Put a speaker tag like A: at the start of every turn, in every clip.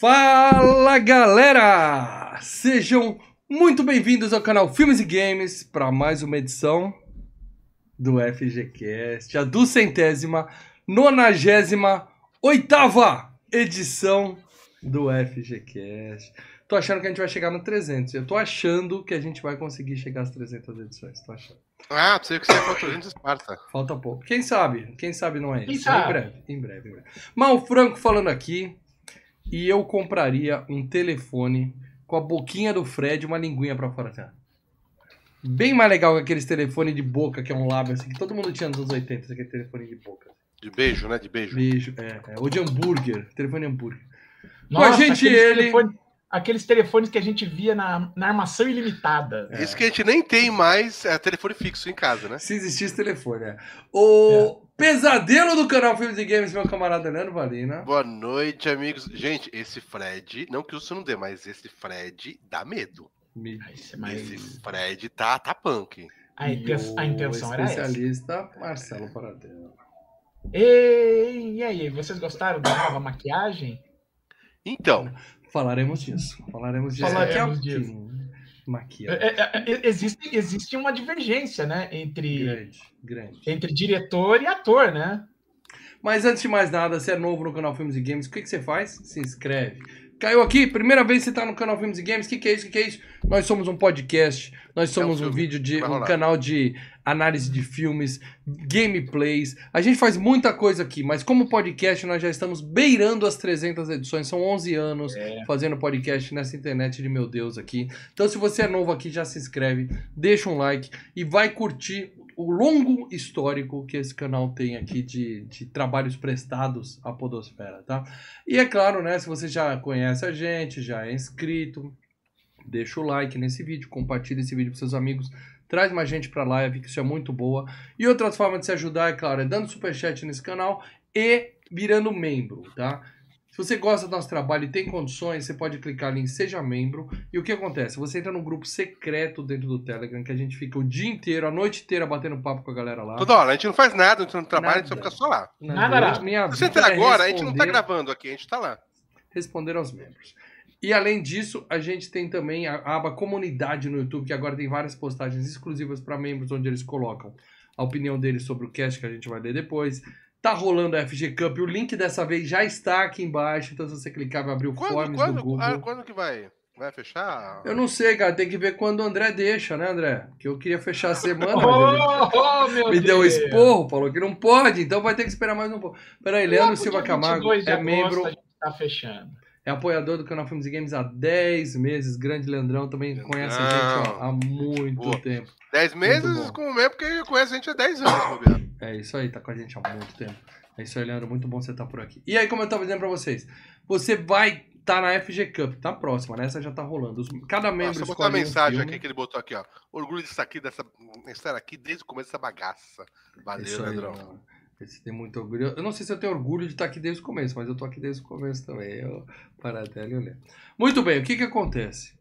A: Fala galera! Sejam muito bem-vindos ao canal Filmes e Games para mais uma edição do FGCast, a duzentésima, nonagésima, oitava edição do FGCast. Tô achando que a gente vai chegar no 300. Eu tô achando que a gente vai conseguir chegar às 300 edições. Tô achando.
B: Ah, pensei que você ia falar 300 Esparta.
A: Falta pouco. Quem sabe? Quem sabe não é
C: Quem
A: isso.
C: sabe?
A: Em breve, em breve, em breve. Mal Franco falando aqui. E eu compraria um telefone com a boquinha do Fred e uma linguinha pra fora. assim, ó. Bem mais legal que aqueles telefones de boca, que é um lábio assim, que todo mundo tinha nos anos 80, aquele telefone de boca.
B: De beijo, né? De beijo.
A: Beijo, é, é. Ou de hambúrguer, telefone hambúrguer.
C: Nossa,
A: a gente,
C: aqueles
A: ele-
C: telefone- aqueles telefones que a gente via na, na armação ilimitada.
B: Isso que a gente nem tem mais é, telefone fixo em casa, né?
A: Se existisse telefone, é. O pesadelo do canal Filmes e Games, meu camarada Leandro Valina.
B: Boa noite, amigos. Gente, esse Fred, não que isso não dê, mas esse Fred dá medo.
A: Me-
C: Ah, é mais-
B: Esse Fred tá, tá punk.
C: A, inten- a intenção era essa.
A: especialista Marcelo Paradela.
C: Ei, e aí, vocês gostaram da nova maquiagem?
B: Então,
A: Falaremos disso. Falaremos disso
C: Falaremos disso.
A: Pouquinho.
C: É,
A: Maquiagem.
C: é, é, existe, existe uma divergência, né? Entre,
A: Grande, grande.
C: entre diretor e ator, né?
A: Mas antes de mais nada, se é novo no canal Filmes e Games, o que, que você faz? Se inscreve. Caiu aqui, primeira vez que você tá no canal Filmes e Games, o que, que é isso? O que, que é isso? Nós somos um podcast, nós somos um
B: filme.
A: vídeo de um canal de análise de filmes, gameplays. A gente faz muita coisa aqui, mas como podcast nós já estamos beirando as 300 edições, são 11 anos
C: É.
A: fazendo podcast nessa internet de meu Deus aqui. Então se você é novo aqui, já se inscreve, deixa um like e vai curtir o longo histórico que esse canal tem aqui de, de trabalhos prestados à podosfera, tá? E é claro, né, se você já conhece a gente, já é inscrito, deixa o like nesse vídeo, compartilha esse vídeo com seus amigos, traz mais gente pra live, que isso é muito boa. E outras formas de se ajudar, é claro, é dando superchat nesse canal e virando membro, tá? Se você gosta do nosso trabalho e tem condições, você pode clicar ali em Seja Membro. E o que acontece? Você entra num grupo secreto dentro do Telegram, que a gente fica o dia inteiro, a noite inteira batendo papo com a galera lá.
B: toda hora, a gente não faz nada, a gente não trabalha, a gente só
A: Nada.
B: fica só lá.
A: Na
C: Nada, nada.
A: minha
B: Se você entrar
A: é
B: agora, a gente não tá gravando aqui, a gente tá lá.
A: responder aos membros. E além disso, a gente tem também a aba comunidade no YouTube, que agora tem várias postagens exclusivas para membros, onde eles colocam a opinião deles sobre o cast que a gente vai ler depois. Tá rolando a FG Cup, o link dessa vez já está aqui embaixo, então se você clicar vai abrir o
B: Quando,
A: forms do
B: quando,
A: Google.
B: ah, quando que vai? Vai fechar?
A: Eu não sei, cara, tem que ver quando o André deixa, né, André? Que eu queria fechar a semana, mas ele
C: Oh, oh, meu
A: me deu um
C: Deus!
A: esporro, falou que não pode, então vai ter que esperar mais um pouco. Peraí, Leandro Silva Camargo
C: 22 de
A: é membro
C: A gente tá fechando.
A: É apoiador do canal Filmes e Games há 10 meses. Grande Leandrão também
B: Leandrão.
A: conhece a gente ó, há muito
B: Boa.
A: tempo.
B: 10
A: Muito
B: meses com o mesmo, porque conhece a gente há 10 anos, bobear.
A: É isso aí, tá com a gente há muito tempo. É isso aí, Leandro. Muito bom você estar por aqui. E aí, como eu tava dizendo pra vocês, você vai estar na FG Cup, tá próxima, né? Essa já tá rolando. Cada membro
B: Nossa,
A: escolhe
B: botar a
A: um
B: mensagem
A: filme.
B: aqui que ele botou aqui, ó. Orgulho disso aqui, dessa, estar aqui desde o começo dessa bagaça. Valeu,
A: aí,
B: Leandrão.
A: Esse tem muito orgulho. Eu não sei se eu tenho orgulho de estar aqui desde o começo, mas eu tô aqui desde o começo também. Eu, Paradela e o Leandro. Muito bem, o que que acontece?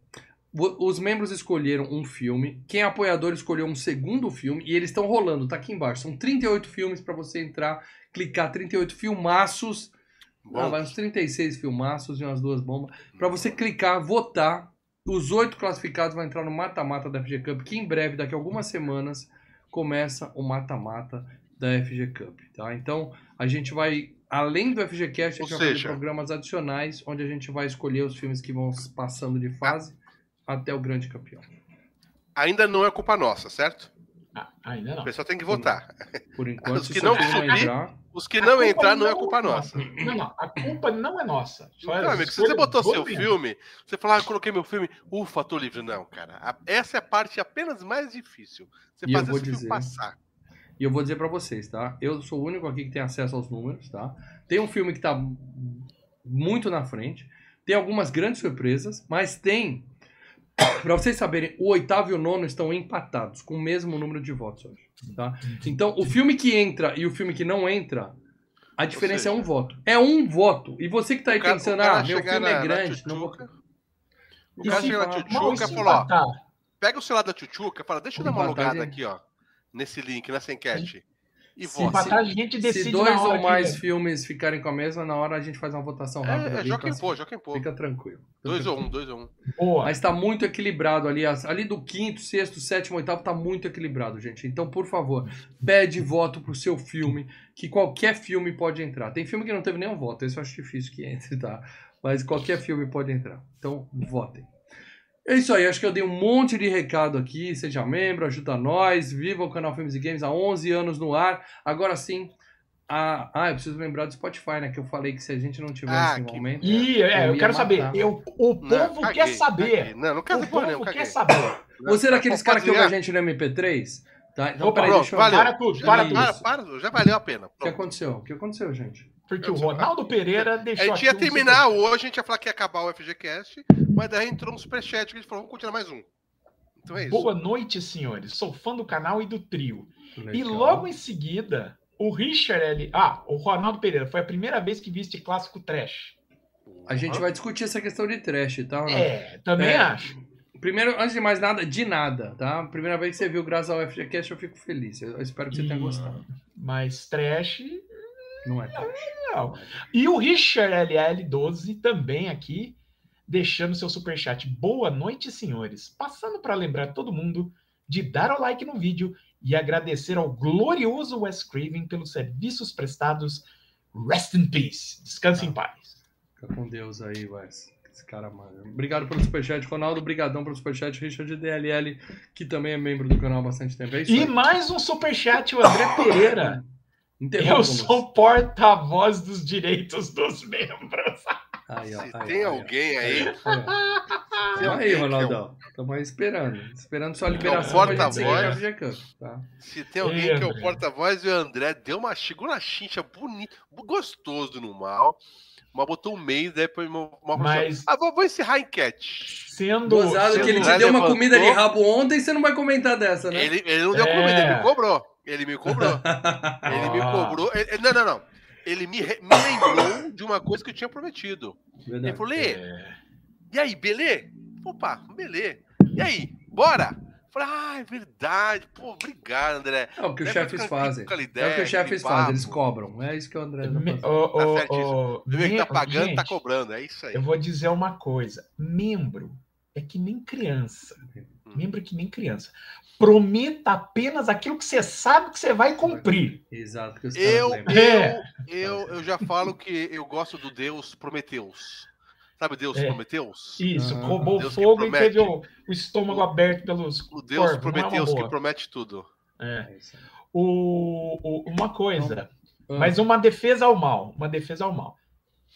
A: Os membros escolheram um filme, quem é apoiador escolheu um segundo filme e eles estão rolando, tá aqui embaixo. São 38 filmes pra você entrar, clicar 38 filmaços. Ah, vai uns 36 filmaços e umas duas bombas. Pra você clicar, votar. Os oito classificados vão entrar no mata-mata da FG Cup, que em breve, daqui a algumas semanas, começa o mata-mata da FG Cup, tá? Então, a gente vai, além do FGCast, a gente
B: Ou
A: vai fazer programas adicionais, onde a gente vai escolher os filmes que vão passando de fase até o grande campeão.
B: ainda não é culpa nossa, certo?
C: Ah, ainda
B: O
C: não.
B: pessoal tem que votar.
A: Por enquanto,
B: Os
A: se
B: que
A: o
B: não
A: filme
B: subir,
A: entrar...
B: Os que não entrar não é culpa nossa.
C: Não, não, a culpa não é nossa. Só
B: Então,
C: é
B: amigo, se você botou seu filme, você fala, ah, eu coloquei meu filme, ufa, tô livre. Não, cara. A- Essa é a parte apenas mais difícil. Você
A: E
B: fazer esse filme
A: dizer-
B: passar.
A: E eu vou dizer pra vocês, tá? Eu sou o único aqui que tem acesso aos números, tá? Tem um filme que tá muito na frente. Tem algumas grandes surpresas, mas tem. Pra vocês saberem, o oitavo e o nono estão empatados, com o mesmo número de votos hoje. Tá? Então, o filme que entra e o filme que não entra, a diferença
B: seja,
A: é um voto. É um voto. E você que tá aí
B: cara-
A: pensando, ah, meu filme
B: na-
A: é
B: na
A: grande. Não vou...
B: O cara chega na tchutchuca e fala, ó, pega o celular da tchutchuca e fala, deixa eu dar uma logada aqui, ó. Nesse link, nessa enquete. E
A: Se
B: vota.
C: Empatar a gente
A: Se
C: decide
A: dois
C: na hora
A: ou
C: que-
A: mais filmes ficarem com a mesma, na hora a gente faz uma votação rápida.
B: É, é
A: ali
B: Joaquim
A: pra-
B: Pô, Joaquim Pô.
A: Fica tranquilo.
B: Dois ou um, dois ou um.
C: Boa.
A: Mas tá muito equilibrado ali. Ali do quinto, sexto, sétimo, oitavo, tá muito equilibrado, gente. Então, por favor, pede voto pro seu filme, que qualquer filme pode entrar. Tem filme que não teve nenhum voto, esse eu acho difícil que entre, tá? Mas qualquer filme pode entrar. Então, votem. É isso aí, acho que eu dei um monte de recado aqui. Seja membro, ajuda nós. Viva o canal Filmes e Games há 11 anos no ar. Agora sim. A... Ah, eu preciso lembrar do Spotify, né? Que eu falei que se a gente não tivesse
B: Ah,
A: um
B: que-
A: aumento.
C: E é,
A: Eu
C: eu quero saber.
A: matar.
C: Eu, o povo
B: Não,
C: quer
B: caguei,
C: saber.
B: caguei. Não, não quero
C: O
B: saber, não,
C: povo
B: caguei.
C: quer saber.
A: Você é daqueles
B: Pode
A: caras que ouvem a gente no MP3? Tá? Então,
C: Opa,
A: peraí,
B: pronto,
A: deixa eu...
B: valeu.
C: Para tudo, para tudo.
B: Para, para, já valeu a pena.
A: O que aconteceu? O que aconteceu, gente?
C: Porque o Ronaldo Pereira
B: A
C: deixou
B: gente ia
C: um
B: terminar hoje, a gente ia falar que ia acabar o FGCast, mas daí entrou um superchat que a gente falou, vamos continuar mais um. Então é isso.
C: Boa noite, senhores. Sou fã do canal e do trio. E
A: Legal.
C: logo em seguida, o Richard ele, ah, o Ronaldo Pereira foi a primeira vez que viste clássico trash.
A: A gente vai discutir essa questão de trash, tá? Ronaldo?
C: É, também
A: É.
C: acho.
A: Primeiro, antes de mais nada, de nada, tá? Primeira vez que você viu graças ao FGCast, eu fico feliz. Eu espero que você tenha
C: E-
A: gostado.
C: Mas trash
A: Não é.
C: Não. E o Richard LL12 também aqui, deixando seu superchat. Boa noite, senhores. Passando para lembrar todo mundo de dar o like no vídeo e agradecer ao glorioso Wes Craven pelos serviços prestados. Rest in peace. Descanse em paz.
A: Fica com Deus aí, Wes. Esse cara, mano. Obrigado pelo superchat, Ronaldo. Obrigadão pelo superchat, Richard DLL, que também é membro do canal há bastante tempo. É
C: E
A: aí.
C: mais um superchat, o André Pereira. Eu sou porta-voz dos direitos dos membros.
A: Aí, ó,
B: Se
A: aí,
B: tem
A: aí,
B: alguém aí.
A: Tamo aí, Ronaldão. Estamos aí esperando. Esperando sua liberação pra gente seguir
B: porta-voz.
A: tá?
B: se tem alguém que é o porta-voz, e o André deu uma, chegou na chincha bonito, gostoso no mal, mas botou um meio, daí depois uma, uma
C: Mas-
B: Ah, vou, vou encerrar a enquete.
C: Sendo.
A: Gozado
C: sendo-
A: que ele te deu uma comida de rabo ontem e você não vai comentar dessa, né?
B: Ele, ele não deu
C: É.
B: comida, ele me cobrou. Ele me cobrou. Ele me cobrou. ele- ele- não, não, não. Ele me, re- me lembrou de uma coisa que eu tinha prometido. Ele
A: Verdade.
B: falou, Lê,
C: É,
B: e aí, belê? Opa, belê. E aí, bora? Eu Falei, ah, é verdade. Pô, obrigado, André.
A: É o que os chefes fazem. É o que os chefes fazem, eles cobram. É isso que o André tá
C: Me- ô,
B: Tá
C: ô,
B: certíssimo.
C: ô,
B: Vê que tá pagando, tá
C: gente,
B: cobrando. É isso aí.
C: Eu vou dizer uma coisa. Membro é que nem criança.
B: Hum.
C: Membro é que nem criança. Prometa apenas aquilo que você sabe que você vai cumprir.
A: Exato,
B: Eu,
A: lembram.
C: É.
B: eu, eu, eu já falo que eu gosto do Deus Prometeus. Sabe Deus
C: É.
B: Prometeus?
C: Isso,
A: Ah,
C: roubou
B: Deus
C: fogo e teve o, o estômago aberto pelos.
B: O Deus
C: corvos, não é
B: Prometeus que promete tudo.
C: É.
A: É.
C: O, o- uma coisa,
A: Ah,
C: mas uma defesa ao mal. Uma defesa ao mal.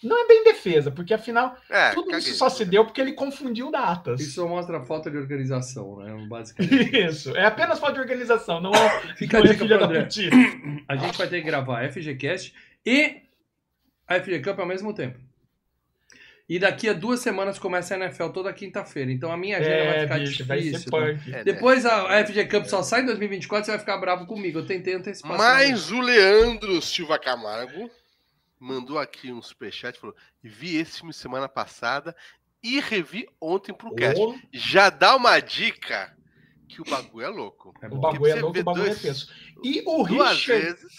C: Não é bem defesa, porque afinal,
B: É,
C: tudo
B: caguei.
C: isso só se deu porque ele confundiu datas.
A: Isso mostra a falta de organização, né? Basicamente.
C: Isso, é apenas falta de organização, não é,
A: Fica a
C: não é
A: dica
C: da
A: André. A gente vai ter que gravar FGCast e a FG Cup ao mesmo tempo. E daqui a duas semanas começa a NFL toda quinta-feira. Então a minha agenda vai
C: É,
A: ficar
C: bicho, vai ser
A: difícil. tá?
C: punk.
B: É, né?
A: Depois a a FG Cup só sai em 2024, você vai ficar bravo comigo. Eu tentei antecipar.
B: Mas o Leandro Silva Camargo mandou aqui um superchat e falou: vi esse filme semana passada e revi ontem pro cast.
C: O,
B: Já dá uma dica que o bagulho é louco.
A: É
C: o bagulho é louco, o bagulho é
B: dois-
C: tenso. E o
B: Duas
C: Richard,
B: vezes.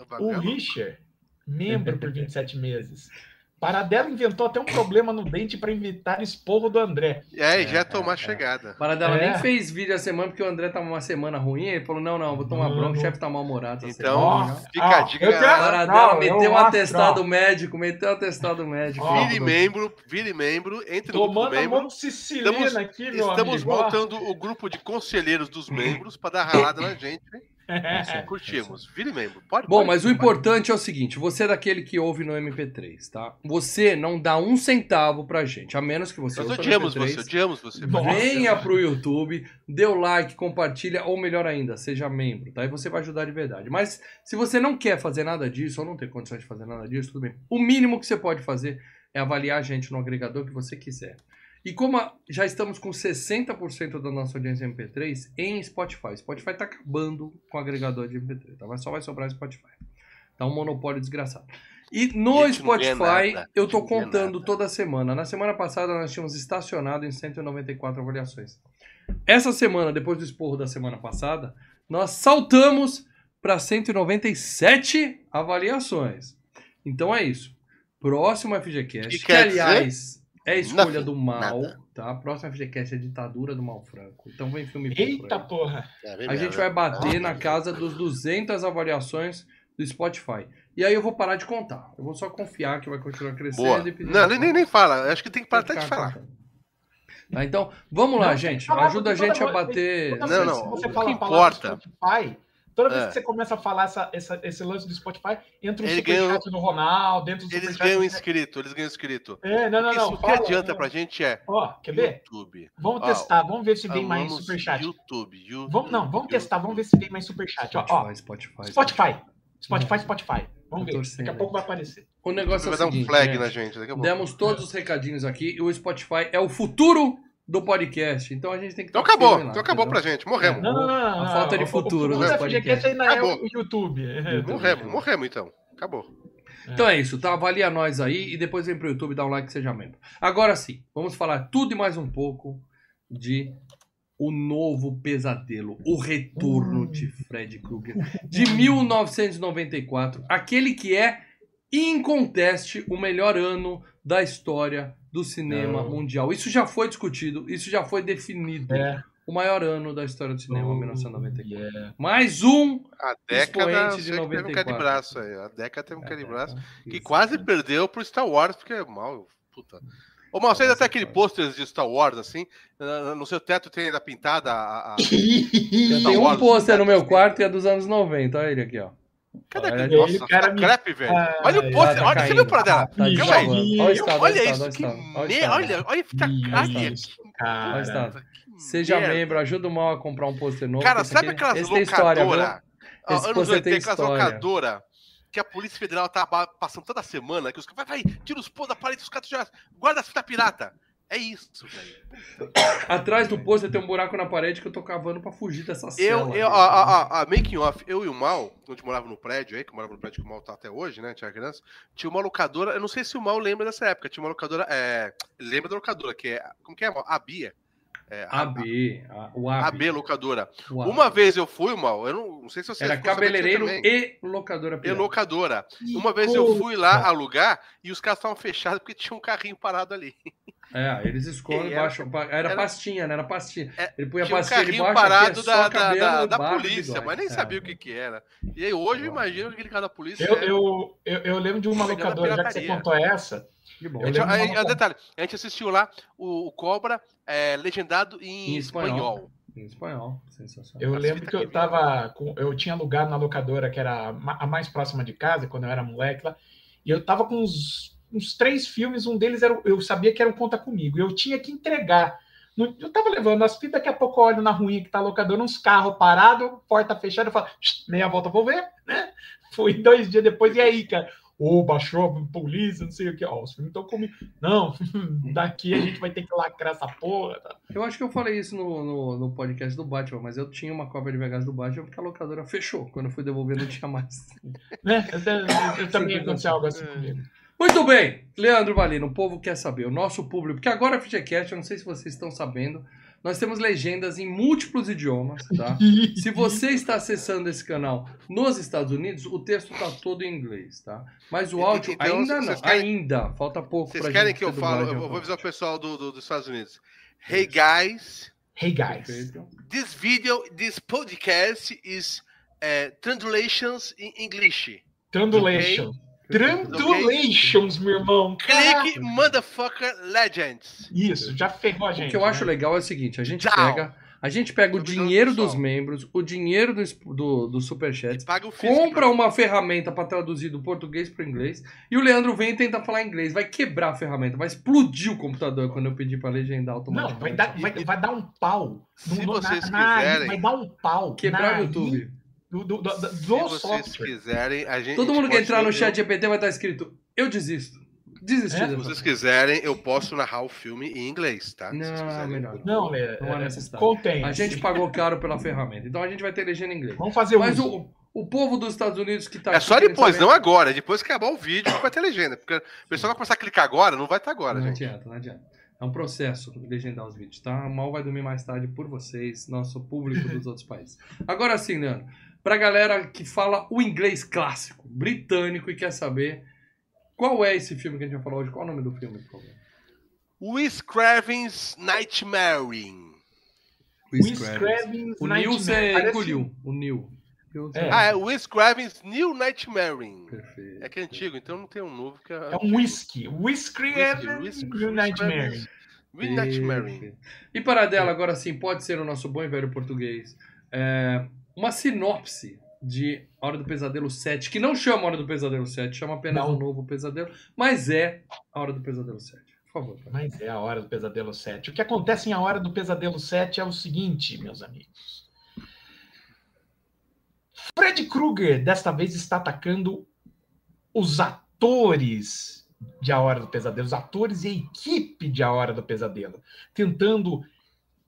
B: O bagulho
C: o
B: é louco.
C: Richard, membro por 27 meses. Paradela inventou até um problema no dente para evitar esporro do André.
B: É, e já
A: É,
B: tomar
A: é,
B: chegada.
A: Paradela
C: É.
A: nem fez vídeo a semana porque o André tá uma semana ruim. Ele falou: não, não, vou tomar
C: Não,
A: bronca, o
C: não.
A: chefe tá mal-humorado.
B: Então,
A: semana.
B: fica a dica,
C: eu tenho-.
A: Paradela
C: Não,
A: meteu
C: eu
A: um atestado
C: ó.
A: médico, meteu um atestado médico.
C: Ó,
B: Vire membro, vire membro, entre no grupo do
C: Tomando a
B: membro. Estamos-
C: aqui, meu
B: Estamos
C: amigo. ó.
B: montando o grupo de conselheiros dos membros para dar ralada na gente.
A: É.
B: Curtimos. Vire membro. Pode,
A: Bom,
B: pode,
A: mas o
B: pode.
A: importante é o seguinte: você é daquele que ouve no MP3, tá? Você não dá um centavo pra gente, a menos que você
B: Nós odiamos
A: MP3.
B: você, odiamos você.
C: Nossa.
A: Venha pro YouTube, dê o like, compartilha, ou melhor ainda, seja membro, tá? E você vai ajudar de verdade. Mas se você não quer fazer nada disso, ou não tem condições de fazer nada disso, tudo bem. O mínimo que você pode fazer é avaliar a gente no agregador que você quiser. E como a- já estamos com 60% da nossa audiência em MP3 em Spotify. Spotify tá acabando com o agregador de MP3, tá? Mas só vai sobrar Spotify. Tá um monopólio desgraçado. E no
B: gente
A: Spotify, eu tô contando toda semana. Na semana passada, nós tínhamos estacionado em 194 avaliações. Essa semana, depois do esporro da semana passada, nós saltamos para 197 avaliações. Então é isso. Próximo FGCast,
B: Que
A: que, aliás é a escolha do mal,
B: nada.
A: tá? Próximo FGCast é ditadura do mal franco. Então vem filme por
C: Eita
A: aí.
C: porra.
B: É,
A: A gente
B: merda.
A: vai bater na casa dos 200 avaliações do Spotify. E aí eu vou parar de contar. Eu vou só confiar que vai continuar crescendo e
B: Não, nem, nem, nem fala. Acho que tem que parar até de falar.
A: contando. Tá, então, vamos lá,
C: Não,
A: gente. Ajuda a gente a bater.
B: Não, não,
C: que você
B: o
C: fala
B: que
C: a
B: importa-
C: Spotify, toda vez
B: É.
C: que você começa a falar essa, essa- esse lance do Spotify, entra um
B: Ele
C: superchat
B: ganhou-
C: do Ronaldo, entra um
B: Eles ganham inscrito, eles ganham inscrito.
C: É, não, não, não.
B: Isso que
C: fala,
B: adianta
C: não.
B: pra gente é
C: Ó, quer ver?
B: YouTube.
C: Vamos
B: Ó,
C: testar, vamos ver se vem mais superchat.
B: YouTube, YouTube.
C: Vamos, não, vamos
B: YouTube.
C: testar, vamos ver se vem mais superchat. Ó, ó,
A: Spotify, Spotify.
C: Spotify. Spotify, Spotify. Vamos ver.
A: torcendo
C: Daqui a pouco vai aparecer.
A: O negócio é
B: Vai
A: o
B: dar um
A: seguinte,
B: flag
A: gente.
B: na gente daqui a pouco.
A: Demos todos os recadinhos aqui e o Spotify é o futuro do podcast. Então a gente tem que
B: Então acabou,
A: lá,
B: então acabou
A: entendeu?
B: pra gente. Morremos.
C: Não, não, não.
A: A
C: não,
A: falta de
C: o- o
A: futuro
C: do
A: podcast.
C: ainda é
B: Acabou.
C: o YouTube.
B: Morremos, morremos então. Acabou.
A: Então é isso, tá? Avalia nós aí e depois vem pro YouTube, dá um like, seja membro. Agora sim, vamos falar tudo e mais um pouco de O Novo Pesadelo, o retorno
C: Hum.
A: de Fred Krueger, de 1994, aquele que é, inconteste, o melhor ano da história do cinema
C: Não.
A: mundial. Isso já foi discutido, isso já foi definido.
C: É.
A: O maior ano da história do cinema, 1994.
C: Yeah.
A: Mais um
B: A década
A: de
B: sei que teve um
A: 94.
B: calibraço aí. A década teve um
A: É,
B: calibraço. Que
A: Isso.
B: quase perdeu pro Star Wars, porque é mal. Puta. Ô, Mal, você ainda tem aquele
A: cara.
B: pôster de Star Wars, assim? No seu teto tem ainda pintada a. a-
A: tenho um pôster no meu quarto e é dos anos 90. Olha ele aqui, ó.
B: Cadê
A: Olha.
B: Nossa,
C: Ele, cara,
B: tá
C: me-
B: crepe, velho.
C: Ai,
B: olha o pôster, olha, você viu pra dela?
A: Olha
B: isso, que
A: olha olha
B: fica cara.
A: Olha estado. Seja membro, ajuda o mal a comprar um pôster novo.
B: Cara, sabe aquelas locadoras?
A: Esse
B: Anos
A: pôster tem
B: 80, aquelas locadoras que a Polícia Federal tá passando toda semana, que os caras, vai, vai, tira os pôs da parede, os caras já guarda as fitas pirata. É isso, velho.
A: Atrás do pôster tem um buraco na parede que eu tô cavando pra fugir dessa
B: Eu,
A: cela.
B: eu, a, a, a- a making off, eu e o Mal, gente morava no prédio aí, que eu morava no prédio que o Mal tá até hoje, né? Tinha criança, tinha uma locadora, eu não sei se o Mal lembra dessa época, tinha uma locadora, é, lembra da locadora, que é, como que é, Mal? A Bia. É,
A: AB, a- o
B: a,
A: AB.
B: B locadora.
A: o AB.
B: Uma vez eu fui, Mal, eu não, não sei se você
A: Era cabeleireiro e locadora
B: E
A: pirata.
B: locadora. Uma vez eu fui lá alugar e os caras estavam fechados porque tinha um carrinho parado ali.
A: É, eles escondem
B: E era-
A: embaixo. Era,
B: era-
A: pastinha, né? Era pastinha.
B: É,
A: Ele punha a
B: Tinha um
A: pastinha
B: carrinho
A: debaixo,
B: parado
A: é
B: da, da, da, da polícia, mas nem
A: É.
B: sabia o que que era. E aí hoje eu imagino que aquele cara da polícia
C: Eu,
B: é...
C: eu, eu, eu lembro de uma locadora, já que você contou essa.
A: Que bom.
B: A gente, a- a- detalhe, a gente assistiu lá o, o Cobra é, legendado em,
A: Em espanhol.
B: espanhol.
A: Em espanhol. Sensacional.
C: Eu
B: As
C: lembro que eu tava. Com, eu tinha alugado na locadora, que era a mais próxima de casa, quando eu era moleque lá. E eu tava com uns, uns três filmes, um deles era. Eu sabia que era o Conta Comigo. Eu tinha que entregar. Eu tava levando as fitas, daqui a pouco eu olho na ruim que tá a locadora, uns carros parados, porta fechada, eu falo, "Shh, meia volta, vou ver, né? Fui dois dias depois, e aí, cara? Ô, baixou a polícia, não sei o que. Ó, os filmes estão comigo. Não, daqui a gente vai ter que lacrar essa porra. tá?
A: Eu acho que eu falei isso no, no, no podcast do Batman, mas eu tinha uma cópia de Vegas do Batman porque a locadora fechou. Quando eu fui devolver, não tinha mais.
C: Né? Eu, eu- eu também aconteceu algo assim
B: É.
A: Muito bem, Leandro Valino, o povo quer saber, o nosso público, porque agora a FGCast, eu não sei se vocês estão sabendo, nós temos legendas em múltiplos idiomas, tá? Se você está acessando esse canal nos Estados Unidos, o texto está todo em inglês, tá? Mas o áudio
B: Então,
A: ainda não,
B: querem-
A: ainda, falta pouco
B: Vocês
A: pra
B: querem que eu falo?
A: dublagem
B: Eu vou avisar o pessoal do, do- dos Estados Unidos. Hey guys,
C: Hey guys.
A: Perfeito.
B: this video, this podcast is uh, translations in English.
C: Trandulation. Trandulations, meu irmão.
B: Clique motherfucker legends.
C: Isso, já ferrou a gente.
A: O que eu
C: né?
A: acho legal é o seguinte, a gente
B: Down.
A: pega, a gente pega o
B: Tô avisando o
A: dinheiro dos membros, o dinheiro do, do, do Superchat,
B: Paga o fisco
A: compra
B: pra-
A: uma ferramenta para traduzir do português para inglês e o Leandro vem e tenta falar inglês. Vai quebrar a ferramenta, vai explodir o computador quando eu pedir para legendar
C: Não,
A: automaticamente.
C: vai dar, vai, vai dar um pau.
B: Se
C: No-
B: vocês
C: na- na-
B: quiserem-
C: Vai dar um pau.
A: Quebrar
C: na-
A: o YouTube.
C: Do, do, do, do,
B: Se
C: do
B: vocês
C: software.
B: quiserem, a gente.
A: Todo mundo que entrar no chat GPT vai estar escrito: Eu desisto. Desisti.
C: É?
B: Se vocês quiserem, eu posso narrar o filme em inglês, tá?
A: Não,
B: quiserem.
A: melhor.
C: Não, Lê,
A: Não há
C: é,
A: necessidade.
C: contém.
A: A gente pagou caro pela ferramenta, então a gente vai ter legenda em inglês.
C: Vamos fazer
A: Mas
C: uso.
A: o, o povo dos Estados Unidos que tá
B: É
A: aqui
B: só depois,
A: saber-
B: não agora. Depois que acabar o vídeo, que vai ter legenda. Porque o pessoal vai começar a clicar agora, não vai estar agora,
A: Não
B: gente.
A: adianta, não adianta. É um processo legendar os vídeos, tá? Mal vai dormir mais tarde por vocês, nosso público dos outros países. Agora sim, Leandro, pra galera que fala o inglês clássico, britânico e quer saber qual é esse filme que a gente vai falar hoje, qual é o nome do filme, por favor?
B: Wes Craven's Nightmaring.
C: Wes Craven's
A: O Neil você
C: Nightmare.
A: Engoliu, o Neil.
C: É.
B: Ah, é Wes Craven's New Nightmaring.
A: Perfeito.
B: É que é antigo, então não tem um novo que é.
C: É um whisky. Whisky
B: Whisky,
C: and
B: whisky,
C: New Nightmare.
B: Wes Nightmaring.
A: Perfeito. E para dela, agora sim, pode ser o nosso bom e velho português. É, uma sinopse de Hora do Pesadelo 7, que não chama Hora do Pesadelo 7, chama apenas
C: Não.
A: o Novo Pesadelo, mas é a Hora do Pesadelo 7. Por favor.
C: Mas é a hora do pesadelo 7. O que acontece em A Hora do Pesadelo 7 é o seguinte, meus amigos. Fred Krueger desta vez está atacando os atores de A Hora do Pesadelo, os atores e a equipe de A Hora do Pesadelo, tentando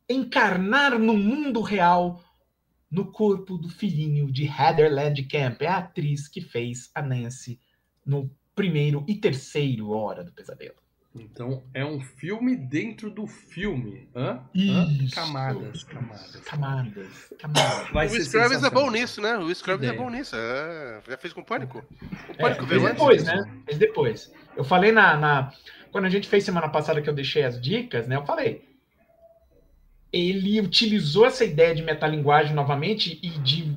C: encarnar no mundo real no corpo do filhinho de Heather Camp, é a atriz que fez a Nancy no primeiro e terceiro Hora do Pesadelo.
A: Então, é um filme dentro do filme. Hã? Hã?
C: Isso.
A: Camadas, camadas.
C: Camadas, camadas.
A: Vai
B: o Craven é bom nisso, né? O Craven é bom nisso. É... Já fez com Pânico? O
C: É,
B: Pânico
C: fez
B: veio antes.
C: depois, né? Fez depois. Eu falei na, na- Quando a gente fez semana passada que eu deixei as dicas, né? Eu falei. Ele utilizou essa ideia de metalinguagem novamente e de.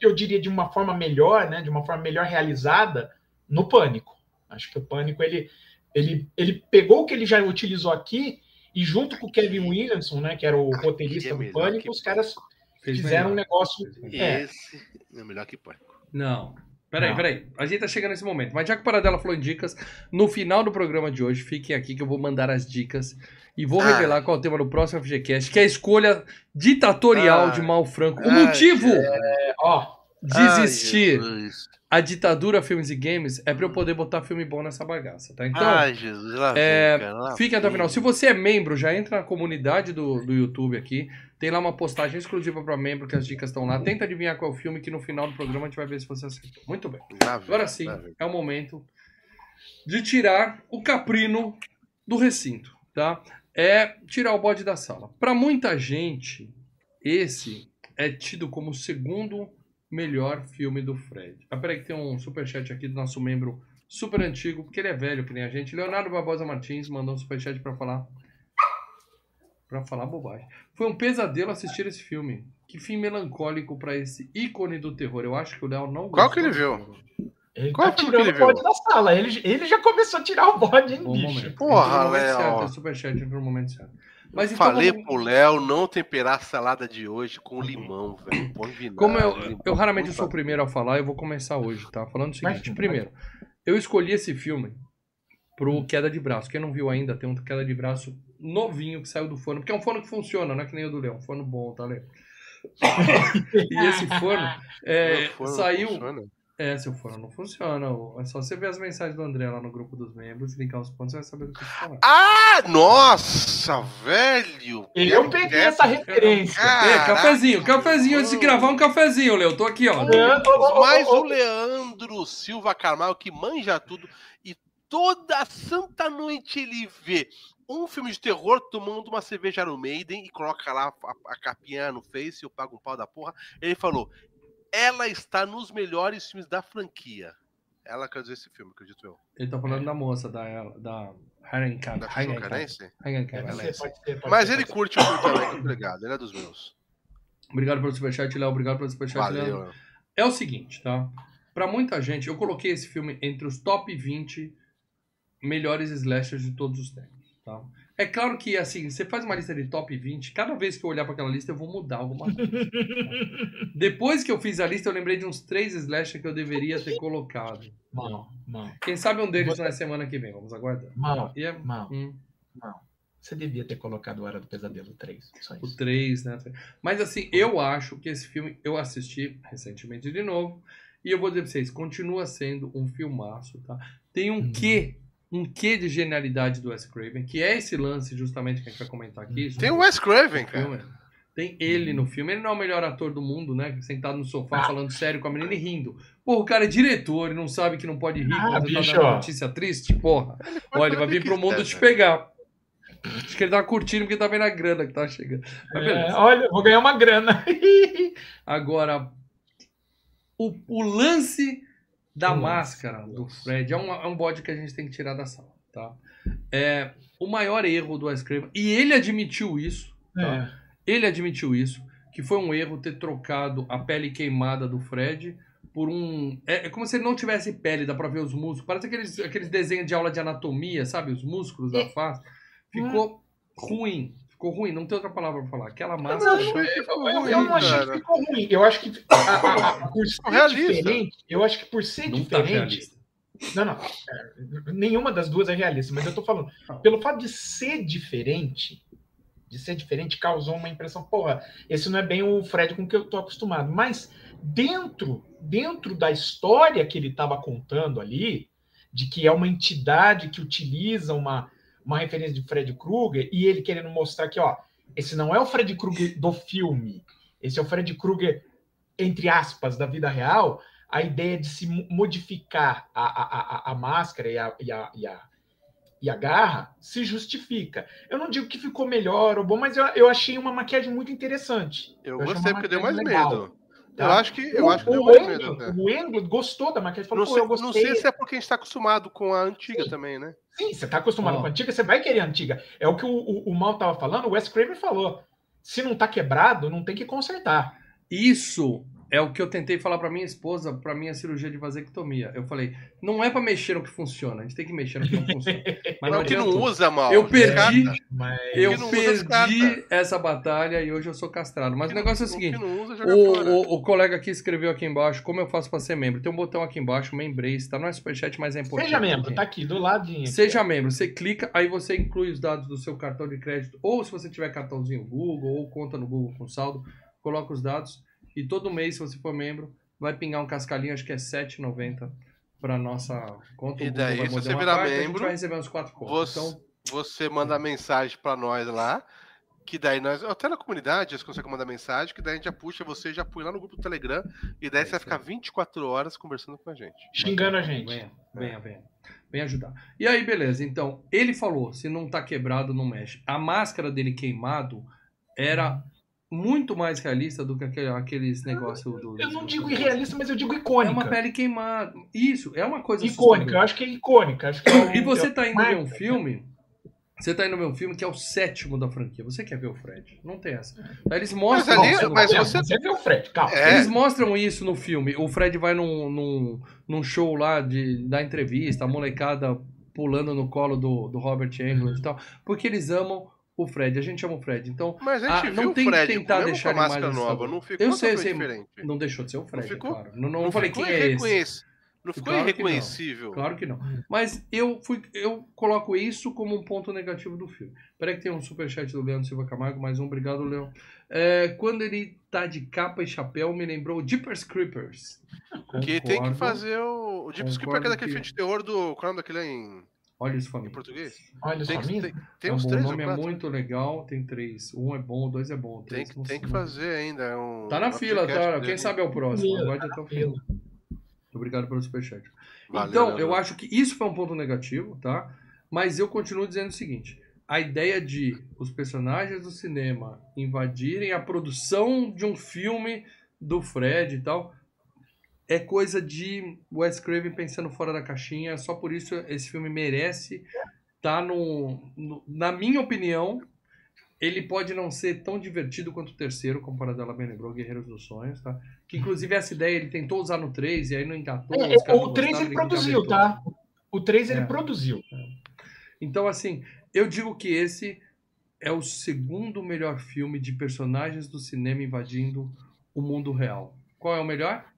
C: Eu diria de uma forma melhor, né? De uma forma melhor realizada no Pânico. Acho que o Pânico, ele, ele, ele pegou o que ele já utilizou aqui e junto com o Kevin Williamson, né? Que era o
B: Aqui
C: roteirista
B: é
C: do Pânico,
B: que
C: os caras fizeram um
A: melhor.
C: negócio
A: melhor.
B: E
C: É.
B: esse é melhor que Pânico.
A: Não. Peraí,
C: Não.
A: peraí. A gente tá chegando nesse momento. Mas já que o Paradela falou em dicas, no final do programa de hoje, fiquem aqui que eu vou mandar as dicas e vou
B: Ah.
A: revelar qual é o tema do próximo FGCast, que é a escolha ditatorial
B: Ah.
A: de Mal Franco. O
B: Ai,
A: motivo
C: É, ó,
A: de
B: Ai.
A: A ditadura Filmes e Games é pra eu poder botar filme bom nessa bagaça, tá? Então,
B: Ai, Jesus. Lá
A: é,
B: vem, cara,
A: Fique até o final. Se você é membro, já entra na comunidade do, do YouTube aqui. Tem lá uma postagem exclusiva para membro, que as dicas estão lá. Tenta adivinhar qual é o filme, que no final do programa a gente vai ver se você acertou. Muito bem.
B: Lá
A: Agora sim, é o momento de tirar o caprino do recinto, tá? É tirar o bode da sala. Para muita gente, esse é tido como o segundo melhor filme do Fred. Ah, peraí que tem um superchat aqui do nosso membro super antigo, porque ele é velho que nem a gente. Leonardo Barbosa Martins mandou um superchat para falar para falar bobagem. Foi um pesadelo assistir esse filme. Que fim melancólico para esse ícone do terror. Eu acho que o Léo não
B: Qual que ele viu?
C: Ele
B: Qual
C: tá
B: que
C: o
B: ele viu?
C: bode da sala. Ele, ele já começou a tirar o bode, hein,
A: Bom
C: bicho?
A: momento.
B: Porra, Léo.
A: certo, é superchat no momento certo. Mas então,
B: Falei
A: vamos-
B: pro Léo não temperar a salada de hoje com limão, velho. Põe vinagre.
A: como eu,
B: limão,
A: eu raramente sou o primeiro a falar, eu vou começar hoje, tá? Falando o seguinte,
C: sim,
A: primeiro, eu escolhi esse filme pro Queda de Braço. Quem não viu ainda, tem um Queda de Braço novinho que saiu do forno, porque é um forno que funciona, não é que nem o do Leão, um forno bom, tá, Léo? e esse forno, é,
B: forno
A: saiu...
B: funciona.
A: É, seu forno não funciona. É só você ver as mensagens do André lá no grupo dos membros, linkar os pontos, você vai saber do que eu falando.
B: Ah, nossa, velho.
C: Eu peguei essa referência.
A: É, cafezinho, cafezinho antes de gravar um cafezinho, Léo. Tô aqui, ó.
C: Leandro, ô,
B: o Leandro Silva Carvalho, que manja tudo, e toda santa noite ele vê um filme de terror tomando uma cerveja no Maiden e coloca lá a, a capinha no Face, eu pago um pau da porra. Ele falou: ela está nos melhores filmes da franquia. Ela quer dizer esse filme, acredito eu.
A: Ele tá falando da moça, da, da Haren Khan.
B: Da
A: Haren Khan.
B: Carense?
A: Haren Khan,
C: Pode
A: ela
C: ser,
A: é.
C: pode ser, pode
B: Mas ele curte o filme também, muito obrigado. Ele é dos meus.
A: Obrigado pelo superchat, Léo. Obrigado pelo superchat, Léo.
B: Valeu.
A: É o seguinte, tá? Pra muita gente, eu coloquei esse filme entre os top 20 melhores slashers de todos os tempos, tá? É claro que, assim, você faz uma lista de top 20, cada vez que eu olhar pra aquela lista eu vou mudar alguma coisa. Depois que eu fiz a lista, eu lembrei de uns três slashers que eu deveria ter colocado.
C: Mal, mal,
A: Quem sabe um deles na semana que vem, vamos aguardar.
C: mal,
A: é,
C: mal,
A: hum,
C: mal. Você devia ter colocado Hora do Pesadelo 3. Só
A: o
C: isso.
A: 3, né? Mas assim, eu acho que esse filme eu assisti recentemente de novo. E eu vou dizer pra vocês, continua sendo um filmaço, tá? Tem um
C: Uhum.
A: quê, um quê de genialidade do Wes Craven, que é esse lance justamente que a gente vai comentar aqui.
B: Tem o Wes Craven, cara.
A: filme. Tem ele no filme. Ele não é o melhor ator do mundo, né? Sentado no sofá
C: Ah.
A: falando sério com a menina e rindo. Porra, o cara é diretor e não sabe que não pode rir
C: Ah,
A: quando
C: bicho,
A: tá dando
C: ó.
A: notícia triste, porra. Olha, ele vai vir pro mundo te
B: quiser,
A: pegar. Acho que ele tava curtindo porque tá vendo a grana que tá chegando. Mas
C: É, olha, vou ganhar uma grana.
A: Agora, o, o lance da
C: O lance,
A: máscara do. Fred é um, é um bode que a gente tem que tirar da sala, tá? É, o maior erro do Wes Craven, e ele admitiu isso, tá?
C: É.
A: Ele admitiu isso, que foi um erro ter trocado a pele queimada do Fred por um. É, é como se ele não tivesse pele, dá pra ver os músculos. Parece aqueles, aqueles desenhos de aula de anatomia, sabe? Os músculos da face. Ficou ruim. Ficou ruim, não tem outra palavra pra falar. Aquela
C: Não,
A: máscara.
C: eu,
B: achei que ficou
C: eu-
B: ruim,
C: eu não achei que ficou ruim. Eu acho que a- a- a- por ser
B: realista.
C: diferente, eu acho que por ser
A: não tá
C: diferente,
A: realista.
C: Não, não. é, Nenhuma das duas é realista, mas eu tô falando.
A: Não.
C: Pelo fato de ser diferente, de ser diferente, causou uma impressão, porra, esse não é bem o Fred com que eu tô acostumado. Mas dentro, dentro da história que ele estava contando ali, de que é uma entidade que utiliza uma, uma referência de Fred Krueger, e ele querendo mostrar que, ó, esse não é o Fred Krueger do filme, esse é o Fred Krueger, entre aspas, da vida real, a ideia de se mo- modificar a, a, a, a máscara e a, e, a, e, a, e a garra se justifica. Eu não digo que ficou melhor ou bom, mas eu, eu achei uma maquiagem muito interessante.
B: Eu
C: achei
B: gostei porque deu mais
C: legal,
B: medo.
C: Tá?
B: Eu acho que, eu
C: o,
B: acho que deu
C: o. Englund,
B: até.
C: o gostou da maquiagem, falou,
B: Não sei,
C: eu gostei.
B: não sei se é porque a gente tá acostumado com a antiga
C: Sim.
B: também, né?
C: Sim, você tá acostumado
A: Ó.
C: com a antiga, você vai querer a antiga. É o que o, o, o Mal tava falando, o Wes Craven falou. Se não tá quebrado, não tem que consertar.
A: Isso é o que eu tentei falar pra minha esposa, pra minha cirurgia de vasectomia. Eu falei, não é pra mexer no que funciona, a gente tem que mexer no que não funciona. Mas não
B: o que não usa mal.
A: Eu perdi, eu
B: não
A: perdi essa batalha e hoje eu sou castrado. Mas o negócio é o seguinte,
B: não usa,
A: o, o, o colega aqui escreveu aqui embaixo, como eu faço pra ser membro? Tem um botão aqui embaixo, Membrace, tá no Superchat, mas é importante.
C: seja membro,
A: aqui.
C: tá aqui do ladinho.
A: Seja membro, você clica, aí você inclui os dados do seu cartão de crédito, ou se você tiver cartãozinho Google, ou conta no Google com saldo, coloca os dados, e todo mês, se você for membro, vai pingar um cascalhinho, acho que é R$ 7,90 para nossa conta.
B: E daí, se você virar
A: parte, a gente
B: membro,
A: vai receber uns 4 contos.
B: Você,
A: Então,
B: você manda mensagem pra nós lá. Que daí nós, até na comunidade, você consegue mandar mensagem, que daí a gente já puxa você, já põe lá no grupo do Telegram, e daí
A: É
B: você vai ficar
A: aí.
B: 24 horas conversando com a gente.
C: Xingando a gente.
A: Venha, venha, venha. Venha ajudar. E aí, beleza. Então, ele falou: se não tá quebrado, não mexe. A máscara dele queimado era muito mais realista do que aquele- aqueles negócios do.
C: Eu não digo irrealista, mas eu digo
A: É
C: icônica.
A: uma pele queimada. Isso, é uma coisa
C: icônica, eu acho que é icônica. Acho que é um-
A: E você
C: é
A: tá indo ver um filme. Você tá indo ver um filme que é o sétimo da franquia. Você quer ver o Fred? Não tem essa. Aí eles mostram.
B: ali-
A: isso no
B: mas
A: filme.
C: Não,
B: você-
C: você vê o Fred, calma.
B: É.
A: Eles mostram isso no filme. O Fred vai num, num, num show lá de, da entrevista, a molecada pulando no colo do, do Robert Englund e tal. Porque eles amam o Fred. A gente ama o Fred. Então,
B: Mas a gente
A: Ah, não
B: viu
A: tem que tentar deixar
B: com a máscara nova, não ficou
A: Eu sei, sei.
B: diferente.
A: não deixou de ser o Fred,
B: ficou-
A: é claro. Não, não, falei quem
B: ficou
A: é esse.
B: Não ficou
A: Claro que não.
B: irreconhecível.
A: Claro que não. Mas eu fui, eu coloco isso como um ponto negativo do filme. Peraí que tem um superchat do Leandro Silva Camargo, mais um, obrigado, Leão. É, quando ele tá de capa e chapéu, me lembrou Jeepers Creepers.
B: Que tem que
A: Concordo.
B: fazer o. O
A: Concordo
B: que é daquele
A: que-
B: filme de terror do. Qual é o nome daquele em,
A: Olha isso,
B: em português?
C: Olha
B: Tem, que-
C: minha.
B: tem, tem
A: É
B: uns
A: bom,
B: três
A: o
B: ou
A: nome é muito legal, tem três. Um é bom, dois é bom.
B: Tem,
A: Três
B: que-
A: não
B: tem que fazer ainda. É um,
A: Tá na
B: um
A: fila, tá?
B: dele.
A: Quem sabe é o próximo.
C: Fila,
A: Aguarde até o fim.
C: fila.
A: Obrigado pelo superchat.
B: Valeu,
A: então,
B: Leandro.
A: eu acho que isso foi um ponto negativo, tá? Mas eu continuo dizendo o seguinte: a ideia de os personagens do cinema invadirem a produção de um filme do Fred e tal é coisa de Wes Craven pensando fora da caixinha. Só por isso esse filme merece estar no, no- Na minha opinião, ele pode não ser tão divertido quanto o terceiro, como Paradela bem lembrou, Guerreiros dos Sonhos, tá? Que inclusive essa ideia ele tentou usar no 3 e aí não engatou.
C: É, o
A: não
C: 3
A: gostaram,
C: ele produziu, tá? O 3 ele
A: É.
C: produziu.
A: Então, assim, eu digo que esse é o segundo melhor filme de personagens do cinema invadindo o mundo real. Qual é o melhor?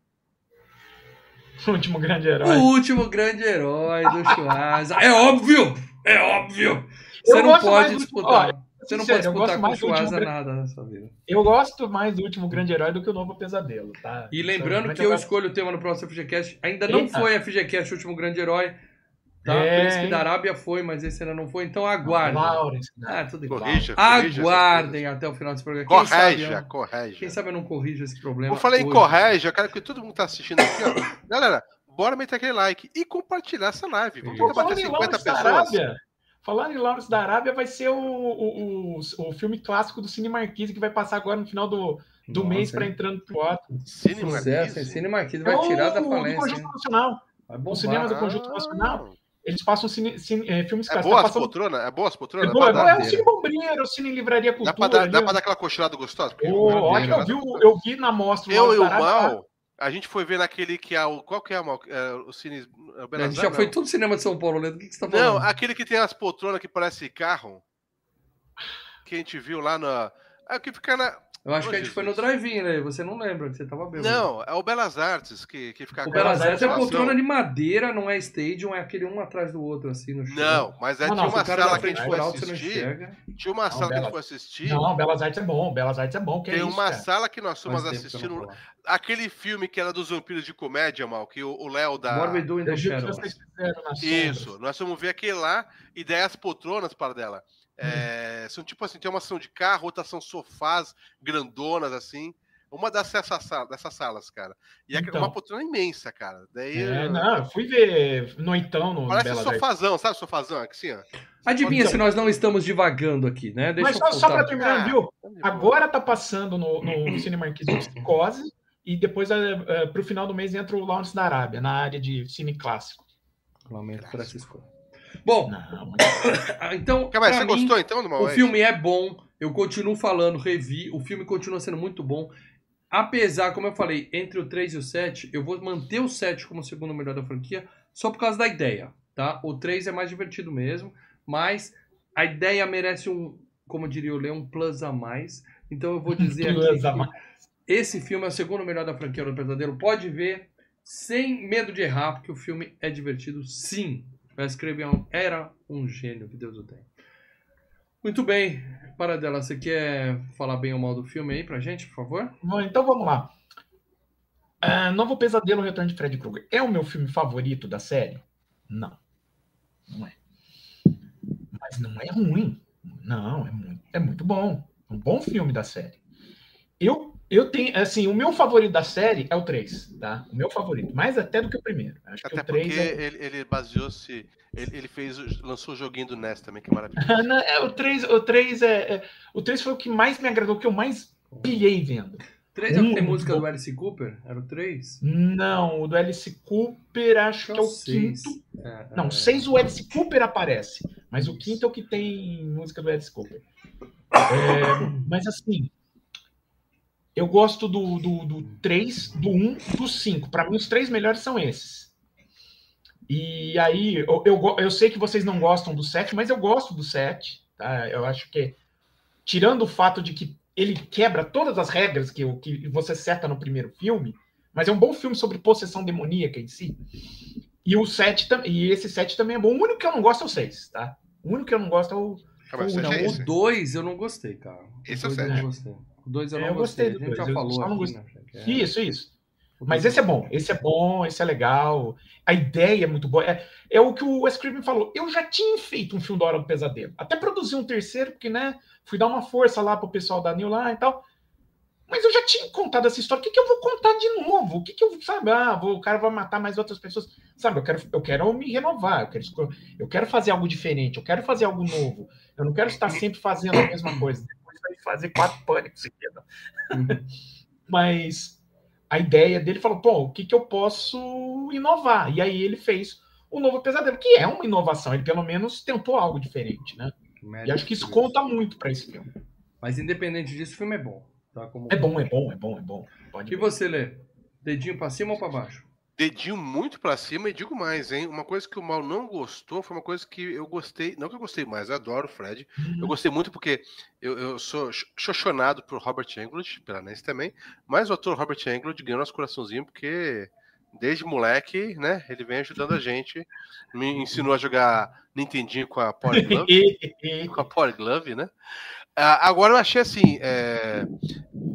C: O último grande
A: O
C: herói.
A: último grande herói do Schwarza. É óbvio! É óbvio! Você
C: Eu
A: não pode
C: do-
A: disputar.
C: olha,
A: Você não
C: Sincero,
A: pode
C: eu
A: disputar com o
C: do último
A: Schwarza
C: grande-
A: nada nessa vida.
C: Eu gosto mais do último grande herói do que o novo pesadelo, tá?
A: E
C: Isso
A: lembrando que eu
C: muito-
A: escolho o tema no próximo FGCast. Ainda não
C: Eita.
A: foi FGCast o último grande herói. Tá?
C: É,
A: Príncipe
C: hein?
A: da Arábia foi, mas esse ainda não foi. Então aguardem.
C: Lawrence, né?
A: Ah, tudo igual.
B: Corrija, corrija
A: Aguardem até o final desse programa. Quem sabe,
B: Correja,
A: eu-
B: correja.
A: Quem sabe eu não corrijo esse problema.
B: Eu falei em
A: hoje.
B: correja, eu quero que todo mundo tá assistindo aqui, ó. Galera, bora meter aquele like e compartilhar essa live. Vamos tentar bater
C: Falando em
B: 50
C: Lawrence da
B: pessoas.
C: Arábia, Falando em Lawrence da Arábia, vai ser o, o, o, o filme clássico do Cine Marquise que vai passar agora no final do, do
A: Nossa,
C: mês para entrando pro outro.
B: Cine? Marquise?
A: Cine Marquise
C: É
A: vai tirar da
C: o- do
A: falência.
C: Conjunto
A: hein?
C: Nacional.
A: Vai bombar.
C: cinema do Conjunto Nacional. Eles passam cine, cine, é, filmes
B: É
C: clássicos.
B: boa
C: Tá passando-
B: poltronas? É boa as
C: É,
B: poltronas?
C: boa, é,
B: Dá
C: boa, é
B: dar-
C: o Cine Bombril, o Cine Livraria
B: Dá
C: Cultura.
B: pra dar, dá pra dar aquela cochilada gostosa?
C: Ô,
B: eu-
C: vi, eu vi na mostra
B: Eu e o
C: Arábia,
B: Mal, a gente foi ver naquele que é o. Qual que é, Mal? É, o Cine. é o
A: A
B: Belas
A: gente já
B: Artes,
A: foi
B: não.
A: tudo cinema de São Paulo, Leandro. O que que você tá
B: Não,
A: falando?
B: aquele que tem as poltronas que parece carro. Que a gente viu lá na. É o que fica na.
A: Eu acho que a gente foi no
B: Jesus.
A: drive-in, né? Você não lembra que você tava bêbado.
B: Não, é o Belas Artes que, que fica
A: O Belas Artes é poltrona de madeira, não é stadium, é aquele um atrás do outro, assim, no chão.
B: Não, mas
C: Não,
B: tinha
C: não,
B: uma sala que a gente foi
A: não
B: assistir. Tinha uma sala que a gente
C: Belas-
B: foi assistir.
C: Não, Belas Artes é bom, Belas Artes é bom. Que
B: Tem
C: é isso,
B: uma
C: cara?
B: sala que nós fomos
A: não
B: assistindo. Aquele filme que era dos vampiros de comédia, mal, que o Léo da.
A: We do
B: Isso, nós fomos ver aquele lá, e daí as poltronas para dela. É, São tipo assim, tem uma ação de carro, outra são sofás grandonas, assim. Uma dessas, dessas salas, cara. E é
C: Então.
B: uma poltrona imensa, cara. Daí.
C: É, não, eu fui ver Noitão no
B: Parece um
C: Belas Artes.
B: sofazão, sabe sofazão? Assim, ó.
A: Adivinha
C: Então-
A: se nós não estamos divagando aqui, né? Deixa
C: Mas
A: eu
C: só, só pra terminar,
B: Ah,
C: viu? Agora tá passando no, no Cine Marquise o Psicose e depois é, é, pro final do mês entra o Lawrence da Arábia, na área de cine clássico.
A: Lamento por essa escolha. Bom,
C: Não, mas-
A: então.
B: Você
A: mim,
B: gostou então do
A: O filme é bom, eu continuo falando, revi, o filme continua sendo muito bom. Apesar, como eu falei, entre o 3 e o 7, eu vou manter o 7 como o segundo melhor da franquia, só por causa da ideia, tá? O 3 é mais divertido mesmo, mas a ideia merece um, como diria o Leão, um plus a mais. Então eu vou dizer
C: Plus
A: aqui
C: a
A: que
C: mais.
A: esse filme é o segundo melhor da franquia do Pesadelo. Pode ver, sem medo de errar, porque o filme é divertido, sim. Vai escrever um, era um gênio, que Deus o tenha. Muito bem, Paradela, você quer falar bem ou mal do filme aí pra gente, por favor?
C: Bom, então vamos lá. Ah, Novo Pesadelo, Retorno de Fred Krueger. É o meu filme favorito da série? Não. Não é. Mas não é ruim. Não, é muito, é muito bom. É um bom filme da série. Eu, eu tenho, assim, o meu favorito da série é o 3, tá? O meu favorito. Mais até do que o primeiro. Acho que
B: Até
C: o 3
B: porque
C: é...
B: ele, ele baseou-se. Ele, ele fez, o- lançou o joguinho do NES também, que é maravilhoso.
C: Ah, não, é, o 3, o 3 é, é- O 3 foi o que mais me agradou, o que eu mais pilhei vendo.
A: 3 é o que tem música do Alice Cooper? Era o 3?
C: Não, o do Alice Cooper acho que é o
A: seis.
C: quinto.
A: É,
C: Não,
A: é.
C: seis o Alice Cooper aparece, mas o quinto é o que tem música do Alice Cooper. É, mas assim, eu gosto do, do, do 3, do 1, do 5. Para mim, os três melhores são esses. E aí, eu, eu, eu, sei que vocês não gostam do 7, mas eu gosto do 7. Tá? Eu acho que, tirando o fato de que ele quebra todas as regras que, que você seta no primeiro filme, mas é um bom filme sobre possessão demoníaca em si. E o 7 e esse 7 também é bom. O único que eu não gosto é o 6, tá? O único que eu não gosto é o. Ah,
B: o,
A: não, é 2 eu não gostei, cara.
B: Esse é o
A: 7. O 2 eu
C: É,
A: não
C: eu
A: gostei.
C: gostei do
A: A gente já
C: dois, eu
A: falou
C: não
A: aqui, né? é-
C: Isso, isso. Mas esse é bom, esse é bom, esse é legal. A ideia é muito boa. É, é o que o Wes Craven falou. Eu já tinha feito um filme da Hora do Pesadelo. Até produzi um terceiro, porque, né, fui dar uma força lá pro pessoal da New lá e tal. Mas eu já tinha contado essa história. O que, que eu vou contar de novo? O que, que eu sabe? Ah, vou- o cara vai matar mais outras pessoas. Sabe, eu quero, eu quero me renovar, eu quero, eu quero fazer algo diferente, eu quero fazer algo novo. Eu não quero estar sempre fazendo a mesma coisa. Fazer quatro pânicos seguidos.
A: Uhum.
C: Mas a ideia dele falou: pô, o que, que eu posso inovar? E aí ele fez o novo pesadelo, que é uma inovação. Ele pelo menos tentou algo diferente, né?
A: Médio
C: E acho que isso
A: Deus.
C: conta muito para esse filme.
A: Mas independente disso, o filme é bom. Tá? Como...
C: É bom, é bom, é bom, é bom. Pode
A: E
C: ver.
A: você, Lê? Dedinho pra cima ou pra baixo?
B: Dedinho muito pra cima e digo mais, hein? Uma coisa que o Mal não gostou foi uma coisa que eu gostei. Não que eu gostei mais, eu adoro o Fred. Eu gostei muito porque eu, eu sou xoxonado por Robert Englund, pela Nancy também. Mas o ator Robert Englund ganhou nosso coraçãozinho porque desde moleque, né? Ele vem ajudando a gente. Me ensinou a jogar Nintendinho com a Power Glove. com a Power Glove, né? Ah, agora eu achei assim, é,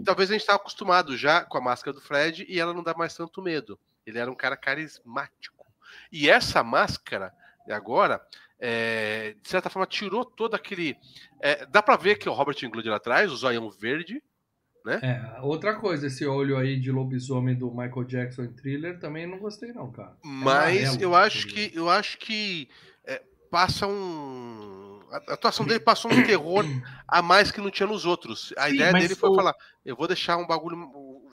B: talvez a gente estava acostumado já com a máscara do Fred e ela não dá mais tanto medo. Ele era um cara carismático. E essa máscara, agora, é, de certa forma, tirou todo aquele. é, dá pra ver que é o Robert Englund lá atrás, o zoião verde.
A: É, outra coisa, esse olho aí de lobisomem do Michael Jackson em thriller também não gostei, não, cara.
B: Mas
A: amarelo,
B: eu acho que eu acho que é, passa um. A atuação dele passou um terror a mais que não tinha nos outros. A
C: Sim,
B: ideia
C: mas
B: dele foi
C: o-
B: falar: eu vou deixar um bagulho.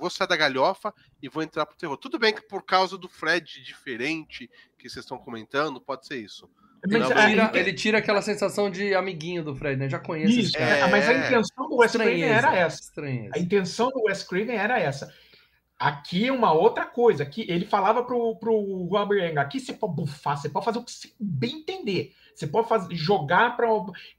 B: Vou sair da galhofa e vou entrar pro terror. Tudo bem que por causa do Fred diferente que vocês estão comentando, pode ser isso.
C: Mas
B: Não,
A: Ele tira, ele tira aquela sensação de amiguinho do Fred, né? Já conheço esse
C: Isso,
A: cara.
C: é, mas a
B: É.
C: intenção do Wes Craven era essa.
A: Estranheza.
C: A intenção do Wes Craven era essa. Aqui é uma outra coisa. Aqui ele falava pro, pro Robert Englund, aqui você pode bufar, você pode fazer o que você bem entender. Você pode fazer, jogar para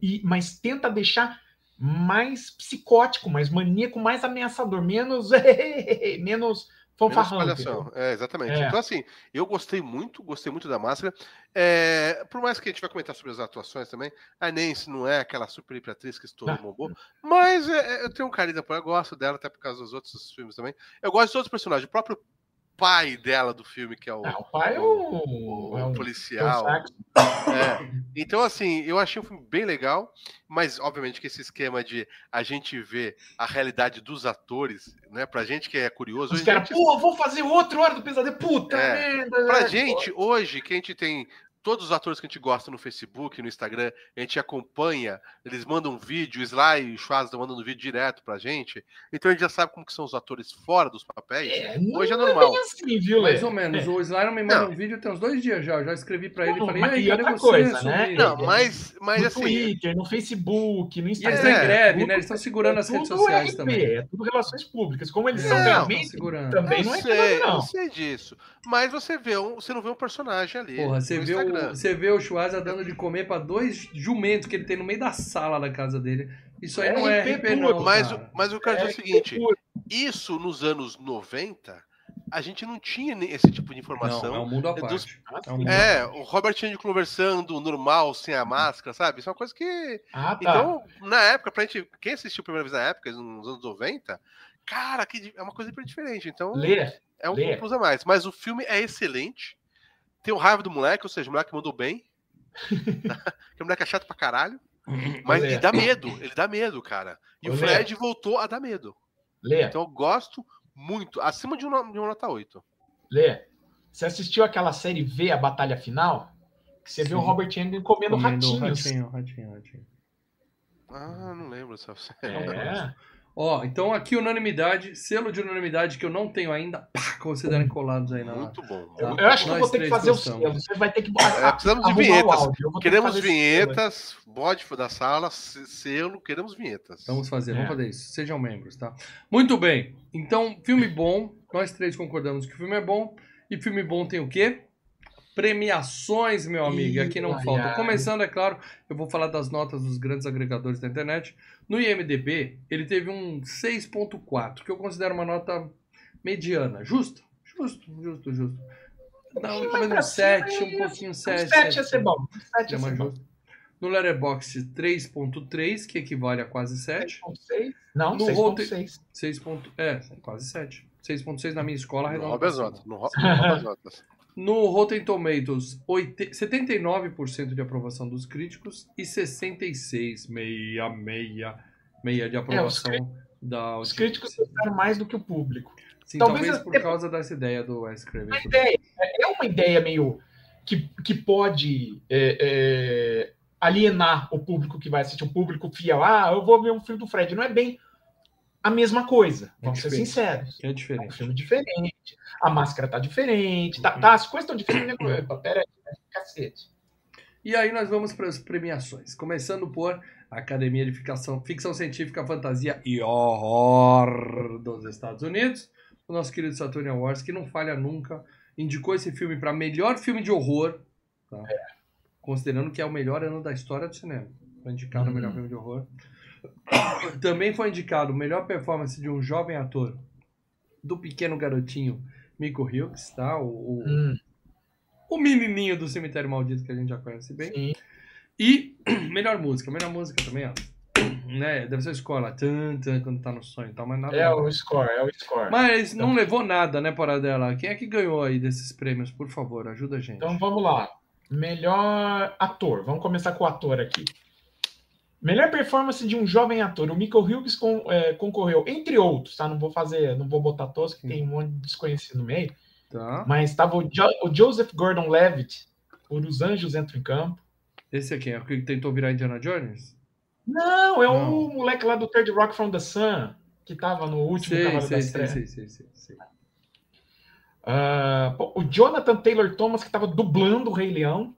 C: e mas tenta deixar mais psicótico, mais maníaco, mais ameaçador, menos menos
B: Menos
C: fanfarrão. entendeu?
B: É, exatamente.
C: É.
B: Então, assim, eu gostei muito, gostei muito da máscara. É, por mais que a gente vai comentar sobre as atuações também, a Nancy não é aquela super imperatriz que estourou
C: Não.
B: bombou, mas é, é, eu tenho um carinho por ela, gosto dela, até por causa dos outros filmes também. Eu gosto dos outros personagens, o próprio pai dela do filme, que é o,
C: Ah, o pai é
B: o-
C: o,
B: o
C: é um
B: policial. É. Então, assim, eu achei um filme bem legal, mas obviamente que esse esquema de a gente ver a realidade dos atores, né? Pra gente que é curioso.
C: Os caras,
B: gente-
C: pô, vou fazer outro Hora do Pesadelo. Puta
B: É.
C: merda.
B: Pra gente, hoje, que a gente tem todos os atores que a gente gosta no Facebook, no Instagram, a gente acompanha, eles mandam vídeo, o Sly e o Schwarzenegger mandando vídeo direto pra gente, então a gente já sabe como que são os atores fora dos papéis.
C: É, não
B: Hoje é
C: é
B: normal.
C: bem assim, viu,
A: Mais ou menos.
C: É.
A: O Slider me manda
B: Não.
A: um vídeo tem uns dois dias já. Eu já escrevi pra ele e
C: Não,
A: falei, e
C: mas
A: aí,
C: e
A: cadê você,
C: coisa, né?
A: sumido?"
B: Não, mas, mas
C: no
B: assim,
C: Twitter, no Facebook, no
A: E eles
C: Instagram.
A: estão em
B: É,
A: greve,
C: tudo-
A: né? Eles estão segurando as
C: é
A: redes sociais
C: RP,
A: também.
C: É tudo relações públicas. Como eles
B: É,
C: são
B: não,
A: Estão
C: realmente,
A: segurando.
C: também
B: eu
C: não é
B: sei,
C: aquilo,
B: eu
C: não.
B: sei disso. Mas você vê um, você não vê um personagem ali.
A: Porra, você
B: no
A: vê, o,
B: Instagram.
A: você vê o Schwarza dando de comer pra dois jumentos que ele tem no meio da sala da casa dele. Isso aí
C: É
A: não é
C: RP
A: RP, não.
B: Mas,
A: cara.
B: mas eu quero dizer
C: É,
B: o seguinte:
C: puro.
B: isso nos anos 90, a gente não tinha esse tipo de informação.
A: Não, é um mundo à
B: É dos-
A: parte.
C: Ah,
A: É um mundo à
B: É, o Robert Andy conversando normal, sem a máscara, sabe? Isso é uma coisa que.
C: Ah, tá.
B: Então, na época, pra gente. Quem assistiu a primeira vez na época, nos anos 90, cara, que é uma coisa bem diferente. Então,
C: Lê,
B: é um
C: lê.
B: plus a mais. Mas o filme é excelente. Tem o raiva do moleque, ou seja, o moleque mandou bem. Porque o moleque é chato pra caralho. Mas
C: Lê.
B: ele dá medo, ele dá medo, cara. E
C: Ô,
B: o
C: Lê.
B: Fred voltou a dar medo.
C: Lê,
B: Então eu gosto muito, acima de uma, de uma nota 8.
C: Lê. Você assistiu aquela série V, A Batalha Final? Que você viu o
A: Sim.
C: Robert Englund comendo,
A: Comendo
C: ratinhos.
A: ratinho, ratinho, ratinho.
B: Ah, não lembro dessa série.
C: É.
A: Ó, então aqui unanimidade, selo de unanimidade que eu não tenho ainda, pá, considerem colados aí na.
B: Muito bom.
A: Tá.
C: Eu, eu acho que eu vou ter que fazer o selo. Você vai ter que
B: É, precisamos de vinhetas. Queremos vinhetas, bode da sala, se- selo, queremos vinhetas.
A: Vamos fazer, vamos
C: É.
A: fazer isso. Sejam membros, tá? Muito bem. Então, filme bom. Nós três concordamos que o filme é bom. E filme bom tem o quê? Premiações, meu amigo. E aqui não falta.
C: ai.
A: Começando, é claro, eu vou falar das notas dos grandes agregadores da internet. No IMDB, ele teve um 6.4, que eu considero uma nota mediana. Justo? Justo, justo, justo. Não,
C: pouquinho
A: talvez um
C: pra
A: 7,
C: cima,
A: um pouquinho
C: Um
A: 7.
C: 7 ia ser bom. Um 7 ia
A: É
C: ser bom.
A: No Letterboxd, 3.3, que equivale a quase 7.
C: 6.6? Não,
A: No
C: 6.6.
A: 6 ponto, é, quase 7. 6.6 na minha escola,
B: Não
A: pra
B: as notas. Não as notas.
A: No Rotten Tomatoes, 80 79% de aprovação dos críticos e 66, meia, meia, meia de aprovação da
C: Os críticos gostaram mais do que o público.
A: Sim,
C: talvez
A: talvez, por causa dessa ideia do Wes Craven.
C: A ideia é uma ideia meio que, que pode é, é, alienar o público que vai assistir, o público fiel. Ah, eu vou ver um filme do Fred. Não é bem a mesma coisa.
A: É
C: Vamos ser
A: diferente.
C: sinceros.
A: É
C: É um
A: diferente.
C: filme diferente. A máscara tá diferente. Tá, tá, as coisas estão diferentes. Né? Epa, Pera aí, né? cacete.
A: E aí nós vamos para as premiações. Começando por Academia de Ficção, Ficção Científica, Fantasia e Horror dos Estados Unidos. O nosso querido Saturn Awards, que não falha nunca, indicou esse filme para melhor filme de horror, tá? considerando que é o melhor ano da história do cinema. Foi indicado o melhor
C: Hum.
A: filme de horror. Também foi indicado melhor performance de um jovem ator do pequeno garotinho Mico Hughes, tá? O, o,
C: Hum,
A: o menininho do Cemitério Maldito que a gente já conhece bem.
C: sim.
A: E melhor música, melhor música também, ó. Né? Deve ser escola, tan, tan, quando tá no sonho e tal, mas nada.
C: É o score, é o score.
A: Mas não levou nada, né, Paradela? Quem é que ganhou aí desses prêmios? Por favor, ajuda a gente.
C: Então vamos lá. Melhor ator. Vamos começar com o ator aqui. Melhor performance de um jovem ator. O Michael Hughes con- é, concorreu, entre outros, tá? Não vou fazer, não vou botar todos, que tem um monte de desconhecido no meio.
A: Tá.
C: Mas estava o, Jo- o Joseph Gordon-Levitt por Os Anjos Entram em Campo.
A: Esse aqui é o que tentou virar Indiana Jones?
C: Não, é
A: Não.
C: o moleque lá do Third Rock from the Sun, que tava no último
A: Sei,
C: Cavalo
A: sei,
C: das
A: sei,
C: Trevas.
A: sei, sei, sei, sei.
C: Pô, o Jonathan Taylor Thomas, que estava dublando o Rei Leão.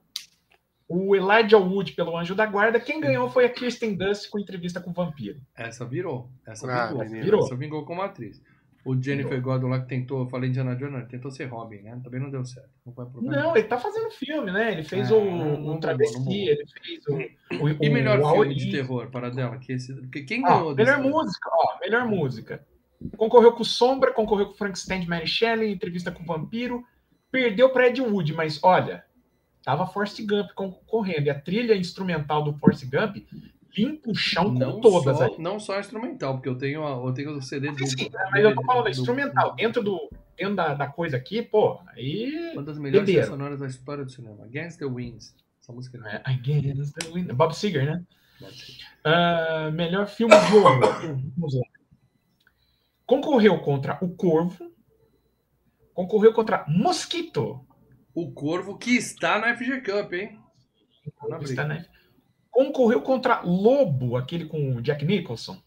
C: O Elijah Wood pelo Anjo da Guarda. Quem ganhou foi a Kirsten Dunst com entrevista com o Vampiro.
A: Essa virou. Essa
B: Ah,
A: vingou.
B: menino.
C: Virou.
A: Essa vingou como atriz. O Jennifer Gordon lá que tentou, eu falei Indiana Jones, tentou ser Robin, né? Também não deu certo. Não foi problema.
C: Não, ele tá fazendo filme, né? Ele fez
A: Ah,
C: o,
A: não
C: o Travesti,
A: não
C: ele fez o. o
A: E
C: o
A: melhor filme
C: Auri.
A: de terror para dela? Que esse, que, quem
C: Ah,
A: ganhou?
C: melhor
A: desse-
C: música, ó, melhor música. Concorreu com Sombra, concorreu com Frankenstein Mary Shelley, entrevista com o Vampiro. Perdeu para Ed Wood, mas olha, tava Forrest Gump concorrendo. E a trilha instrumental do Forrest Gump limpa o chão com
A: Não
C: todas
A: só,
C: aí.
A: não só instrumental, porque eu tenho, a- eu tenho o CD
C: Sim,
A: duplo.
C: sim, mas eu tô falando
A: do-
C: instrumental. Dentro, do, dentro da, da coisa aqui, pô, aí.
A: Uma das melhores
C: Beberam.
A: sonoras da história do cinema. Against the Winds. Essa música é
C: É, Against the Wind. Bob Seger, né? Ah, melhor filme de horror. Vamos lá. Concorreu contra O Corvo. Concorreu contra Mosquito.
A: O Corvo que está na FG Cup, hein? Tá na
C: Está, né? Concorreu contra Lobo, aquele com o Jack Nicholson.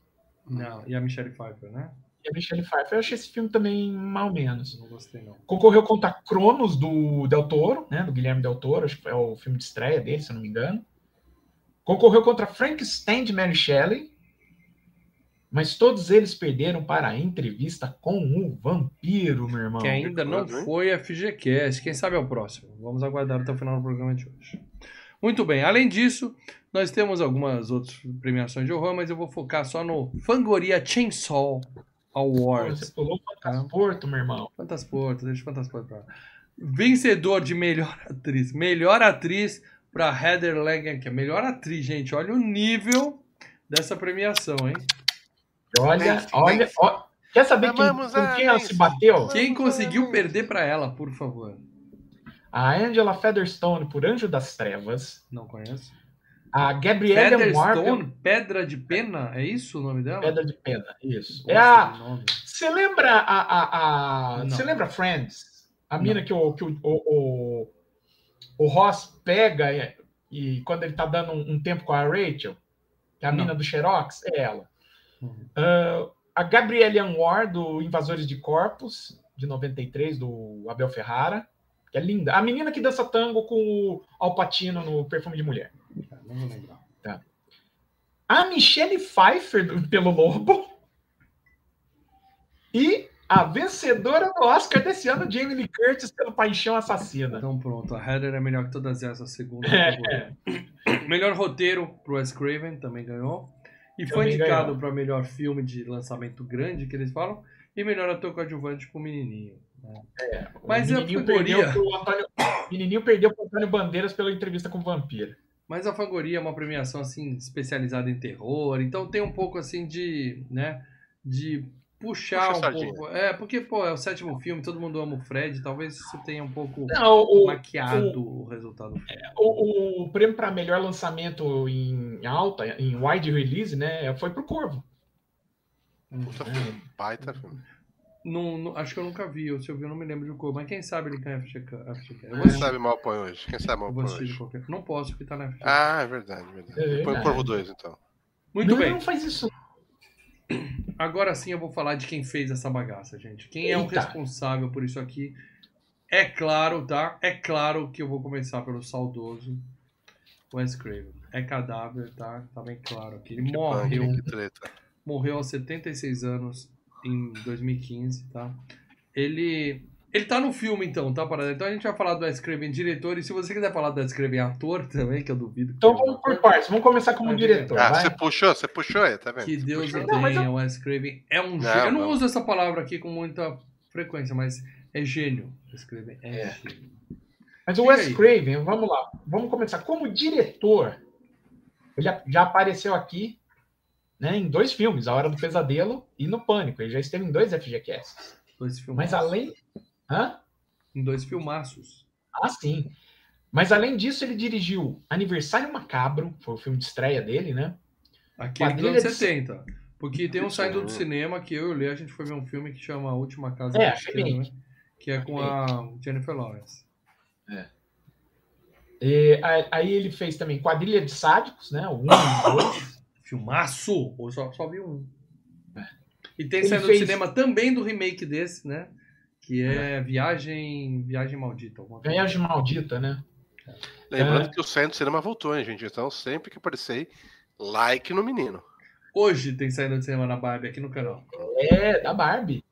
A: Não, e a Michelle Pfeiffer, né?
C: E a Michelle Pfeiffer. Eu achei esse filme também mal menos.
A: Não gostei, não.
C: Concorreu contra Cronos, do Del Toro, né? Do Guilherme Del Toro. Acho que é o filme de estreia dele, se eu não me engano. Concorreu contra Frankenstein de Mary Shelley. Mas todos eles perderam para a entrevista com o vampiro, meu irmão.
A: Que ainda não
B: hein?
A: foi FGCast. Quem sabe é o próximo. Vamos aguardar até o final do programa de hoje. Muito bem. Além disso, nós temos algumas outras premiações de horror, mas eu vou focar só no Fangoria Chainsaw Awards.
C: Você pulou o Fantasporto, meu irmão.
A: Fantasporto, deixa o Fantasporto pra lá. Vencedor de melhor atriz. Melhor atriz para Heather Langenkamp. que é melhor atriz, gente. Olha o nível dessa premiação, hein?
C: Olha, olha, ó. Quer saber quem, com quem ela se bateu?
A: Quem conseguiu perder para ela, por favor?
C: A Angela Featherstone por Anjo das Trevas.
A: Não conheço.
C: A pelo
A: Featherstone, Pedra de Pena, é isso o nome dela?
C: Pedra de Pena. Isso.
A: Gosto
C: É a. Você lembra a. a, a
A: Não.
C: você lembra Friends? A
A: Não.
C: mina que, o, que o, o, o, o Ross pega e, e quando ele tá dando um, um tempo com a Rachel, que é a
A: Não.
C: mina do Xerox, é ela.
A: Uhum.
C: Ah, a Gabrielle Anwar, do Invasores de Corpos, de 93, do Abel Ferrara, que é linda. A menina que dança tango com o Alpatino no Perfume de Mulher.
A: Não vou lembrar.
C: a Michelle Pfeiffer do- pelo Lobo e a vencedora do Oscar desse ano, Jamie Lee Curtis pelo Paixão Assassina.
A: Então pronto, a Heather é melhor que todas essas, segundo
C: É.
A: Melhor roteiro pro Wes Craven, também ganhou. E foi indicado para melhor filme de lançamento grande, que eles falam, e melhor ator coadjuvante pro menininho. né? Mas
C: o
A: a
C: menininho
A: Fangoria-
C: perdeu pro Antônio, o menininho perdeu pro Antônio Bandeiras pela entrevista com o Vampiro.
A: Mas a Fangoria é uma premiação assim especializada em terror, então tem um pouco assim de, né, de puxar
B: Puxa
A: um pouco. É, porque pô, é o sétimo filme, todo mundo ama o Fred, talvez isso tenha um pouco
C: Não, o,
A: maquiado o, resultado. do filme.
C: o, o prêmio para melhor lançamento em alta, em wide release, né, foi pro Corvo.
B: Puta filme. Baita filme.
A: Não, não- acho que eu nunca vi, ou se eu vi, eu não me lembro de cor, mas quem sabe ele ganha FGC.
B: Quem sabe mal põe hoje? Quem sabe mal põe hoje?
A: qualquer Não posso, porque tá na FGC.
B: Ah, é verdade, é verdade.
C: É
B: Põe o. Corvo 2, então.
A: Muito
C: não,
A: bem.
C: não faz isso.
A: Agora sim eu vou falar de quem fez essa bagaça, gente. Quem é o
C: Eita.
A: responsável por isso aqui? É claro, tá? É claro que eu vou começar pelo saudoso Wes Craven. É cadáver, tá? Tá bem claro aqui. Ele
B: Que
A: morreu,
B: treta.
A: morreu aos 76 anos em 2015, tá? Ele ele tá no filme então, tá, Parada? Então a gente vai falar do Wes Craven diretor e se você quiser falar do Wes Craven ator também, que eu duvido. que
C: Então vamos por partes. Vamos começar como diretor.
B: Ah,
C: vai.
B: você puxou, você puxou aí, tá vendo?
A: Que
B: Você
A: Deus
B: puxou.
A: o tenha,
C: eu-
A: Wes Craven é um
B: Não,
A: gênio. Eu não,
B: não.
A: uso essa palavra aqui com muita frequência, mas é gênio. Wes Craven é,
C: É.
A: gênio.
C: Mas o Wes. Craven, vamos lá. Vamos começar. Como diretor, ele já- apareceu aqui né, em dois filmes, A Hora do Pesadelo e No Pânico. Ele já esteve em dois FGCasts.
A: Dois filmaços.
C: Mas além. Hã?
A: Em dois filmaços.
C: Ah, sim. Mas além disso, ele dirigiu Aniversário Macabro, foi o filme de estreia dele, né?
A: Aquele dos anos
C: de-
A: 70. Porque tem um saindo do cinema que eu e o Lê, a gente foi ver um filme que chama A Última Casa
C: É, remake.
A: né? Que é com a Jennifer Lawrence.
C: E, a- aí ele fez também Quadrilha de Sádicos, né? O 1 e o 2.
A: Filmaço! Ou só, só vi um. E tem
C: Ele
A: saindo
C: fez-
A: do cinema também do remake desse, né? Que é Viagem. Viagem Maldita.
C: Viagem Maldita, né?
B: Lembrando
C: É.
B: que o Centro do Cinema voltou, hein, gente? Então, sempre que aparecer, like no menino.
A: Hoje tem saída do cinema na Barbie aqui no canal.
C: É, da Barbie.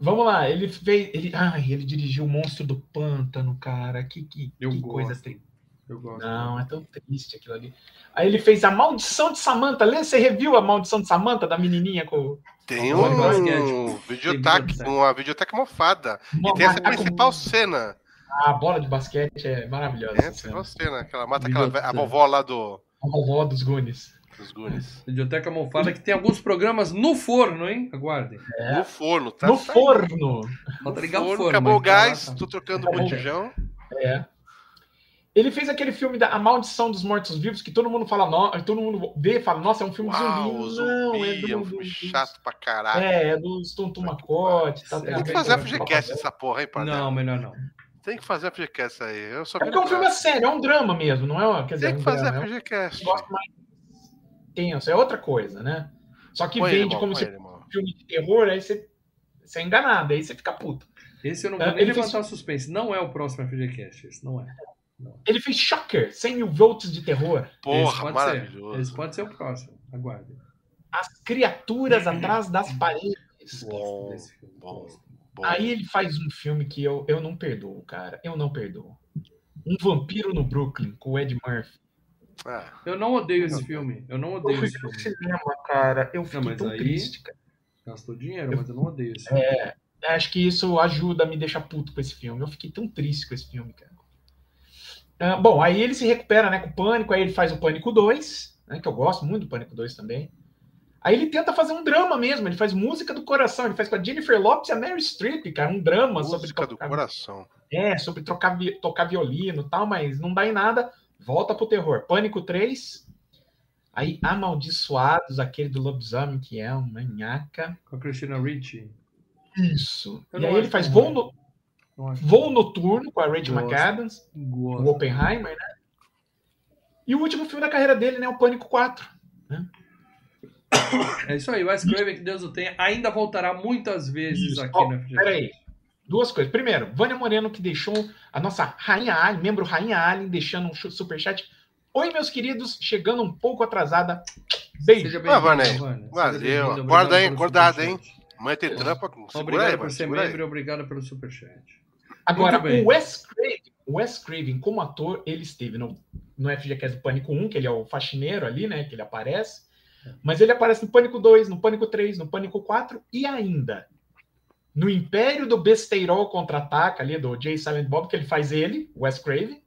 C: Vamos lá, ele fez. Ele, ai, ele dirigiu o Monstro do Pântano, cara. Que, que, que coisa triste.
A: Eu gosto.
C: Não, é tão triste aquilo ali. Aí ele fez a Maldição de Samantha. Lê, você reviu a Maldição de Samantha da menininha com
B: Tem
A: de
B: um videotaque,
A: Tem
B: uma videoteca mofada.
C: uma
B: E tem essa principal cena.
C: A bola de basquete é maravilhosa.
B: Tem
C: essa cena.
B: principal cena, que ela mata aquela, a vovó lá do,
C: A vovó dos Goonies.
B: dos Goonies.
A: Biblioteca Mofada que tem alguns programas no forno, hein? Aguardem.
B: No forno, tá?
C: no
B: saindo.
C: forno.
A: Falta
B: No
A: ligar o
B: forno,
A: forno.
B: acabou o gás,
A: tá.
B: tô trocando o botijão.
C: É. Ele fez aquele filme da A Maldição dos Mortos-Vivos, que todo mundo fala, no... todo mundo vê e fala, nossa, é um filme de
B: Uau,
C: zumbi. Não, é
B: zumbi,
C: do,
B: é um
C: do-
B: filme chato pra caralho.
C: É, é dos Tonto Macote. Tá,
A: Tem
B: que
A: É,
B: fazer a
A: é,
B: FGCast dessa porra, hein, Pardal?
A: Não, melhor não.
B: Tem que fazer a FGCast aí. Eu só
C: É porque é um filme sério, é um drama mesmo, não é? Quer dizer,
B: Tem
C: é
B: que
C: um
B: fazer
C: drama,
B: a
C: é um
B: FGCast.
C: negócio mais tenso, é outra coisa, né? Só que
B: Põe ele,
C: vende
B: irmão,
C: como se
B: ele,
C: fosse um filme de terror, aí você, você é enganado, aí você fica puto.
A: Esse eu não
C: É,
A: vou nem
C: ele fez-
A: levantar suspense. Não é o próximo FGCast. Esse não é.
C: Ele fez Shocker, 100 mil volts de terror.
A: esse
B: Porra,
A: pode
B: maravilhoso.
A: ser. Esse pode ser o próximo. Aguardem.
C: As criaturas atrás das paredes.
A: Gosto
B: Bom,
A: desse filme.
B: bom. Bom,
C: Aí ele faz um filme que eu, eu não perdoo, cara. Eu não perdoo. Um vampiro no Brooklyn, com o Ed Murphy.
B: ah,
A: Eu não odeio esse filme. Eu não
C: Eu
A: odeio
C: fui
A: esse filme.
C: cinema, cara. Eu fiquei
A: mas
C: tão
A: aí-
C: triste, cara.
A: Gastou dinheiro, mas eu não odeio esse filme.
C: Acho que isso ajuda a me deixar puto com esse filme. Eu fiquei tão triste com esse filme, cara. Ah, bom, aí ele se recupera né, com o Pânico, aí ele faz o Pânico 2, né, que eu gosto muito do Pânico 2 também. Aí ele tenta fazer um drama mesmo, ele faz música do coração, ele faz com a Jennifer Lopes e a Mary Streep, cara, um drama sobre
B: música do
C: tocar,
B: coração.
C: é, sobre trocar, tocar violino e tal, mas não dá em nada, volta pro terror. Pânico 3, aí Amaldiçoados, aquele do lobisomem que é uma manhaca.
A: Com a Christina Ricci.
C: Isso.
A: Eu
C: e aí ele faz voo, no, Voo Noturno com a Rachel. McAdams,
A: Gosto.
C: o Oppenheimer, né? E o último filme da carreira dele, né? O Pânico 4.
A: É isso aí. Wes Craven, que Deus o tenha, ainda voltará muitas vezes
C: Isso.
A: aqui
C: Ó,
A: no FGCast.
C: Peraí. Duas coisas. Primeiro, Vânia Moreno, que deixou a nossa Rainha Alien, membro Rainha Alien, deixando um superchat. Oi, meus queridos, chegando um pouco atrasada. Beijo.
A: Seja
B: Ah,
A: bem-vindo,
B: Vânia. Valeu. Acorda aí,
A: pelo
B: acordado, hein? Amanhã tem trampa. Segura
A: Obrigado
B: aí,
A: por ser membro e obrigado pelo superchat.
C: Agora, o Wes Craven, o Wes Craven, como ator, ele esteve no, no FGCast do Pânico 1, que ele é o faxineiro ali, né? Que ele aparece. Mas ele aparece no Pânico 2, no Pânico 3, no Pânico 4 e ainda no Império do Besteirol Contra-Ataca, ali do Jay Silent Bob, que ele faz ele, o Wes Craven.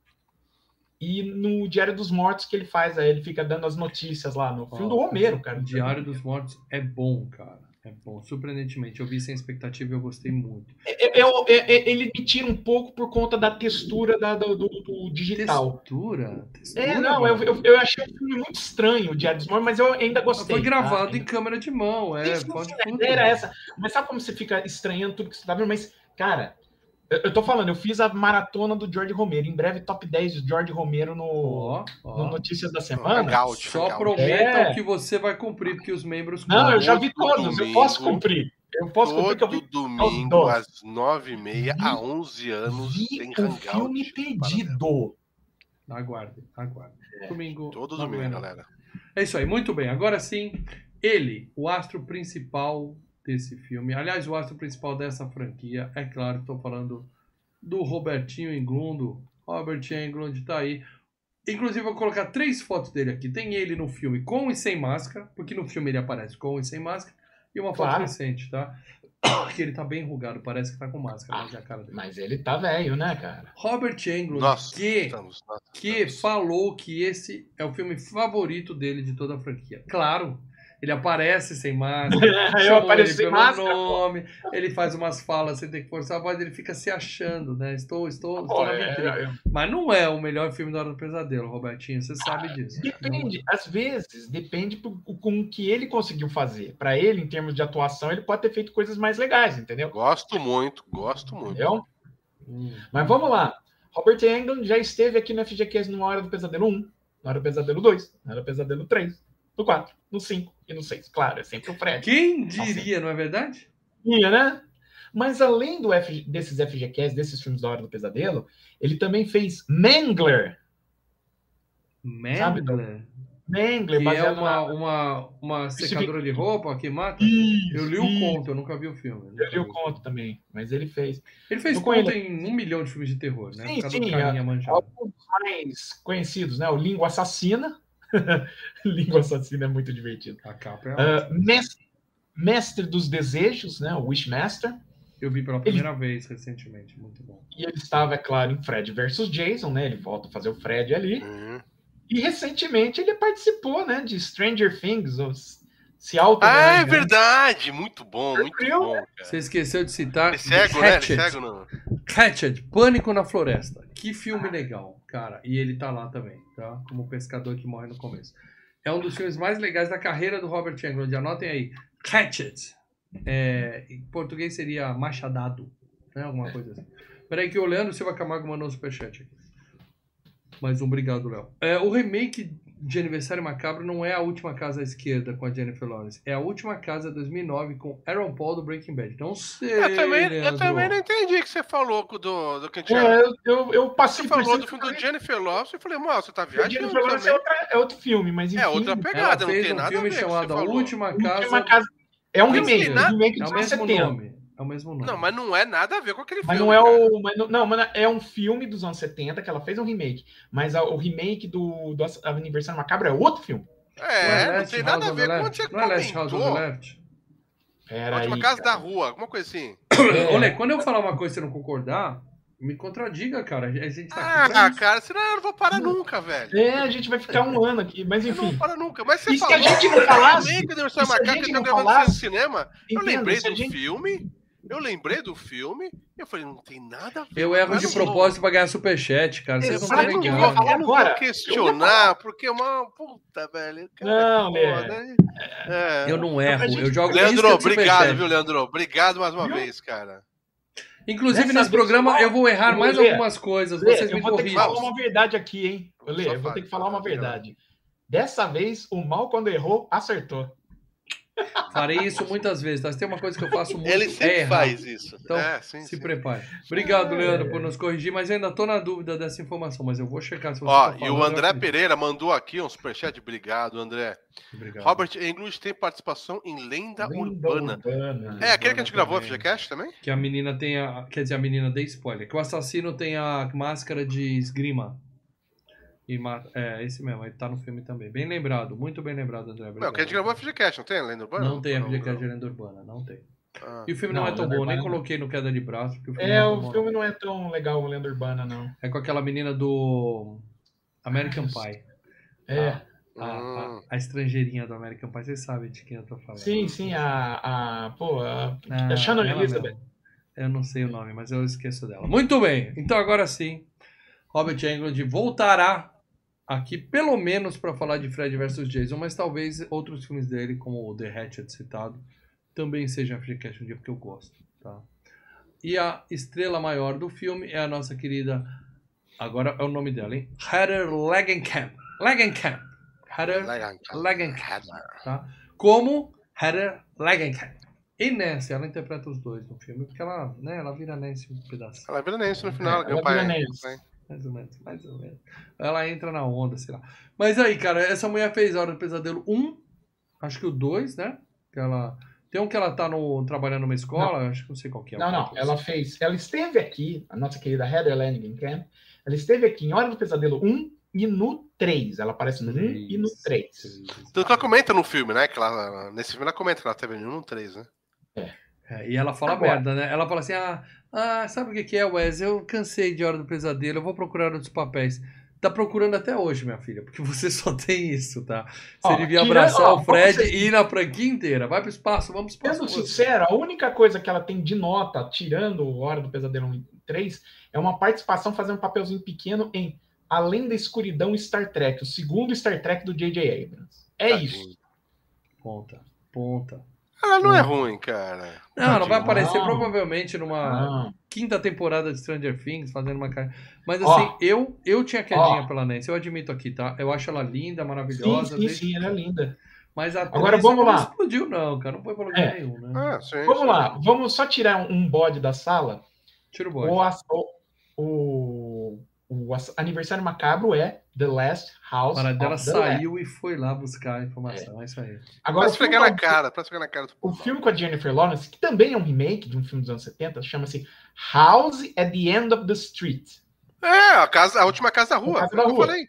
C: E no Diário dos Mortos, que ele faz, aí ele fica dando as notícias lá no filme do Romero, cara.
A: O Diário dos Mortos é bom, cara. É bom, surpreendentemente. Eu vi sem expectativa e eu gostei muito.
C: É- é- é- é- ele me tira um pouco por conta da textura da- do, do- do digital.
A: Textura? Textura,
C: É, não, eu, eu, eu achei o filme muito estranho, o Diário dos Mortos, mas eu ainda gostei.
A: Foi gravado
C: tá?
A: em câmera de mão, é.
C: Sim,
A: pode
C: sim, era essa. Mas sabe como você fica estranhando tudo que você tá vendo? Mas, cara, eu, eu tô falando, eu fiz a maratona do George Romero. Em breve, top 10 do George Romero no,
A: Ó,
C: no
A: ó.
C: Notícias da Semana.
B: Hangout,
A: Só
B: hangout.
A: prometam
C: É.
A: que você vai cumprir, porque os membros
C: Não, eu já vi
B: Todo
C: todos, eu
B: domingo,
C: posso cumprir. Eu posso cumprir que eu
B: Todo
C: vi,
B: domingo, às nove e meia,
C: Vi-
B: há 11 anos,
C: vi
B: tem
C: o
B: hangout.
C: filme pedido.
A: Aguardem, aguardem.
C: É.
A: Domingo.
B: Todo domingo,
A: e
B: galera.
A: É isso aí, muito bem. Agora sim, ele, o astro principal desse filme. Aliás, o astro principal dessa franquia, é claro, estou falando do Robertinho Englundo. Robert Englund tá aí. Inclusive, vou colocar três fotos dele aqui. Tem ele no filme com e sem máscara, porque no filme ele aparece com e sem máscara. E uma foto
C: Claro.
A: recente, tá? Que ele tá bem enrugado, parece que tá com máscara, mas é cara dele.
C: Mas ele tá velho, né, cara?
A: Robert Englund,
B: Nossa,
A: que
B: estamos, nós
A: que
B: estamos.
A: falou que esse é o filme favorito dele de toda a franquia. Claro, ele aparece sem máscara,
C: eu
A: ele
C: sem máscara.
A: nome, ele faz umas falas sem ter que forçar a voz, ele fica se achando, né? Estou, estou, estou
C: Pô,
A: na
C: é,
A: vitrine.
C: é,
A: Mas não é o melhor filme da Hora do Pesadelo, Robertinho, você sabe disso.
C: Depende, às vezes, depende com o que ele conseguiu fazer. Para ele, em termos de atuação, ele pode ter feito coisas mais legais, entendeu?
B: Gosto muito, gosto muito.
C: Entendeu?
A: Hum.
C: Mas vamos lá. Robert Englund já esteve aqui no FGCast no Hora do Pesadelo 1, na Hora do Pesadelo 2, na Hora do Pesadelo 3, no 4, no 5 e no 6. Claro, é sempre o Fred.
A: Quem diria, não é verdade?
C: Ia, né? Mas além do F, desses FGCast, desses filmes da Hora do Pesadelo, ele também fez Mangler.
A: Mangler.
C: Mangler,
A: Que é uma,
C: na...
A: uma, uma secadora de roupa que mata?
C: Isso,
A: Eu li o
C: isso.
A: conto, eu nunca vi o filme.
C: Eu li o conto também, mas ele fez.
A: Ele fez
C: Eu
A: conto
C: ele.
A: em um milhão de filmes de terror, né?
C: Sim, sim,
A: manjado.
C: Alguns mais conhecidos, né? O Língua Assassina. Língua Assassina é muito divertido.
A: A capa é
C: Ah, Mes- Mestre dos Desejos, né? O Wishmaster.
A: Eu vi pela primeira vez recentemente, muito bom.
C: E ele estava, é claro, em Fred versus Jason, né? Ele volta a fazer o Fred ali.
B: Uhum.
C: E recentemente ele participou, né? De Stranger Things, se auto
B: Ah, é verdade. Muito bom, muito
C: Viu?
B: bom, cara.
A: Você esqueceu de citar
B: Ele é cego, né? Ele é cego, não.
A: Hatchet, Pânico na Floresta. Que filme legal, cara. E ele tá lá também, tá? Como o pescador que morre no começo. É um dos filmes mais legais da carreira do Robert Englund. Anotem aí. Hatchet. É, em português seria machadado, né? Alguma coisa assim. Peraí que o Leandro Silva Camargo mandou um superchat aqui. Mais um, obrigado, Léo. É, o remake de Aniversário Macabro não é a última casa à esquerda com a Jennifer Lawrence. É a última casa 2009 com Aaron Paul do Breaking Bad. Não sei,
B: Eu também, eu também não entendi o que você falou do, do que a gente
C: É, eu, eu, eu
B: Você
C: passei por
B: falou
C: cima
B: do filme do. Jennifer Lawrence e falei, mano, você tá viajando
C: Jennifer Lawrence é, outra- é outro filme, mas enfim.
B: É outra pegada, não tem
A: um
B: nada a
A: filme
B: ver
A: chamado
B: você
A: A. Última
C: Última
A: Casa.
C: Casa- É um remake,
A: É
C: dos
A: o
C: anos
A: mesmo
C: 70.
A: nome. É o mesmo nome.
B: Não, mas não é nada a ver com aquele
C: Mas
B: filme.
C: não é
B: cara.
C: o. Mas não, não, mas é um filme dos anos 70 que ela fez um remake. Mas a- o remake do, do Aniversário Macabro é outro filme.
B: É, não
A: Last
B: tem
A: House
B: nada a
A: on
B: ver com onde você
A: Não é Last House on the
B: comentou.
A: Left?
C: Era
B: Última
C: aí,
B: casa
C: cara.
B: da rua, alguma coisa assim.
C: É.
A: Olha, quando eu falar uma coisa e você não concordar, me contradiga, cara. A gente tá aqui
B: Ah,
A: isso.
B: cara, senão eu não vou parar nunca, velho.
C: É, a gente vai ficar um ano aqui, mas
B: Eu não vou
C: enfim.
B: parar nunca. Mas você
C: E se
B: falou.
C: a gente não falasse-
B: remake do Aniversário
C: se a gente
B: que
C: não
B: tá isso
C: falasse-
B: no cinema. Eu lembrei
C: se a
B: do
C: gente-
B: filme. Eu lembrei do filme. Eu falei, não tem nada a ver.
A: Eu erro de
B: não-
A: propósito pra ganhar superchat, cara. Vocês não
C: Exato,
B: Eu não
C: eu
B: não vou
C: agora.
B: questionar, porque é uma puta, velho. cara,
C: Não,
B: é
C: Lê.
B: foda, hein? É.
A: Eu não erro,
C: gente-
A: eu jogo
B: Leandro, obrigado, viu, Leandro? Obrigado mais uma
C: Viu?
B: vez, cara.
A: Inclusive, nesse programa eu vou errar mais
C: ler.
A: algumas coisas.
C: Lê,
A: Vocês me
C: eu vou ter que falar uma verdade aqui, hein? Lê, eu vou ter que falar uma verdade. Dessa vez, o mal, quando errou, acertou.
A: Farei isso muitas vezes, tá? Se tem uma coisa que eu faço muito,
B: Ele
A: é
B: sempre
A: errar.
B: faz isso.
A: Então,
B: é, sim,
A: Se
B: sim.
A: prepare. Obrigado,
C: É.
A: Leandro, por nos corrigir, mas ainda tô na dúvida dessa informação, mas eu vou checar se você
B: Ó,
A: tá
B: e o André. Pereira mandou aqui um superchat. Obrigado, André.
A: Obrigado.
B: Robert Englund tem participação em Lenda,
C: Lenda
B: Urbana.
C: Urbana.
B: É, aquele que a gente gravou a
A: também.
B: FGCast também?
A: Que a menina tem a. Quer dizer, a menina dê spoiler. Que o assassino tem a máscara de esgrima. E mata. É, esse mesmo, ele tá no filme também. Bem lembrado, muito bem lembrado, André.
B: Não, que a gente gravou a FGCast, não tem? Lenda Urbana?
A: Não tem a
B: Não,
A: FGCast de lenda urbana, não tem.
B: Ah.
A: E o filme não, é
C: Não,
A: tão
C: Lenda
A: bom, nem
C: Urbana-
A: coloquei no queda de braço. Porque o filme
C: É,
A: não
C: o
A: bom,
C: filme não é tão legal, o Lenda Urbana, não.
A: É com aquela menina do American Pie.
C: É.
A: A, a,
B: Hum.
A: a estrangeirinha do American Pie, vocês sabem de quem eu tô falando.
C: Sim, sim, a. a pô, a,
A: Ah,
C: a Shannon
A: ela
C: Elizabeth.
A: mesmo. Eu não sei o nome, mas eu esqueço dela. Muito bem, então agora sim, Robert Englund voltará aqui pelo menos para falar de Fred vs Jason, mas talvez outros filmes dele, como o The Hatchet citado, também sejam FGCast um dia, porque eu gosto. Tá? E a estrela maior do filme é a nossa querida, agora é o nome dela, hein? Heather Langenkamp. Langenkamp. Heather Langenkamp. Tá? Como Heather Langenkamp. E Nancy, ela interpreta os dois no filme, porque ela, né, ela vira Nancy um pedaço.
B: Ela vira Nancy no final.
C: É,
B: meu
C: ela
B: pai.
C: vira Nancy.
A: Mais ou menos, mais ou menos. Ela entra na onda, sei lá. Mas aí, cara, essa mulher fez Hora do Pesadelo 1, acho que o 2, né? Que ela... Tem um que ela tá no, trabalhando numa escola, acho que não sei qual que é.
C: Não, não, ela fez. Ela esteve aqui, a nossa querida Heather Langenkamp, ela esteve aqui em Hora do Pesadelo 1 e no 3. Ela aparece no 1 e no 3.
B: Tanto que ela comenta no filme, né? Que ela, nesse filme ela comenta que ela teve no 1 3, né?
A: É, e ela fala
C: Agora.
A: merda, né? Ela fala assim: ah, ah, sabe o que, que é, Wes? Eu cansei de Hora do Pesadelo, eu vou procurar outros papéis. Tá procurando até hoje, minha filha, porque você só tem isso, tá? Você
C: Ó,
A: devia
C: tira-
A: abraçar
C: ó,
A: o Fred
C: ser-
A: e ir na franquia inteira. Vai pro espaço, vamos pro espaço.
C: Sendo sincero, a única coisa que ela tem de nota, tirando o Hora do Pesadelo 1 e 3, é uma participação fazendo um papelzinho pequeno em Além da Escuridão Star Trek, o segundo Star Trek do J.J. Abrams. É
B: Tadinho.
C: isso.
A: Ponta, ponta.
B: Ela não é ruim, cara.
A: Não, não vai
C: Não.
A: aparecer provavelmente numa
C: Não.
A: quinta temporada de Stranger Things, fazendo uma cara. Mas
C: Ó.
A: assim, eu, eu tinha quedinha
C: Ó.
A: pela Nancy, eu admito aqui, tá? Eu acho ela linda,
C: Sim,
A: maravilhosa.
C: sim,
A: desde-
C: sim, ela é linda.
A: Mas a
C: Agora vamos
A: ela
C: lá.
A: não explodiu, não, cara. Não foi pra lugar
C: É.
A: nenhum, né?
B: Ah, sim,
C: Vamos
B: sim.
C: lá, vamos só tirar um, bode da sala.
A: Tira o bode.
C: O, as- o, o, o aniversário macabro é The Last House.
A: Para dela
C: of the Left.
A: saiu e foi lá buscar a informação. É, isso aí.
C: Agora,
B: Pra esfregar na cara, pra esfregar na cara do
C: o filme com a Jennifer Lawrence, que também é um remake de um filme dos anos 70, chama-se House at the End of the Street.
B: É, a, casa, a última casa da rua.
C: A casa da
B: que eu
C: rua.
B: falei.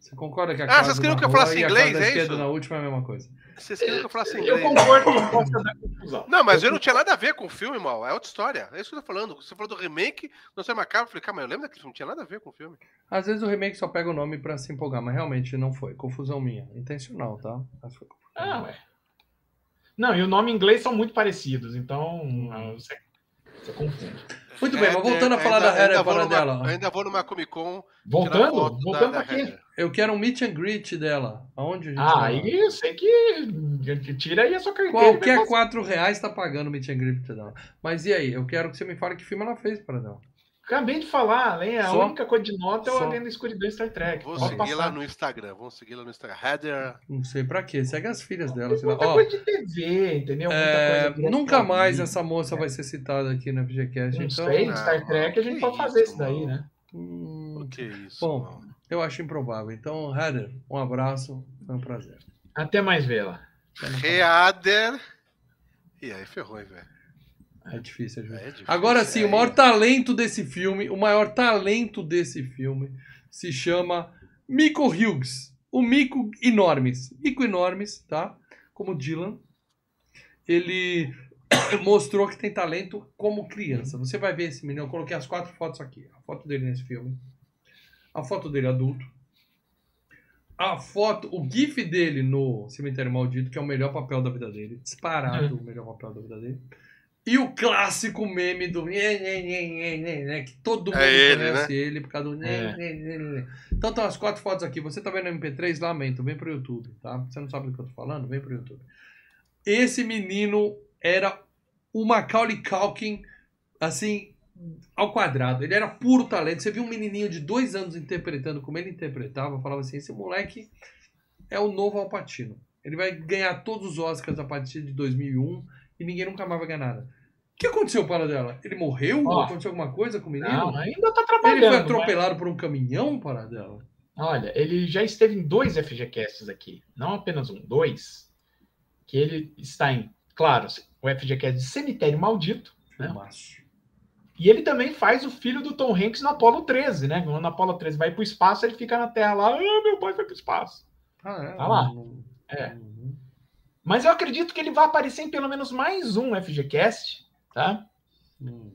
A: Você concorda que a
B: Ah,
A: casa
B: vocês queriam que eu
A: rua
B: falasse inglês, é isso?
A: na última é a mesma coisa.
B: Vocês queriam que eu falasse
C: Eu
B: inglês.
C: concordo que possa dar confusão.
B: Não, mas eu não tinha nada a ver com o filme, mal. É outra história. É isso que eu tô falando. Você falou do remake, não sei macabro. Eu falei, cara, mas eu lembro daquele filme, não tinha nada a ver com o filme.
A: Às vezes o remake só pega o nome pra se empolgar, mas realmente não foi. Confusão minha. Intencional, tá? Mas foi confusão.
C: Ah, ué. Não, e o nome em inglês são muito parecidos, então ah, você, você confunde.
A: Muito bem, mas voltando a falar
B: ainda-
A: da Heather
B: ainda vou
A: para
B: numa-
A: dela.
B: Ainda vou numa Comic Con.
C: Voltando? Voltando
B: da-
C: pra
B: da
C: quê?
B: Heather.
A: Eu quero um meet and greet dela. Aonde a gente
C: Ah,
A: vai?
C: aí eu sei que tira aí a sua carteira.
A: Qualquer. 4 reais tá pagando o meet and greet dela. Mas e aí? Eu quero que você me fale que filme ela fez para dela.
C: Acabei de falar, né? A
A: Só?
C: única coisa de nota é o? Além da Escuridão Star Trek.
B: Vou
C: Pode
B: seguir
C: passar.
B: lá no Instagram. Vamos seguir lá no Instagram. Heather.
A: Não sei pra quê. Segue as filhas dela. sei lá.
C: Muita
A: Ó,
C: coisa de TV, entendeu? Muita
A: é, nunca mais essa moça vai ser citada aqui na FGCast.
C: Não
A: Então,
C: sei, Star Trek a gente
B: que
C: pode fazer
B: isso,
C: isso daí, né?
A: hum,
B: Que isso.
A: Bom.
B: mano.
A: eu acho improvável. Então, Heather, um abraço. Foi um prazer.
C: Até mais vê-la.
B: Heather. E aí, ferrou, hein, velho.
A: É difícil, é
B: É
A: difícil.
B: difícil,
A: Agora sim,
B: é.
A: o maior talento desse filme, o maior talento desse filme se chama Mico Hughes. O Mico Enormes. Mico Enormes, tá? Como Dylan. Ele mostrou que tem talento como criança. Você vai ver esse menino, eu coloquei as quatro fotos aqui. A foto dele nesse filme. A foto dele adulto. A foto, o gif dele no Cemitério Maldito, que é o melhor papel da vida dele. Disparado o melhor papel da vida dele. E o clássico meme do nhê, nhê, nhê, que todo mundo
B: É ele,
A: conhece ele por causa do
C: É.
A: Então estão as quatro fotos aqui. Você tá vendo no MP3? Lamento, vem pro YouTube, tá? Você não sabe do que eu tô falando? Vem pro YouTube. Esse menino era o Macaulay Culkin, assim, ao quadrado. Ele era puro talento. Você viu um menininho de dois anos interpretando como ele interpretava, falava assim, esse moleque é o novo Alpatino. Ele vai ganhar todos os Oscars a partir de 2001 e ninguém nunca mais vai ganhar nada. O que aconteceu para dela? Ele morreu?
C: Ó.
A: aconteceu alguma coisa com o menino?
C: Não, ainda tá
A: ele
C: trabalhando.
A: foi
C: mas-
A: atropelado por um caminhão para dela?
C: Olha, ele já esteve em dois FGCasts aqui. Não apenas um, dois. Que ele está em, claro, o FGCast de Cemitério Maldito. Né? E ele também faz o filho do Tom Hanks no Apollo 13, né? Quando o Apollo 13 vai pro espaço, ele fica na Terra lá. Ah, meu pai foi pro espaço.
A: Ah, é?
C: Tá lá.
A: Não-
C: É. Mas eu acredito que ele vai aparecer em pelo menos mais um FGCast, tá?
A: Hum.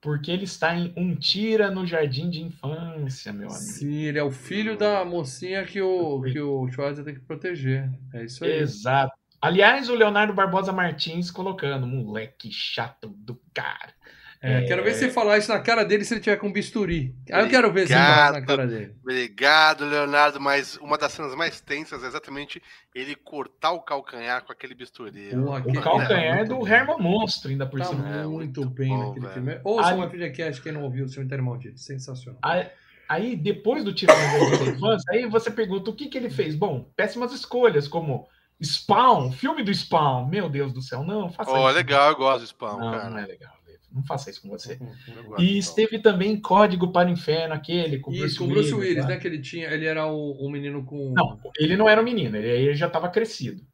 C: Porque ele está em Um Tira no Jardim de Infância, meu amigo.
A: Sim, ele é o filho da mocinha que o, que o Schwarzer tem que proteger. É isso aí.
C: Exato. Aliás, o Leonardo Barbosa Martins colocando, moleque chato do cara.
A: É, Quero ver você falar isso na cara dele se ele tiver com bisturi. Aí eu quero ver se ele fala isso na cara dele.
B: Obrigado, Leonardo. Mas uma das cenas mais tensas é exatamente ele cortar o calcanhar com aquele bisturi.
A: Porra,
C: O
A: que-
C: calcanhar
A: muito
C: do
A: bem.
C: Herman Monstro, ainda por
A: Tá
C: cima.
B: É,
A: muito,
B: muito
A: bem
B: bom,
A: naquele
B: velho.
A: filme. Ouça o FGCast, quem não ouviu, o Cemitério Maldito. Sensacional.
C: Aí, aí, depois do Tira no Jardim da Infância, aí você pergunta o que, que ele fez. Bom, péssimas escolhas, como Spawn, filme do Spawn. Meu Deus do céu, não, faça
B: Ó,
C: isso.
B: legal, eu gosto de spam,
C: Não,
B: cara.
C: não é legal. Não faça isso com você.
A: Uhum.
B: Gosto
C: E
B: spam.
C: esteve também Código para o Inferno, aquele com Bruce
A: com Bruce
C: Willis,
A: Willis,
C: tá?
A: né? Que ele tinha. Ele era o, o menino com.
C: Não, ele não era um menino, ele, ele já estava crescido.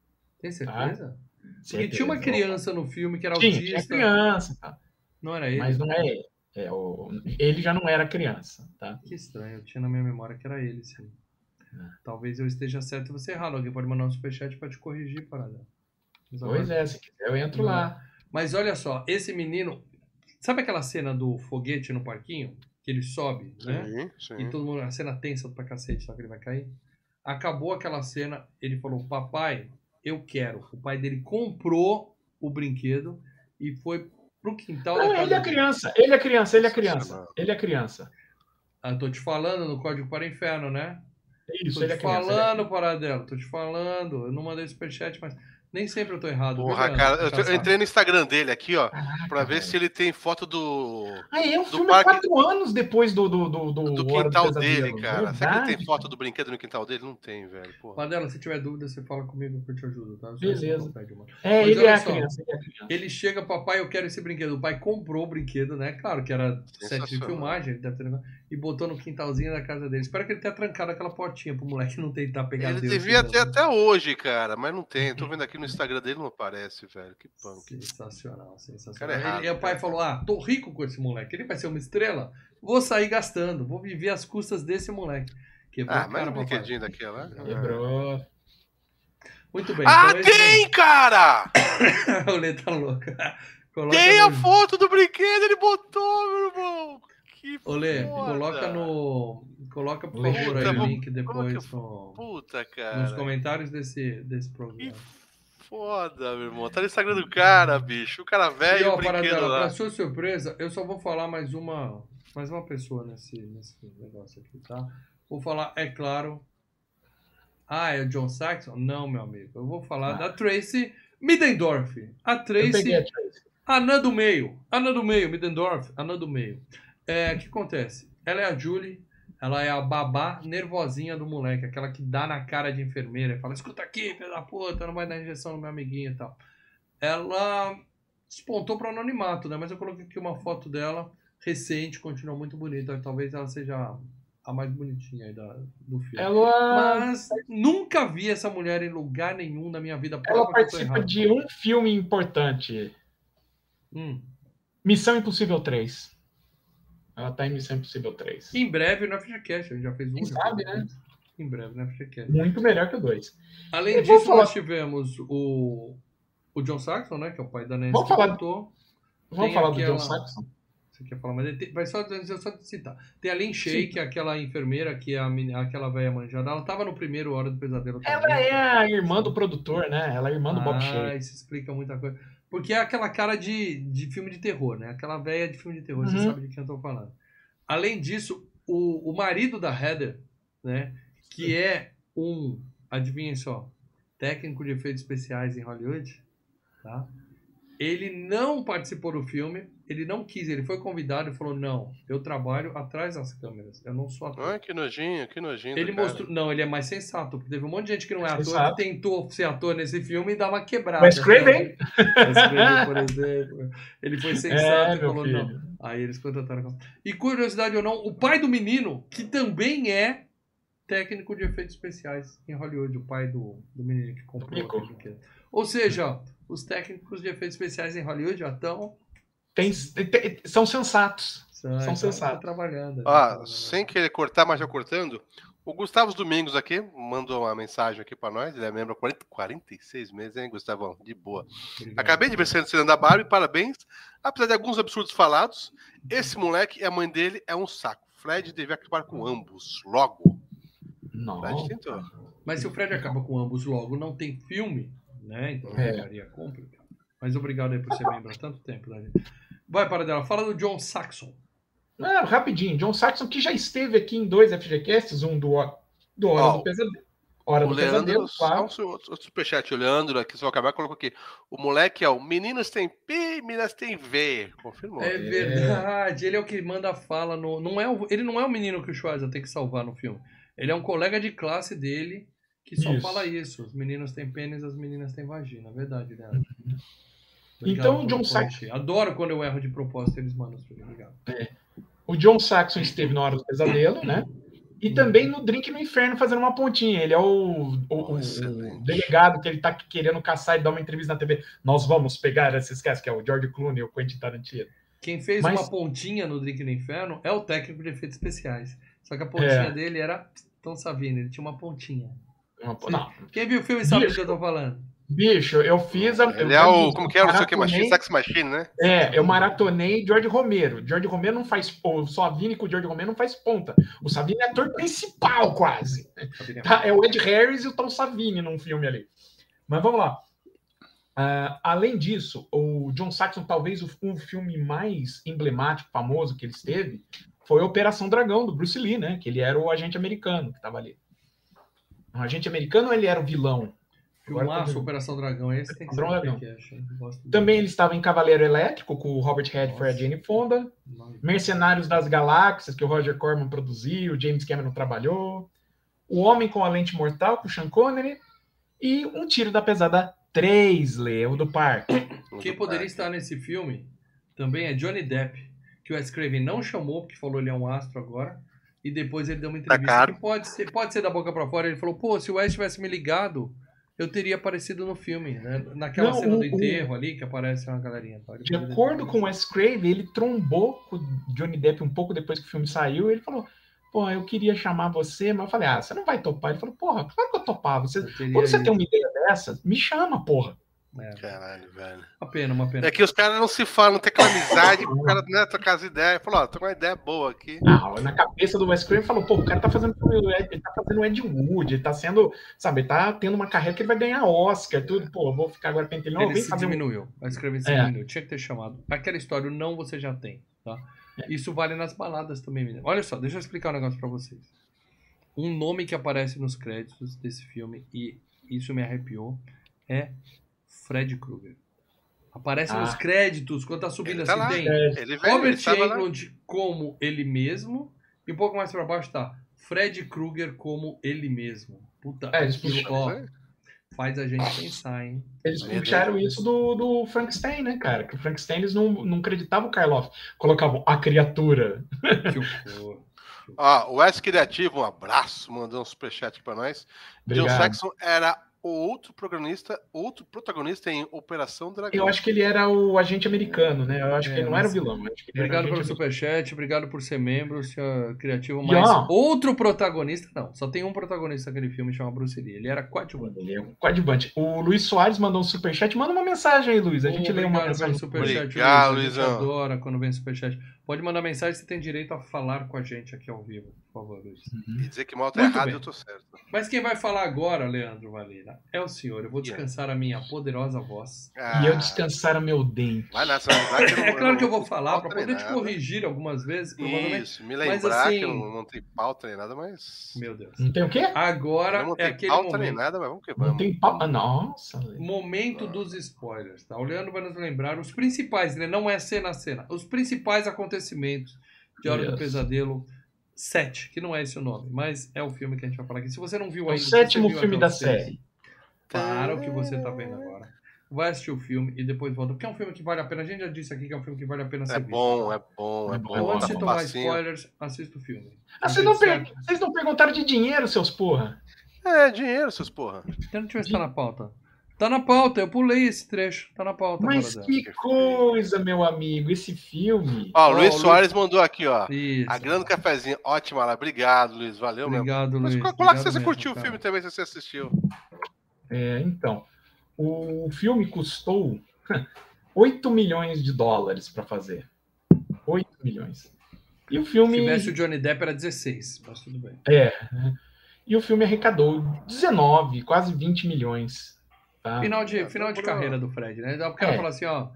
A: Tem certeza? Porque
C: Certeza.
A: tinha uma criança no filme que era
C: Tinha,
A: autista.
C: tinha criança, tá?
A: Não era ele?
C: mas não é ele. É, o, ele já não era criança, tá?
A: Que estranho, eu tinha na minha memória que era ele, sim.
C: É.
A: Talvez eu esteja certo e você errado. Alguém pode mandar um superchat pra te corrigir, parada. Mas
C: Pois
A: agora-
C: é, se quiser eu entro
A: Não.
C: lá.
A: Mas olha só, esse menino. Sabe aquela cena do foguete no parquinho? Que ele sobe, né?
B: Sim,
A: E
B: sim.
A: todo mundo, a cena tensa pra cacete, sabe que ele vai cair? Acabou aquela cena, ele falou, papai, eu quero. O pai dele comprou o brinquedo e foi pro quintal da
C: Não,
A: casa
C: ele é
A: dele.
C: criança, ele é criança, ele é criança. Ele é criança.
A: Ah, tô te falando no Código para o Inferno, né?
C: É Isso,
A: tô
C: ele
A: te
C: é criança.
A: falando, Paradelo, tô te falando. Eu não mandei superchat, mas. Nem sempre eu tô errado.
B: Porra, cara, eu, tô- eu entrei no Instagram dele aqui, ó,
C: Caraca,
B: pra ver
C: velho.
B: se ele tem foto do.
C: Ah, é, o
B: do
C: filme
B: parque-
C: é quatro anos depois do, do, do, do,
B: Do quintal
C: Pesadelo.
B: dele, cara. Será que ele
C: Verdade.
B: tem foto do brinquedo no quintal dele? Não tem, velho. Porra.
A: Padela, se tiver dúvida, você fala comigo que eu te ajudo, tá?
C: Beleza. É,
A: Mas
C: ele é
A: só.
C: criança. Ele é criança.
A: Ele chega, papai, eu quero esse brinquedo. O pai comprou o brinquedo, né? Claro que era set de filmagem, ele deve ter e botou no quintalzinho da casa dele. Espero que ele tenha trancado aquela portinha pro moleque não tentar pegar
B: Ele
A: Deus
B: devia
A: de
B: ter
A: novo.
B: até hoje, cara, mas não tem. Tô vendo aqui no Instagram dele, não aparece, velho. Que punk.
A: Sensacional, sensacional.
B: Cara é errado,
A: Ele- e o pai falou: Ah, tô rico com esse moleque. Ele vai ser uma estrela. Vou sair gastando. Vou viver às custas desse moleque. Quebrou
B: Ah, mas o brinquedinho daquela.
C: Quebrou.
A: Muito bem.
B: Ah,
A: então
B: tem, cara!
A: o Lê tá louca. Coloca
B: Tem a foto do brinquedo, ele botou, meu irmão. Que
A: Ô, Lê,
B: foda.
A: coloca no. Coloca, por
C: Lê,
A: favor, aí o link
B: é que
A: depois no-
B: Puta,
A: nos
B: cara.
A: comentários desse, desse
B: Que
A: programa.
B: foda, meu irmão. Tá no Instagram do cara, bicho. O cara velho e
A: ó,
B: brinquedo
A: Paradela,
B: lá.
A: pra sua surpresa, eu só vou falar mais uma, mais uma pessoa nesse, nesse negócio aqui, tá? Vou falar, é claro. Ah, é o John Saxon? Não, meu amigo. Eu vou falar
C: Ah.
A: da Tracy Middendorf. A Tracy,
C: a Tracy.
A: Anã do meio. Anã do meio, Middendorf, Anã do meio. É, o que acontece? Ela é a Julie, ela é a babá nervosinha do moleque, aquela que dá na cara de enfermeira e fala: escuta aqui, filho da puta, não vai dar injeção no meu amiguinho e tal. Ela despontou para o anonimato, né? Mas eu coloquei aqui uma foto dela recente, continua muito bonita. Talvez ela seja a mais bonitinha aí da, do filme.
C: Ela,
A: Mas nunca vi essa mulher em lugar nenhum na minha vida.
C: ela participa de um filme importante.
A: Hum.
C: Missão Impossível 3. Ela tá em Missão Impossível 3.
A: Em breve no FGCast, a gente já fez um.
C: Quem sabe, né?
A: Em breve no FGCast.
C: Muito melhor que o 2.
A: Além
C: Eu
A: disso,
C: falar-
A: nós tivemos o, o John Saxon, né? Que é o pai da Nancy
C: Vamos
A: que
C: falar-
A: voltou.
C: Vamos
A: Tem
C: falar do
A: aquela-
C: John Saxon?
A: Você quer falar, mas tem- vai só, eu só te citar. Tem a Lynn Shay, que é aquela enfermeira, que é a, aquela velha manjada. Ela tava no primeiro Hora do Pesadelo
C: Ela
A: também.
C: é a irmã do produtor, né? Ela é irmã do Bob
A: ah,
C: Shea.
A: isso explica muita coisa. Porque é aquela cara de, de filme de terror, né? Aquela velha de filme de terror, você
C: Uhum.
A: sabe de quem eu tô falando. Além disso, o, o marido da Heather, né? Que é um, adivinhem só, técnico de efeitos especiais em Hollywood, tá? Ele não participou do filme, ele não quis, ele foi convidado e falou: Não, eu trabalho atrás das câmeras, eu não sou ator.
B: Ai, que nojinho, que nojinho.
A: Ele mostrou. Não, ele é mais sensato, porque teve um monte de gente que não é ator
C: Sensato.
A: tentou ser ator nesse filme e uma quebrada.
C: Wes Craven?
A: Por exemplo. Ele foi sensato
C: É,
A: e falou:
C: filho.
A: Não. Aí eles contrataram. E curiosidade ou não, o pai do menino, que também é técnico de efeitos especiais em Hollywood, o pai do, do menino que comprou. Ou seja, os técnicos de efeitos especiais em Hollywood já estão.
C: Tem- tem- são sensatos.
A: São
C: São sensatos.
A: trabalhando.
B: Ah,
A: né?
B: sem querer cortar, mas já cortando. O Gustavo Domingos aqui mandou uma mensagem aqui pra nós. Ele é membro há 40, 46 meses, hein, Gustavão? De boa.
A: Obrigado.
B: Acabei de ver você cena da Barbie, parabéns. Apesar de alguns absurdos falados, esse moleque e a mãe dele é um saco. Fred devia acabar com ambos, logo.
C: Não.
B: Fred tentou.
A: Mas se o Fred acaba com ambos logo, não tem filme, né? Então
C: É.
A: ficaria complicado. Mas obrigado aí por ser membro há tanto tempo, da gente. Vai para dela. Fala do John Saxon.
C: Ah, rapidinho. John Saxon, que já esteve aqui em dois FGCasts, um do, do Hora
B: Ó,
C: do Pesadelo. Hora
B: O
C: do
B: Leandro,
C: Pesadelo,
B: só um outro superchat, o Leandro aqui, só acabar, colocou aqui. O moleque é o Meninas tem P, meninas tem V. Confirmou.
A: É verdade, ele é o que manda a fala no. Não é o... Ele não é o menino que o Schwarzer tem que salvar no filme. Ele é um colega de classe dele que só
C: Isso.
A: fala isso. Os meninos têm pênis, as meninas têm vagina. É verdade, Leandro.
C: Então,
A: por
C: John
A: corrigir. Adoro quando eu erro de propósito, eles mandam os filmes. Obrigado.
C: O John Saxon esteve na Hora do Pesadelo, né? E também no Drink no Inferno fazendo uma pontinha. Ele é o, o- o- o delegado que ele tá querendo caçar e dar uma entrevista na TV. Nós vamos pegar esses caras, que é o George Clooney, o Quentin Tarantino.
A: Quem fez
C: Mas-
A: uma pontinha no Drink no Inferno é o técnico de efeitos especiais. Só que a pontinha
C: É.
A: dele era Tom Savini, ele tinha uma pontinha.
C: Uma- Não,
A: Quem viu o filme sabe do que eu tô falando.
C: Bicho, eu fiz a. eu
B: Ele é o. Como que é? Não sei o que, Machine, Sex Machine, né?
C: É, eu maratonei George Romero. George Romero não faz. O Savini com o George Romero não faz ponta. O Savini é ator principal, quase. Tá, é o Ed Harris e o Tom Savini num filme ali. Mas vamos lá. Ah, além disso, o John Saxon, talvez o, um filme mais emblemático, famoso que ele esteve, foi a Operação Dragão, do Bruce Lee, né? Que ele era o agente americano que estava ali. O agente americano ou ele era o vilão?
A: Filmaço, Operação Dragão, esse tem que ser
C: Dragão.
A: podcast, hein? Gosto
C: Também ele estava em Cavaleiro Elétrico com o Robert Redford e a
A: Nossa.
C: Jane Fonda.
A: muito.
C: Mercenários das Galáxias, que o Roger Corman produziu, o James Cameron trabalhou. O Homem com a Lente Mortal, com o Sean Connery. E Um Tiro da Pesada 3, Leo, do parque.
A: Quem poderia estar nesse filme também é Johnny Depp, que o Wes Craven não chamou, porque falou ele é um astro agora. E depois ele deu uma entrevista
B: caro.
A: que pode ser, pode ser da boca pra fora. Ele falou, pô, se o Wes tivesse me ligado, eu teria aparecido no filme, né? Naquela
C: Não,
A: cena
C: o-
A: do enterro ali, que aparece uma galerinha.
C: De acordo com o. Wes Craven, ele trombou com o Johnny Depp um pouco depois que o filme saiu. Ele falou: Pô, eu queria chamar você, mas eu falei: Ah, você não vai topar. Ele falou: Porra, claro que eu topava. Você,
A: Eu
C: quando você tem uma ideia dessa, me chama, porra.
A: É,
B: Caralho, velho.
A: uma pena, uma pena.
B: É que os caras não se falam, não tem aquela amizade, o cara né, trocar as ideias. Falou, ó, tô com uma ideia boa aqui.
C: Ah, na cabeça do Wes Craven falou: Pô, o cara tá fazendo ele tá fazendo o Ed Wood, ele tá sendo, sabe, ele tá tendo uma carreira que ele vai ganhar Oscar, tudo. Pô, vou ficar agora pentelhando. Não,
A: Ele se
C: fazer
A: diminuiu. A escrever se
C: É.
A: diminuiu. Tinha que ter chamado. Aquela história, o não você já tem, tá? Isso vale nas baladas também, menino. Olha só, deixa eu explicar um negócio pra vocês. Um nome que aparece nos créditos desse filme, e isso me arrepiou, é Fred Krueger. Aparece
C: Ah.
A: nos créditos, quando tá subindo
B: Ele tá
A: assim,
B: lá.
A: tem
C: É,
B: Ele veio,
A: Robert
B: ele tava lá.
A: Englund como ele mesmo, e um pouco mais pra baixo tá Fred Krueger como ele mesmo. Puta,
C: É, eles puxaram,
A: ó,
B: né?
A: faz a gente pensar, hein?
C: Eles puxaram isso do, do Frankenstein, né, cara? Que o Frankenstein eles não, não acreditavam o Karloff. Colocavam a criatura.
A: Que horror.
B: Ó, o Wes Criativo, um abraço, mandou um superchat pra nós. John
C: Obrigado.
B: Saxon era o outro protagonista, outro protagonista em Operação Dragão.
C: Eu acho que ele era o agente americano, né? Eu acho que
A: É,
C: ele não era o vilão. que
A: Obrigado pelo superchat, obrigado por ser membro, senhor criativo. Mas outro protagonista, não, só tem um protagonista naquele filme, chama Bruce Lee. Ele era coadjuvante.
C: Ele é um coadjuvante. O Luiz Soares mandou um superchat. Manda uma mensagem aí, Luiz. A gente lê uma mensagem.
A: pelo superchat,
B: Obrigado,
A: Luiz.
B: Luizão.
A: adora quando vem superchat. Pode mandar mensagem, você tem direito a falar com a gente aqui ao vivo, por favor, Luiz.
B: E dizer que mal tá
A: Muito
B: errado,
A: bem.
B: eu tô certo.
A: Mas quem vai falar agora, Leandro Valina, é o senhor. Eu vou descansar a minha poderosa voz.
C: E eu
B: Ah,
C: descansar o meu dente.
B: Vai vai que eu não-
A: É claro que eu
B: não-
A: vou falar, pra
B: pauta nem
A: poder te corrigir algumas vezes, provavelmente.
B: Isso, me
A: Mas
B: lembrar
A: assim-
B: que eu não, não tem pauta nem nada, mas.
A: Meu Deus.
C: Não tem o quê?
A: Agora
B: não
A: é
B: tem
A: aquele
B: pauta nem
A: momento.
B: nada, mas vamos que
C: Não
B: vamos.
C: tem pau. Ah, nossa.
A: Momento dos spoilers, tá? O Leandro vai nos lembrar os principais, né? Não é cena a cena. Os principais acontecimentos de Hora do
C: Yes.
A: Pesadelo 7, que não é esse o nome, mas é o filme que a gente vai falar aqui. Se você não viu
C: É o
A: ainda,
C: sétimo filme da série.
A: Para o que você tá vendo agora. Vai assistir o filme e depois volta. Porque é um filme que vale a pena. A gente já disse aqui que é um filme que vale a pena ser
B: É
A: visto.
B: bom, é bom, é
C: É
B: bom.
A: Então, antes
B: tá
A: de tomar
B: passinho.
A: spoilers, assista o filme.
C: Ah, vocês não, per... vocês não perguntaram de dinheiro, seus porra?
B: É, dinheiro, seus porra.
A: Então, se tá na pauta. Tá na pauta, eu pulei esse trecho. Tá na pauta.
C: Mas que coisa, meu amigo. Esse filme.
B: Ó, o
A: Ó,
B: Luiz
A: o Luiz-
B: Soares mandou aqui, ó.
A: Isso.
B: A grande cafezinho. Ótima lá. Obrigado, Luiz. Valeu mesmo.
A: Obrigado,
B: Mas
A: Luiz.
B: coloca
A: Obrigado
B: se você
A: mesmo,
B: curtiu o
A: cara.
B: filme também, se você assistiu.
C: É, então, o filme custou 8 milhões de dólares para fazer. 8 milhões. E o
A: Se
C: filme.
A: tivesse o Johnny Depp era 16, mas tudo bem.
C: É. E o filme arrecadou 19, quase 20 milhões. Tá?
A: Final de,
B: Ah,
A: final de carreira do Fred, né? Cara
C: É.
A: falar assim, ó.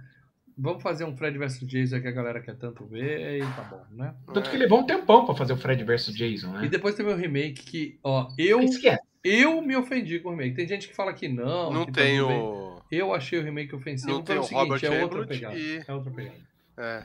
A: Vamos fazer um Fred vs Jason que a galera quer tanto ver e tá bom, né?
C: Tanto que levou um tempão para fazer o Fred versus Jason,
A: E
C: né?
A: depois teve o remake que, ó, eu,
C: Esquece.
A: eu me ofendi com o remake. Tem gente que fala que não.
B: Não
A: que tá
B: tem o.
A: Eu achei o remake ofensivo
B: Não
A: pelo
B: tem o
A: seguinte,
B: Robert
A: é outra pegada.
B: e-
A: É outra pegada.
B: É.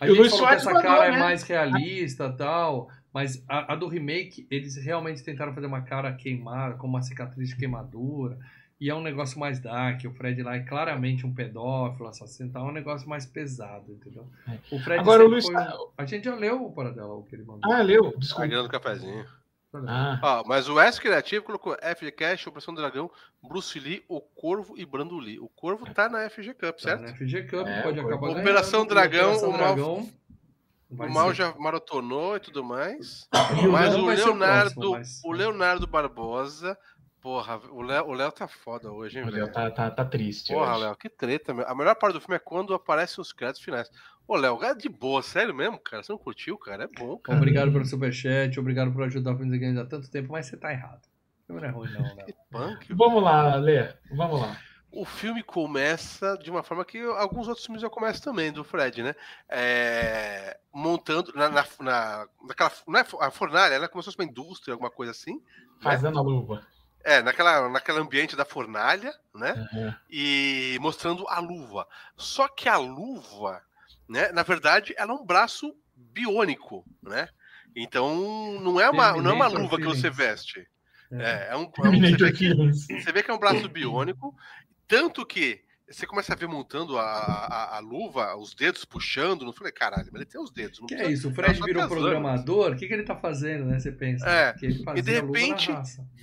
A: A
C: E
A: gente
C: Luiz
A: falou
C: Soares
A: que essa
C: mandou,
A: cara é
C: né?
A: mais realista e tal, mas a, a do remake, eles realmente tentaram fazer uma cara queimada, com uma cicatriz de queimadura, e é um negócio mais dark, o Fred lá é claramente um pedófilo, assassino, tal, é um negócio mais pesado, entendeu?
C: É.
A: O Fred
C: Agora o Luiz.
A: foi um- A gente já leu o Paradela, o que ele mandou.
C: Ah, leu.
B: A
C: Desculpa.
B: grande cafezinho.
C: Ah,
B: Ó, mas o S Criativo colocou FG Cash, Operação Dragão, Bruce Lee, O Corvo e Brando Lee. O Corvo tá na FG Cup,
A: Tá
B: certo?
A: na FG Cup,
C: É,
A: pode
C: o-
A: acabar
B: Operação Dragão,
A: Operação
B: o Mal-
A: Dragão vai
B: o Mal já maratonou e tudo mais.
C: e o
B: Mas o Leonardo,
A: próximo, mas-
B: o Leonardo Barbosa, porra, o Léo, o Léo tá foda hoje, hein,
C: o Léo tá, tá, tá triste.
B: Porra. Léo, que treta, meu. A melhor parte do filme é quando aparecem os créditos finais. Ô, Léo, é de boa, sério mesmo, cara? Você não curtiu, cara? É bom, cara.
A: Obrigado pelo superchat, obrigado por ajudar o Filmes Games há tanto tempo, mas você tá errado. O filme não é ruim, não, Léo.
B: Punk.
C: Vamos lá, Lê. Vamos lá.
B: O filme começa de uma forma que alguns outros filmes já começam também, do Fred, né? É, montando na, na, na- naquela. Não é a fornalha, né? Como se fosse uma indústria, alguma coisa assim.
C: Fazendo a luva.
B: É, naquela, naquele ambiente da fornalha, né?
C: Uhum.
B: E mostrando a luva. Só que a luva, né? Na verdade, ela é um braço biônico, né? Então não é uma, não é uma luva que você veste.
A: É.
B: É, é um, é um- você, vê que, você vê que é um braço biônico, tanto que você começa a ver montando a, a, a luva, os dedos puxando. Não falei, caralho, mas ele tem os dedos.
A: Que é isso? O Fred virou programador? O que, que ele tá fazendo, né? Você pensa.
B: É,
A: Que ele fazia
B: de repente-.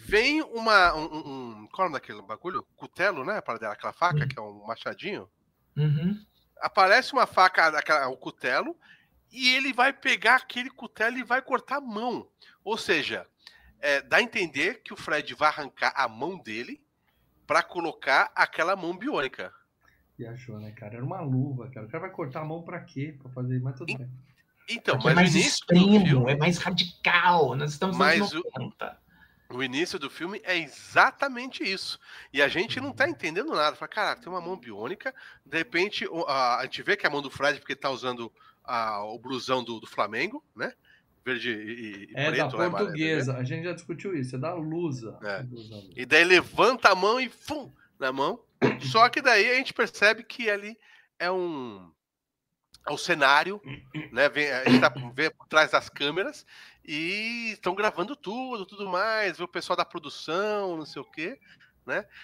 B: Vem uma. Um, um, qual é o nome daquele bagulho? Cutelo, né? Para dar aquela faca,
C: Hum.
B: que é um machadinho.
C: Uhum.
B: Aparece uma faca, aquela, o cutelo, e ele vai pegar aquele cutelo e vai cortar a mão. Ou seja, é, dá a entender que o Fred vai arrancar a mão dele para colocar aquela mão biônica.
A: E achou, né, cara? Era uma luva, cara. O cara vai cortar a mão pra quê? Pra fazer, mas tudo bem.
B: Então,
C: Porque é
B: mas
C: mais
B: o início do
C: extremo,
B: filme,
C: é mais radical. Nós estamos nos
B: Mas
C: anos
B: o-
C: 90.
B: o início do filme é exatamente isso. E a gente não tá entendendo nada. Fala, cara, tem uma mão biônica. De repente, a, a gente vê que é a mão do Fred, porque ele tá usando a- o blusão do, do Flamengo, né? Verde e, e
A: É
B: preto,
A: da
B: né, amarelo, né?
A: portuguesa. A gente já discutiu isso. É da Lusa.
B: É.
A: Lusa.
B: E daí levanta a mão e fum na mão. Só que daí a gente percebe que ali é um é um cenário, né? Vem, a gente tá vê por trás das câmeras e estão gravando tudo, tudo mais, vê o pessoal da produção, não sei o quê.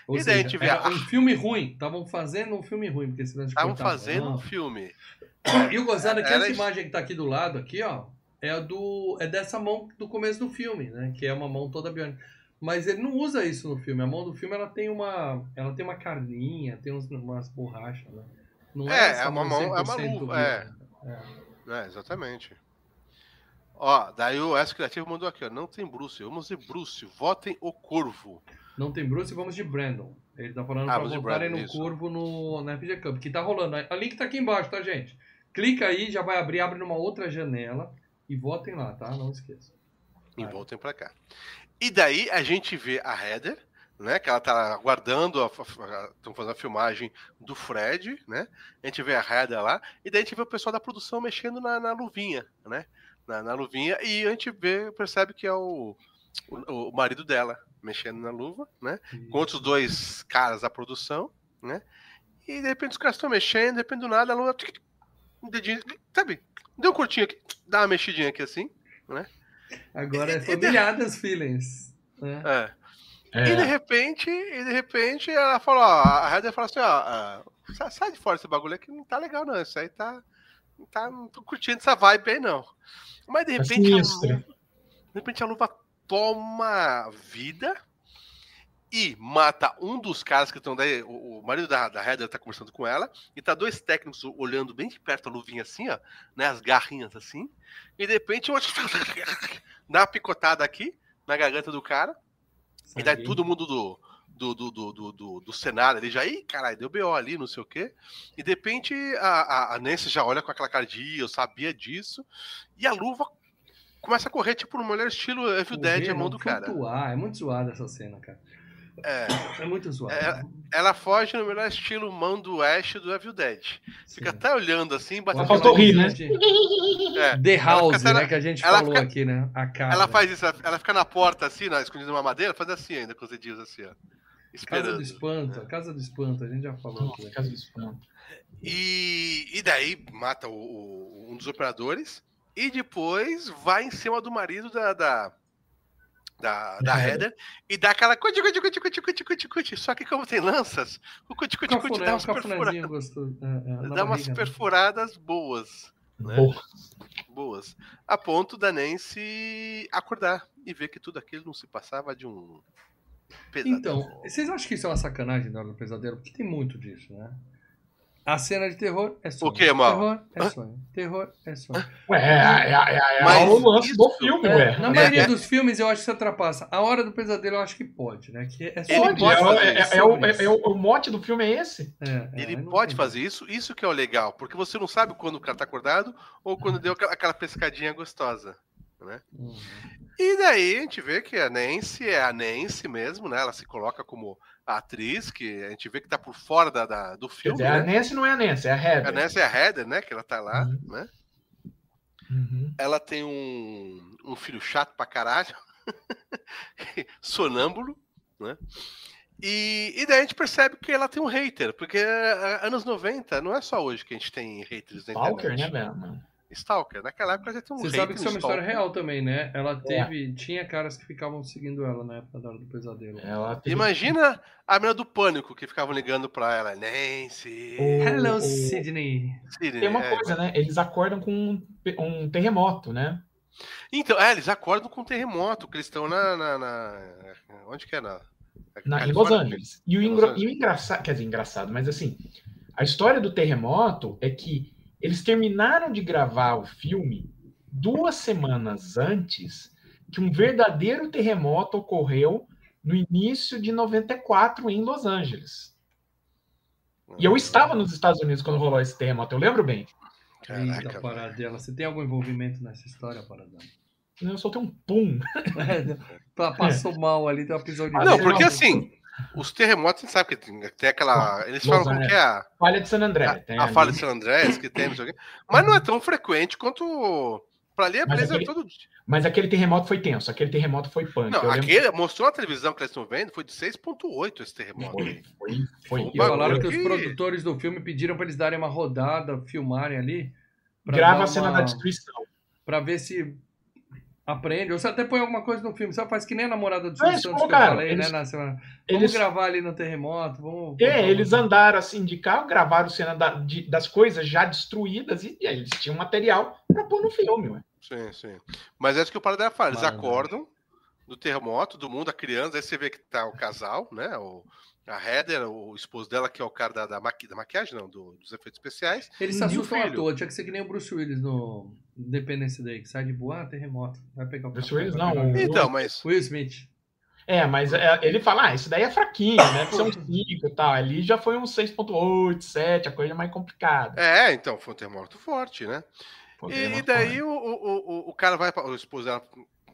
A: Ou
B: E daí a gente vê a-
A: um filme ruim. Estavam fazendo um filme ruim, porque de
B: Estavam fazendo um
A: mão.
B: filme.
A: E o gozado é que
B: Era
A: essa imagem que tá aqui do lado, aqui, ó, é a do. É dessa mão do começo do filme, né? Que é uma mão toda biônica. Mas ele não usa isso no filme. A mão do filme ela tem uma. Ela tem uma carninha, tem uns, umas borrachas, né? Não
B: É,
A: essa
B: é uma mão- é uma
A: 100%
B: luva, é.
A: biônica. É.
B: É, exatamente. Ó, daí o S Criativo mandou aqui, ó. Não tem Bruce. Vamos de Bruce. Votem o Corvo.
A: Não tem Bruce, vamos de Brandon. Ele tá falando
B: Ah,
A: pra votarem
B: Brandon,
A: no
B: isso.
A: Corvo no, na FG Cup, que tá rolando. A link tá aqui embaixo, tá, gente? Clica aí, já vai abrir, abre numa outra janela e votem lá, tá? Não esqueça.
B: E voltem pra cá. E daí a gente vê a Heather, né? Que ela tá aguardando, estão fazendo a filmagem do Fred, né? A gente vê a Heather lá, e daí a gente vê o pessoal da produção mexendo na, na luvinha, né? Na, na luvinha, e a gente vê, percebe que é o, o, o marido dela mexendo na luva, né? Com outros dois caras da produção, né? E de repente os caras estão mexendo, de repente do nada a luva. tic, Um dedinho, sabe? Deu um curtinho aqui, dá uma mexidinha aqui assim.
A: Agora é
B: e-
A: familiadas feelings. Né?
B: É.
C: É.
B: E de repente, e de repente ela falou, ó, a Heather falou assim, ó, ah, sai, de fora esse bagulho aqui, não tá legal não, isso aí tá, não tá, não tô curtindo essa vibe aí não. Mas de
C: Tá
B: repente, a luva, de repente a luva toma vida e mata um dos caras que estão daí, o, o marido da, da Heather tá conversando com ela, e tá dois técnicos olhando bem de perto a luvinha assim, ó, né, as garrinhas assim, e de repente eu dá uma picotada aqui na garganta do cara, e daí todo mundo do, do, do, do, do, do, do cenário ali já, ih, caralho, deu BO ali, não sei o quê. E de repente a, a, a Nancy já olha com aquela cara de, "Ih, eu sabia disso. E a luva começa a correr, tipo, no melhor estilo Evil Dead,
A: Correr,
B: a mão do cara.
A: É muito zoada essa cena, cara.
B: É,
A: É muito zoada.
B: É, ela foge no melhor estilo mão do Ash do Evil Dead. Fica
A: Sim.
B: até olhando assim, batendo.
C: faltou rir, né?
B: É.
A: The House,
B: fica até
A: né? Que a gente falou
B: fica-
A: aqui, né? A casa.
B: Ela faz isso, ela- fica na porta assim, na, escondida numa madeira, faz assim ainda com os dedinhos assim, ó.
A: Casa
B: Esperando.
A: do Espanto. a Casa do Espanto, a gente já falou
C: Nossa,
A: aqui.
C: caso disso, não.
B: E, e daí mata o, o- um dos operadores e depois vai em cima do marido da, da, da, da
C: É.
B: Heather e dá aquela cuti, cuti, cuti, cuti, cuti, cuti, cuti. Só que como tem lanças, o cuti, cuti, cuti dá
A: um
B: umas, perfura,
A: cafunézinho gostoso. É, é, na
B: dá umas
A: né?
B: perfuradas boas, né?
C: Boa.
B: boas, a ponto da Nancy acordar e ver que tudo aquilo não se passava de um pesadelo.
A: Então, vocês acham que isso é uma sacanagem da hora do pesadelo? Porque tem muito disso, né? A cena de terror é sonho.
B: O quê, Mal?
A: Terror é sonho. Terror é sonho.
C: Ué, é, é, é, é,
B: Mas
C: o lance do filme,
A: É,
C: ué.
A: na
B: É,
A: maioria
B: é.
A: dos filmes eu acho que isso atrapassa. A hora do pesadelo eu acho que pode, né? Que é
B: Ele
C: Pode,
B: pode
C: é, é- é o, é mote do filme é esse.
A: É, é,
B: Ele pode fazer isso, isso que é o legal, porque você não sabe quando o cara tá acordado ou quando deu aquela, aquela pescadinha gostosa. Né?
A: Uhum.
B: E daí a gente vê que a Nancy é a Nancy mesmo, né? Ela se coloca como a atriz, que a gente vê que tá por fora da, da- do filme.
C: dizer, a
B: Né?
C: Nancy não é a Nancy, é a
B: A
C: Heather.
B: Nancy é a Heather, né? Que ela tá lá,
C: Uhum.
B: né?
C: Uhum.
B: Ela tem um, um filho chato pra caralho, sonâmbulo, né? E, e daí a gente percebe que ela tem um hater, porque anos 90 não é só hoje que a gente tem haters na internet.
C: né, mano?
B: Stalker, naquela época já tem um
A: Você sabe que isso é uma história real também, né? Ela teve. Tinha caras que ficavam seguindo ela na época da hora do pesadelo.
C: Ela teve-
B: Imagina a menina do pânico que ficavam ligando pra ela, Nancy.
C: O-
A: Hello,
C: o-
A: Sidney.
B: Sidney,
C: Tem uma
B: é.
C: coisa, né? Eles acordam com um, um terremoto, né?
B: Então, é, eles acordam com um terremoto, que eles estão na, na, na- Onde que é? Na,
C: Na, em? Los Angeles. E o, e o engraçado, quer dizer, engraçado, mas assim, a história do terremoto é que eles terminaram de gravar o filme duas semanas antes que um verdadeiro terremoto ocorreu no início de 94 em Los Angeles. E eu estava nos Estados Unidos quando rolou esse terremoto, eu lembro bem.
A: Eita,
B: Caraca,
A: Paradela. Você tem algum envolvimento nessa história, Paradela?
C: Eu soltei um pum.
A: Pa- Passou mal ali, tem uma prisão de
C: Ah,
B: Não,
C: Não,
B: porque
C: não.
B: assim, os terremotos, a gente sabe que tem, tem aquela. Eles
C: Los
B: falam como que é a,
C: Falha de San André.
B: a, a falha de San Andrés, que tem, não sei o quê. Mas não é tão frequente quanto. Pra ali,
C: Mas
B: beleza,
C: aquele-
B: todo dia.
C: Mas aquele terremoto foi tenso, aquele terremoto foi punk.
B: Não,
C: eu lembro-
B: aquele mostrou na televisão que eles estão vendo, foi de 6,8 esse terremoto.
C: Foi, foi, foi.
B: Foi
A: E falaram que
B: que-
A: os produtores do filme pediram pra eles darem uma rodada, filmarem ali.
C: Grava a cena
A: uma-
C: da destruição.
A: Pra ver se aprende. Ou você até põe alguma coisa no filme. Você faz que nem a namorada do
C: É,
A: Silvio Santos que eu falei,
C: eles-
A: né? Na semana. Vamos
C: Eles,
A: gravar ali no terremoto. Vamos,
C: é,
A: vamos-
C: eles andaram assim de carro, gravaram cena da- de- das coisas já destruídas e, e aí eles tinham material para pôr no filme. Ué.
B: Sim, sim. Mas é isso que o Paradela fala. Eles
A: Maravilha.
B: acordam do terremoto, do mundo, a criança, aí você vê que tá o casal, né? O, a Heather, o esposo dela, que é o cara da, da, maqui- da maquiagem, não, do- dos efeitos especiais.
A: Eles se
B: o
A: assustam à toa. Tinha que ser que nem o Bruce Willis no Independence Day, que sai de boa, ah, terremoto. Vai pegar o
C: Bruce Willis não,
A: o-
B: Então, mas.
A: Will Smith.
C: É, mas é, ele fala, ah, isso daí é fraquinho, né? São 5 e tal. Ali já foi um 6.8, 7, a coisa é mais complicada.
B: É, então, foi um terremoto forte, né? E, e daí o, o, o, o cara vai para o esposo dela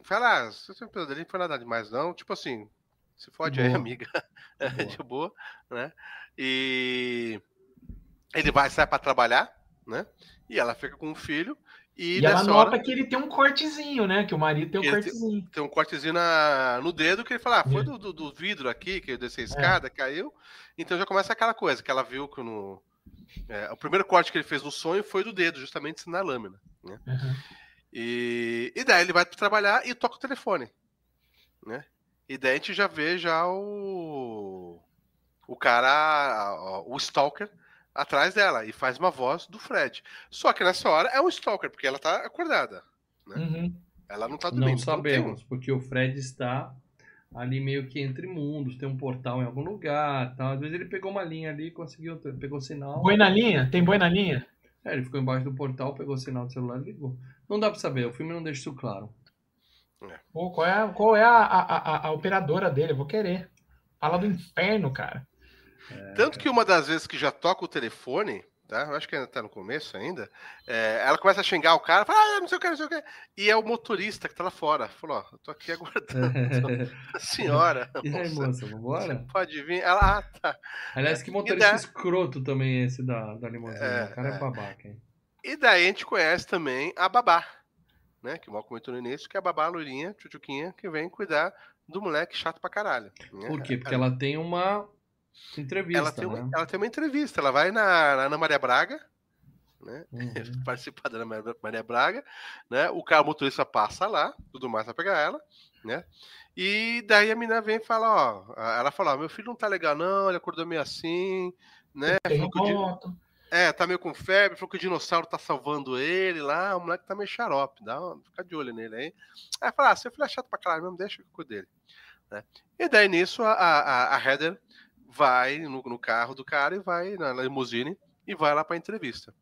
B: fala, ah, você tem um pesadelo, não foi nada demais, não. Tipo assim, se fode
A: De
B: aí,
A: boa.
B: amiga.
A: De
B: de boa, né? E ele vai sair para trabalhar, né? E ela fica com o filho. E,
C: E ela nota
B: hora
C: que ele tem um cortezinho, né? Que o marido tem um
B: Ele tem-
C: cortezinho.
B: tem um cortezinho na, no dedo que ele fala: ah, foi
C: É.
B: do, do, do vidro aqui, que eu desci a escada, caiu. Então já começa aquela coisa que ela viu que no. é, o primeiro corte que ele fez no sonho foi do dedo, justamente na lâmina. Né?
C: Uhum.
B: E, e daí ele vai trabalhar e toca o telefone. Né? E daí a gente já vê já o. O cara, o Stalker, atrás dela e faz uma voz do Fred. Só que nessa hora é um Stalker, porque ela tá acordada.
C: Uhum.
B: Ela não tá dormindo.
A: Não
B: tem
A: sabemos, porque o Fred está ali meio que entre mundos, tem um portal em algum lugar, tal. Às vezes ele pegou uma linha ali, conseguiu, pegou sinal.
C: Boi na linha? Tem boi na linha?
A: É, ele ficou embaixo do portal, pegou o sinal do celular e ligou. Não dá pra saber, o filme não deixa isso claro.
C: Pô, qual é, qual é a, a, a- a operadora dele? Eu vou querer. Fala do inferno, cara.
B: Tanto que uma das vezes que já toca o telefone, tá? Eu acho que ainda tá no começo ainda. é, ela começa a xingar o cara, fala, ah, não sei o que, não sei o que. E é o motorista que tá lá fora. Falou, ó, eu tô aqui aguardando a senhora.
A: e aí,
B: moça,
A: vambora?
B: Pode vir. Ela, ah, tá.
A: Aliás, que motorista escroto também esse da, da limusine.
B: É,
A: o cara é,
B: é.
A: babaca, hein?
B: E daí a gente conhece também a babá, né? Que o Mal comentou no início, que é a babá loirinha, tchutchuquinha, que vem cuidar do moleque chato pra caralho. né?
A: Por quê? Porque ela tem uma entrevista,
B: ela tem, uma,
A: né?
B: ela tem uma entrevista, ela vai na, na Ana Maria Braga, né?
A: Uhum.
B: participar da Ana Maria- Braga, né? O cara o motorista passa lá, tudo mais pra pegar ela, né? E daí a menina vem e fala, ó, ela fala, ó, meu filho não tá legal não, ele acordou meio assim, né? Di- é, tá meio com febre, falou que o dinossauro tá salvando ele lá, o moleque tá meio xarope, dá uma, fica de olho nele aí. Aí fala, ah, seu filho é chato pra caralho mesmo, deixa que eu cuido dele. Né? E daí nisso a, a, a Heather vai no, no carro do cara e vai na limusine e vai lá pra entrevista.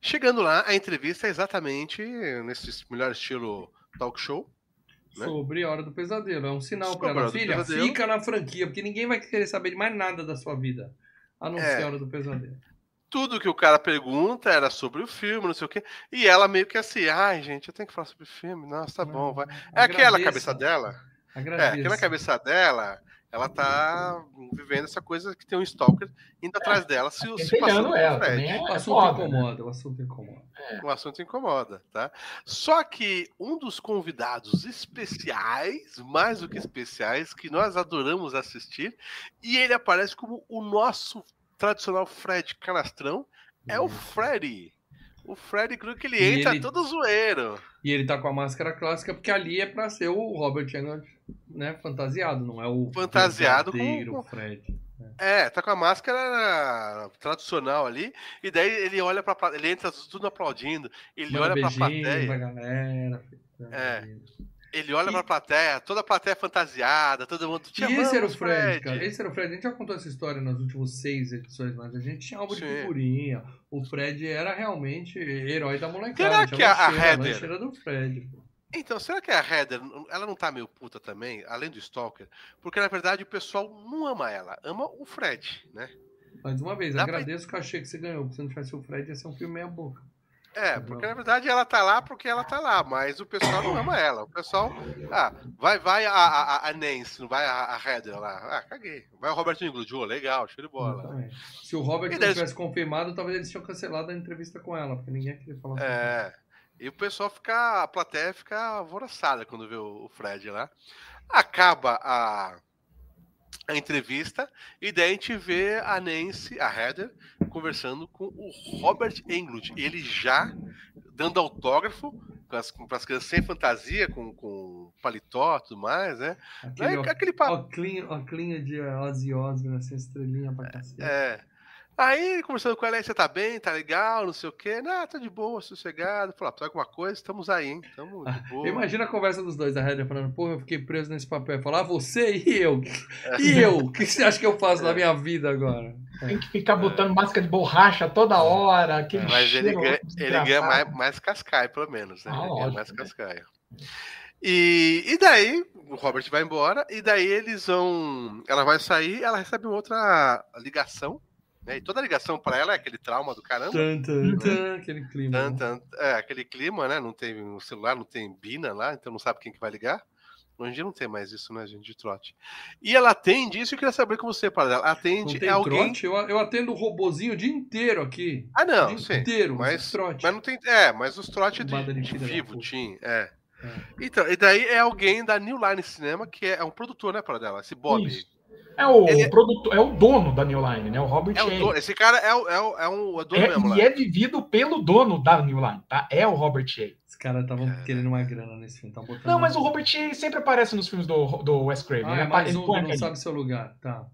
B: Chegando lá, a entrevista é exatamente nesse melhor estilo talk show. né?
A: Sobre a hora do pesadelo. É um sinal
B: a hora
A: ela. Filha,
B: pesadelo.
A: fica na franquia, porque ninguém vai querer saber de mais nada da sua vida. A não
B: É.
A: ser a hora do pesadelo.
B: Tudo que o cara pergunta era sobre o filme, não sei o quê. E ela meio que assim, ai, gente, eu tenho que falar sobre o filme. Nossa, tá bom, vai. É aquela
A: Agradeça.
B: cabeça dela. É,
A: Agradeça.
B: porque na cabeça dela, ela tá vivendo essa coisa que tem um stalker indo atrás dela se, se passando
C: ela, também
A: O
C: é
A: assunto
C: foda, né?
A: incomoda, o assunto incomoda.
B: O assunto incomoda, tá? Só que um dos convidados especiais, mais do que especiais, que nós adoramos assistir, e ele aparece como o nosso tradicional Fred Canastrão, é o Freddy. O Freddy Krueger que ele
A: E
B: entra
A: ele-
B: todo zoeiro.
A: E ele tá com a máscara clássica, porque ali é pra ser o Robert Englund, né, fantasiado, não é o
B: Fantasiado com-
A: Fred.
B: É, tá com a máscara tradicional ali, e daí ele olha pra ele entra tudo aplaudindo, ele
A: Manda
B: olha pra plateia.
A: pra galera.
B: É. Ele olha pra plateia, toda a plateia fantasiada, todo mundo. Te
A: E esse era o
B: amamos,
A: Fred, cara. Esse era o Fred. A gente já contou essa história nas últimas seis edições, mas a gente tinha álbum de figurinha. O Fred era realmente herói da molecada.
B: Será que a- a
A: lancheira,
B: Heather-
A: do Fred. pô.
B: Então, será que a Heather, ela não tá meio puta também, além do Stalker? Porque na verdade o pessoal não ama ela, ama o Fred, né?
A: Mais uma vez,
B: Dá pra-
A: agradeço o cachê que você ganhou. porque Se não tivesse o Fred, ia ser um filme meia boca.
B: É, porque na verdade ela tá lá porque ela tá lá, mas o pessoal não ama ela. O pessoal, ah, vai, vai a, a, a Nancy, não vai a, a Heather lá. Ah, caguei. Vai o Robert Englund, oh, legal, show de bola.
A: Se o Robert
B: E
A: não tivesse confirmado, talvez eles tinham cancelado a entrevista com ela, porque ninguém queria falar com ela.
B: É. E o pessoal fica, a plateia fica alvoroçada quando vê o Fred lá. Acaba a, a entrevista e daí a gente vê a Nancy, a Heather, conversando com o Robert Englund. Ele já dando autógrafo para as crianças sem fantasia, com, com paletó e tudo mais, né?
A: Aquele,
B: Não é aquele papo.
A: Oclinho, oclinho de Ozzy Osbourne, assim, estrelinha pra cacete.
B: É. Aí, conversando com ela, aí você tá bem, tá legal, não sei o quê. Não, tá de boa, sossegado. Falou, tu alguma coisa? Estamos aí, hein? Tamo de boa.
A: Imagina a conversa dos dois, a Heather falando, porra, eu fiquei preso nesse papel. Falar, ah, você e eu. E eu? O que você acha que eu faço
B: É.
A: na minha vida agora?
C: Tem que ficar botando máscara de borracha toda hora. Aquele
B: Mas ele
C: cheiro
B: ganha, ele ganha mais, mais cascaio, pelo menos, né?
C: Ah,
B: ele ganha mais
C: né?
B: cascaio. E, e daí, o Robert vai embora, e daí eles vão. Ela vai sair, ela recebe uma outra ligação. Né? E toda ligação pra ela é aquele trauma do caramba.
A: Tan, tan, tan, aquele clima.
B: Tan,
A: né?
B: tan, é, aquele clima, né? Não tem um celular, não tem bina lá, então não sabe quem que vai ligar. Hoje em dia não tem mais isso, né, gente, de trote. E ela atende, isso eu queria saber com você, para ela.
A: Não
B: Atende
A: tem
B: é alguém.
A: trote? Eu, eu atendo o robozinho o dia inteiro aqui.
B: Ah,
A: o
B: não,
A: dia
B: sim.
A: inteiro,
B: mas-
A: mas trote.
B: Mas não tem. É, mas os trotes de,
A: de
B: vivo tinha. É.
A: É.
B: Então, e daí é alguém da New Line Cinema, que é um produtor, né, para dela? Esse Bob.
C: Isso. É o,
B: Ele é-
C: produtor, é o dono da New Line, né? O Robert
B: É o
C: Shea.
B: dono, esse cara é, o, é, o, é um é dono
C: É,
B: mesmo lá.
C: e é vivido pelo dono da New Line, tá? É o Robert Shea.
A: Os caras estavam querendo uma grana nesse filme. tavam botando
C: Não, mas o Robert Shea sempre aparece nos filmes do, do Wes Craven.
A: Ah,
C: Ele
A: é mais um não
C: aquele-
A: sabe seu lugar. Tá.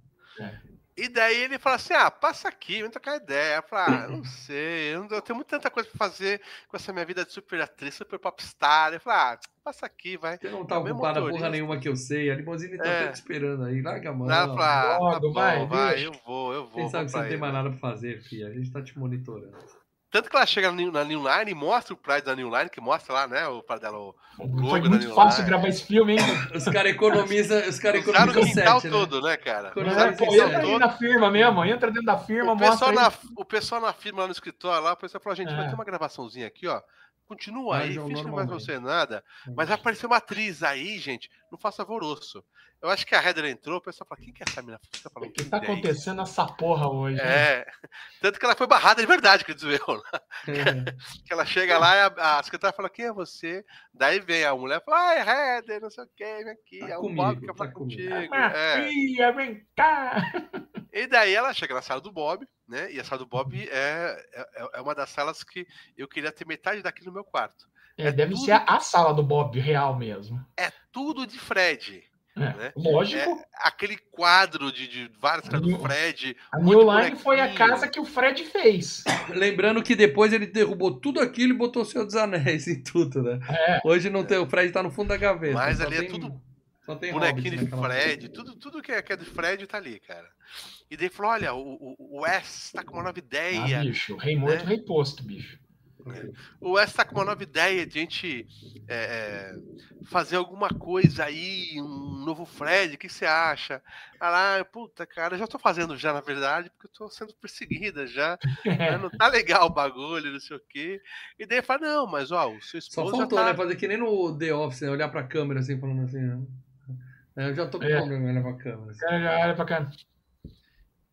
B: E daí ele fala assim: ah, passa aqui, vem trocar ideia. Eu falo, ah, não sei, eu, não- eu tenho muita tanta coisa pra fazer com essa minha vida de super atriz, super popstar. Eu falo, ah, passa aqui, vai.
A: Você não tá
B: É mesmo
A: ocupada porra nenhuma que eu sei. A limusine tá
B: É.
A: te esperando aí. Larga a mão.
B: Ela fala, ah, tá bom,
C: vai,
B: vai, eu vou, eu vou.
A: Quem sabe que você não tem mais nada pra fazer, filha. A gente tá te monitorando.
B: Tanto que ela chega na New, Line e mostra o Pride da New Line, que mostra lá, né, o Pride dela, o,
C: Foi
B: logo
C: muito
B: New
C: fácil
B: Line.
C: gravar esse filme, hein?
A: Os caras economizam, os caras
B: Usaram o
A: economizam
B: quintal
A: sete, né?
B: todo, né, cara?
C: É, pô, entra aí na firma mesmo, entra dentro da firma,
B: O
C: mostra
B: pessoal, na, o pessoal na firma lá no escritório lá, o pessoal falou, gente, vai
C: É.
B: ter uma gravaçãozinha aqui, ó. Continua aí, finge que não vai acontecer nada. Mas vai aparecer uma atriz aí, gente. Não faça alvoroço. Eu acho que a Heather entrou, o pessoal falou, quem que é essa? Fica
C: O que tá
B: "Quem é isso?"
C: acontecendo nessa porra hoje? né?
B: É. Tanto que ela foi barrada de verdade, que desviou.
A: É.
B: Que ela chega lá e a, a secretária fala, quem é você? Daí vem a mulher e fala, ai, Heather, não sei o que, vem aqui.
A: Tá
B: é o
A: comigo,
B: Bob que quer
A: tá
B: falar
A: comigo.
B: contigo.
C: Minha
B: É.
C: filha, vem cá!
B: E daí ela chega na sala do Bob, né? E a sala do Bob é, é, é uma das salas que eu queria ter metade daqui no meu quarto.
C: É,
B: É
C: deve
B: tudo-
C: ser a, a sala do Bob real mesmo.
B: É tudo de Fred.
C: É,
B: Né?
C: Lógico,
B: É aquele quadro de, de vários caras do Fred.
C: a New Line foi a casa que o Fred fez.
A: Lembrando que depois ele derrubou tudo aquilo e botou o Senhor dos Anéis em tudo, né?
C: É,
A: Hoje não tem, o Fred tá no fundo da gaveta.
B: Mas
A: só
B: ali é
A: tem-
B: tudo
A: só tem
B: bonequinho
A: Hobbit
B: de Fred, tudo, tudo que, é, que é de Fred tá ali, cara. E daí falou: olha, o, o, o Wes tá com uma nova
C: ah,
B: ideia.
C: bicho, rei morto,
B: né?
C: rei posto, bicho.
B: O Wes tá com uma nova ideia de a gente é, é, fazer alguma coisa aí, um novo Fred, o que você acha? Ah lá, puta, cara, eu já tô fazendo já, na verdade, porque eu tô sendo perseguida já. né? Não tá legal o bagulho, não sei o quê. E daí fala, não, mas ó, o seu
A: Só
B: esposo
A: faltou,
B: já tá...
A: né? Fazer que nem no The Office, né? Olhar pra câmera assim, falando assim, né? Eu já tô com
C: É.
A: problema, olha pra câmera.
C: O cara já olha pra cá.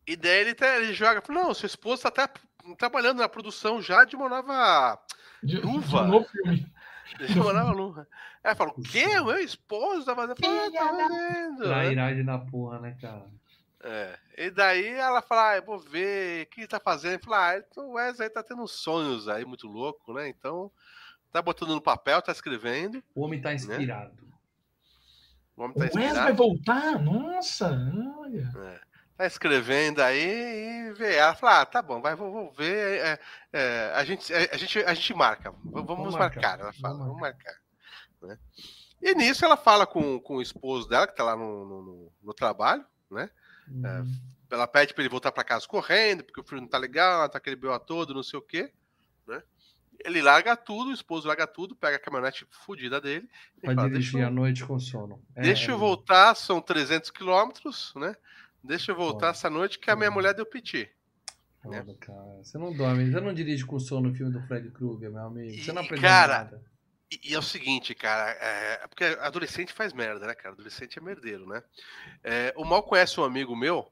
B: E daí ele, tá- ele joga, fala, não, sua esposa tá até trabalhando na produção já de uma nova.
C: De,
B: Luva.
C: de um novo filme.
B: De uma nova luva. Aí fala, o quê? O meu esposo tá fazendo? "Ah, tá fazendo. né?"
A: Trairagem na porra, né, cara?
B: É. E daí ela fala, ah, eu vou ver, o que ele tá fazendo? Ele fala, ah, então o Wesley tá tendo uns sonhos aí muito louco, né? Então, tá botando no papel, tá escrevendo.
A: O homem tá inspirado.
B: O homem
C: O
B: tá
C: Wes vai voltar? Nossa, olha.
B: Tá escrevendo aí e vê. Ela fala, ah, tá bom, vai, vou, vou ver. é, é, a, gente, a, gente, a gente marca. Vamos,
A: Vamos
B: marcar.
A: marcar,
B: Ela fala,
A: vamos
B: vamos marcar. né? E nisso ela fala com, com o esposo dela, que tá lá no, no, no- trabalho, né?
A: Uhum.
B: Ela pede pra ele voltar pra casa correndo, porque o filho não tá legal, tá aquele B.O. todo, não sei o quê, né? Ele larga tudo, o esposo larga tudo, pega a caminhonete fodida dele e
A: Pra
B: fala,
A: dirigir
B: deixa,
A: à
B: eu,
A: noite com sono. É,
B: deixa eu
A: é,
B: voltar, são 300 quilômetros, né? Deixa eu voltar
A: Foda.
B: essa noite que a minha mulher deu piti.
A: Foda, cara. Você não dorme, você não dirige com sono no filme do Fred Krueger, meu amigo. Você não
B: E,
A: aprendeu
B: cara,
A: nada.
B: E, e é o seguinte, cara, é, porque adolescente faz merda, né, cara? Adolescente é merdeiro, né? É, o Mal conhece um amigo meu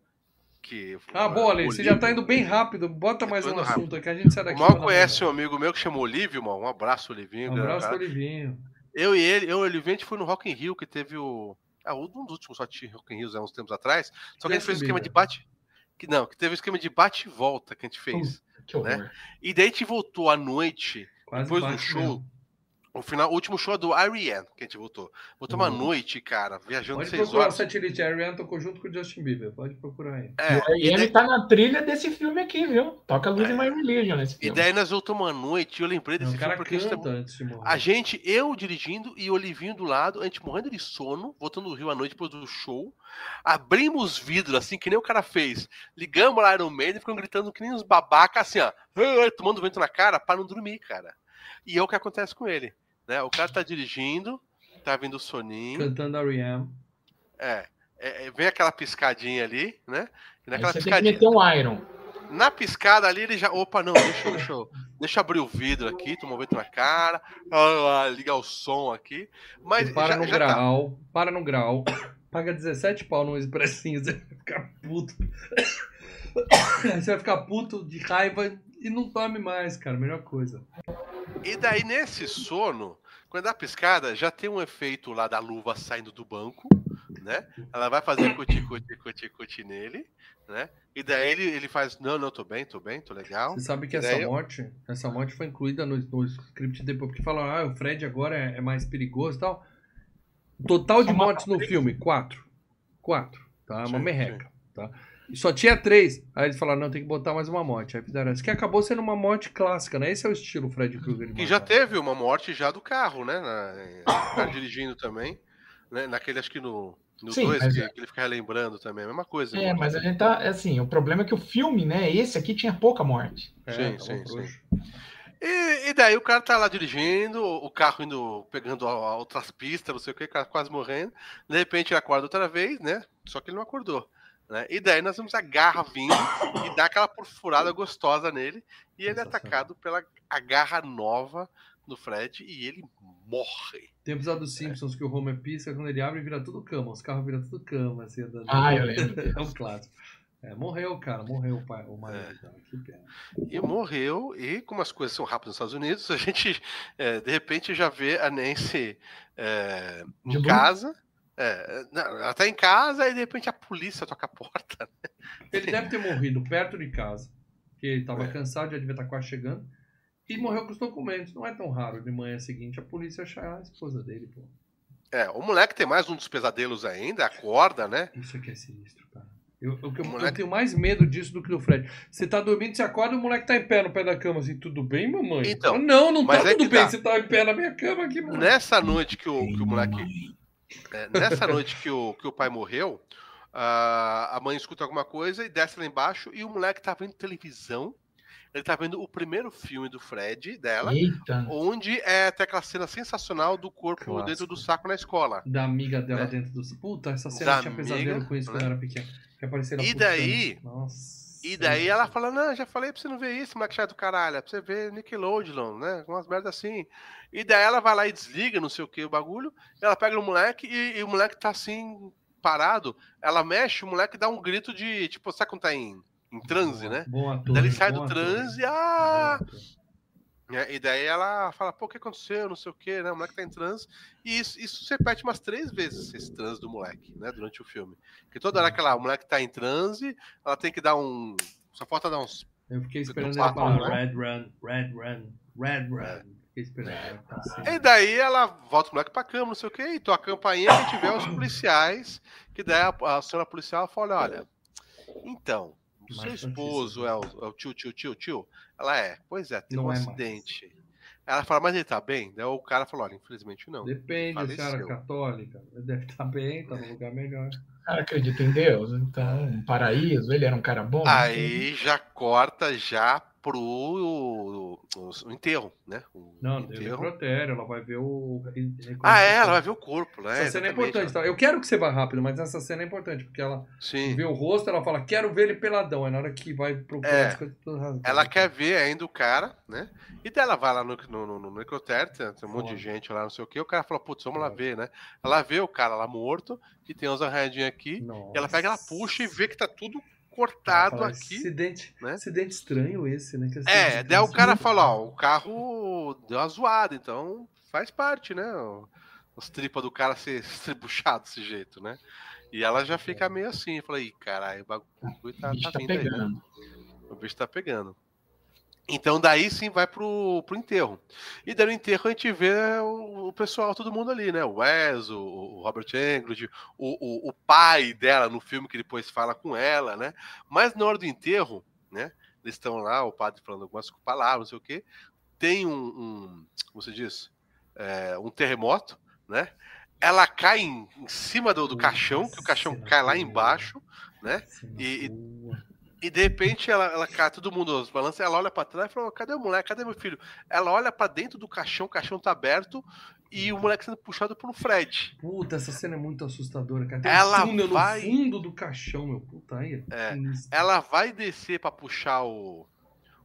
B: que.
A: Ah, boa, Ale, você já tá indo bem rápido. Bota mais um assunto aqui, a gente sai
B: O
A: daqui.
B: Mal
A: pra
B: conhece um amigo meu que chama Olívio, mal. Um abraço, Olivinho.
A: Um abraço
B: cara.
A: pro Olivinho.
B: Eu e ele, eu e o Olivinho, a gente foi no Rock in Rio, que teve o. Ah, um dos últimos Rock in Rios há uns tempos atrás. Só que a gente fez um esquema de bate. Que, não, que teve um esquema de bate e volta que a gente fez.
C: Que horror.
B: Né? E daí a gente voltou à noite
A: Quase
B: Depois do show,
A: mesmo.
B: O, final, o último show é do R.E.M., que a gente voltou. Voltamos à
A: Uhum.
B: noite, cara, viajando
A: Pode
B: seis
A: procurar o
B: horas.
A: Satellite Ariane tocou junto com o Justin Bieber. Pode procurar aí.
B: É,
C: E
B: e,
C: ele
B: daí,
C: tá na trilha desse filme aqui, viu? Toca Luz
B: É.
C: in My Religion nesse
B: e
C: filme.
B: daí nós voltamos à noite e eu lembrei
A: Não,
B: desse
A: o cara
B: filme porque a gente,
A: canta antes de morrer.
B: a gente, eu dirigindo e o Olivinho do lado, a gente morrendo de sono, voltando do Rio à noite depois do show. Abrimos vidro, assim, que nem o cara fez. Ligamos lá Iron Maiden e ficamos gritando que nem uns babacas, assim, ó, tomando vento na cara para não dormir, cara. E é o que acontece com ele. Né? O cara tá dirigindo, tá vindo o soninho.
A: Cantando R.E.M.
B: É, é, é, vem aquela piscadinha ali, né? E
C: Aí
B: naquela
C: você tem que
B: piscadinha.
C: meter um Iron.
B: Na piscada ali, ele já. Opa, não, deixa, eu- deixa, deixa eu abrir o vidro aqui, tomar um vento na cara, ligar o som aqui. Mas
A: E para
B: já,
A: no
B: já tá.
A: grau, para no grau, paga 17 pau no expressinho, você vai ficar puto. Você vai ficar puto de raiva e não dorme mais, cara. Melhor coisa.
B: E daí, nesse sono, quando dá piscada, já tem um efeito lá da luva saindo do banco, né? Ela vai fazer cuti, cuti, cuti, cuti nele, né? E daí ele, ele faz, não, não, tô bem, tô bem, tô legal.
A: Você sabe que essa
B: eu-
A: morte, essa morte foi incluída no, no script depois, porque falaram, ah, o Fred agora é, é mais perigoso e tal. Total de mortes no filme, quatro. Quatro, tá? Uma merreca, tá? E só tinha três. Aí eles falaram, não, tem que botar mais uma morte. Aí fizeram essa, que acabou sendo uma morte clássica, né? Esse é o estilo Fred Krueger.
B: Que já teve uma morte já do carro, né? Na, o cara dirigindo também. Né? Naquele, acho que no 2,
C: Sim, mas
B: que,
C: é-
B: que ele fica relembrando também, a mesma coisa.
C: É,
B: né?
C: mas a gente tá. Assim, o problema é que o filme, né? Esse aqui tinha pouca morte.
A: É,
B: Sim,
A: tava
B: sim,
A: frouxo.
B: E, e daí o cara tá lá dirigindo, o carro indo, pegando a- a outras pistas, não sei o que, quase morrendo. De repente ele acorda outra vez, né? Só que ele não acordou. Né? E daí nós vemos a garra vindo e dá aquela perfurada gostosa nele. E ele é atacado pela a garra nova do Fred e ele morre.
A: Tem um episódio dos Simpsons que o Homer pisca, quando ele abre, vira tudo cama. Os carros viram tudo cama, assim, andando.
C: Ah, eu lembro.
A: É um clássico. É, morreu, cara, morreu o pai, o marido dela. Que pena.
B: E morreu, e como as coisas são rápidas nos Estados Unidos, a gente é, de repente já vê a Nancy é,
C: De
B: em
C: novo?
B: É, não, ela tá em casa e de repente a polícia toca a porta.
A: Ele deve ter morrido perto de casa, porque ele tava
B: É.
A: cansado, já devia estar quase chegando. E morreu com os documentos. Não é tão raro de manhã seguinte a polícia achar a esposa dele, pô.
B: É, o moleque tem mais um dos pesadelos ainda, acorda, né?
A: Isso aqui é sinistro, cara. Eu, eu, eu- eu
B: moleque-
A: tenho mais medo disso do que do Fred. Você tá dormindo, você acorda e o moleque tá em pé no pé da cama, assim, tudo bem, mamãe?
B: Então,
A: não, não tá
B: é
A: tudo
B: que
A: bem,
B: tá.
A: você tá em pé na minha cama aqui, mano.
B: Nessa noite que o, que o moleque. É, nessa noite que o, que o pai morreu, a a mãe escuta alguma coisa e desce lá embaixo e o moleque tá vendo televisão. Ele tá vendo o primeiro filme do Fred, dela,
C: Eita.
B: onde é até aquela cena sensacional do corpo dentro do saco na escola.
A: Da amiga dela
B: É.
A: dentro do. Puta, essa cena
B: Da
A: tinha
B: amiga,
A: pesadelo com isso quando
B: né?
A: eu era pequeno. Ela
B: E daí-
A: Nossa.
B: E daí ela fala, não, já falei pra você não ver isso, moleque chato do caralho, é pra você ver Nickelodeon, né? Umas merdas assim. E daí ela vai lá e desliga, não sei o que, o bagulho. Ela pega o moleque e, e, o moleque tá assim, parado. Ela mexe, o moleque dá um grito de, tipo, sabe quando tá em, em transe, né?
A: Bom ator,
B: daí ele sai do
A: ator.
B: transe, ah! É, e daí ela fala, pô, o que aconteceu? Não sei o que, né? O moleque tá em transe. E isso, isso se repete umas três vezes, esse transe do moleque, né? Durante o filme. Porque toda hora que ela, o moleque tá em transe, ela tem que dar um. Só falta dar uns.
A: Eu fiquei esperando
B: do
A: ela falar
C: né?
A: Red Run, Red Run, Red Run. Fiquei esperando ela tá assim.
B: E daí ela volta o moleque pra cama, não sei o que, e toca a campainha que tiver os policiais, que daí a, a senhora policial fala, olha, então, o seu esposo
A: notícias.
B: é o, é o tio, tio, tio, tio? Ela é, pois é, teve
A: Não
B: um
A: é mais.
B: acidente. Ela fala, mas ele tá bem? Daí o cara falou, olha, infelizmente não.
A: Depende,
B: Faleceu.
A: senhora católica. Deve estar bem, tá num lugar melhor.
C: O cara acredita em Deus, então, um paraíso, ele era um cara bom.
B: Aí já corta já pro o, o- o enterro, né? O
A: Não, tem
B: enterro.
A: necrotério, ela vai ver o.
B: Ah, é, ela vai ver o corpo, né?
A: Essa cena é importante. Tá? Eu quero que você vá rápido, mas essa cena é importante, porque ela
B: Sim.
A: vê o rosto, ela fala, quero ver ele peladão. Aí na hora que vai procurar
B: É.
A: as coisas todas rasgadas.
B: Ela quer ver ainda o cara, né? E daí ela vai lá no, no, no, no necrotério, tem, tem um monte de gente lá, não sei o que. O cara fala, putz, vamos lá ver, né? Ela vê o cara lá morto, que tem uns arranhadinhos aqui.
A: Nossa.
B: E ela pega, ela puxa e vê que tá tudo cortado aqui.
A: Acidente,
B: né?
A: acidente estranho esse, né? Que
B: É,
A: acidente
B: daí o cara fala, ó, o carro deu uma zoada, então faz parte, né? o- As tripas do cara ser estribuchado desse jeito, né? E ela já fica meio assim, fala, ih, caralho, o bagulho tá, tá
C: tá
B: vindo aí, né?
C: pegando.
B: O bicho tá pegando. Então daí sim vai pro, pro enterro. E daí no enterro a gente vê o, o pessoal, todo mundo ali, né? O Wes, o, o Robert Englund, o, o, o pai dela no filme que depois fala com ela, né? Mas na hora do enterro, né? Eles estão lá, o padre falando algumas palavras, não sei o quê. Tem um, um como se diz? É, um terremoto, né? Ela cai em, em cima do, do caixão, que o caixão cai lá embaixo, né? E-
A: boa.
B: E de repente ela, ela cai, todo mundo os balança, ela olha pra trás e fala: cadê o moleque? Cadê meu filho? Ela olha pra dentro do caixão, o caixão tá aberto e o moleque sendo puxado um Fred.
A: Puta, essa cena é muito assustadora, cara. Tem
B: Ela
A: um túnel
B: vai-
A: no fundo do caixão, meu. Puta aí.
B: É.
A: sinistro.
B: Ela vai descer pra puxar o.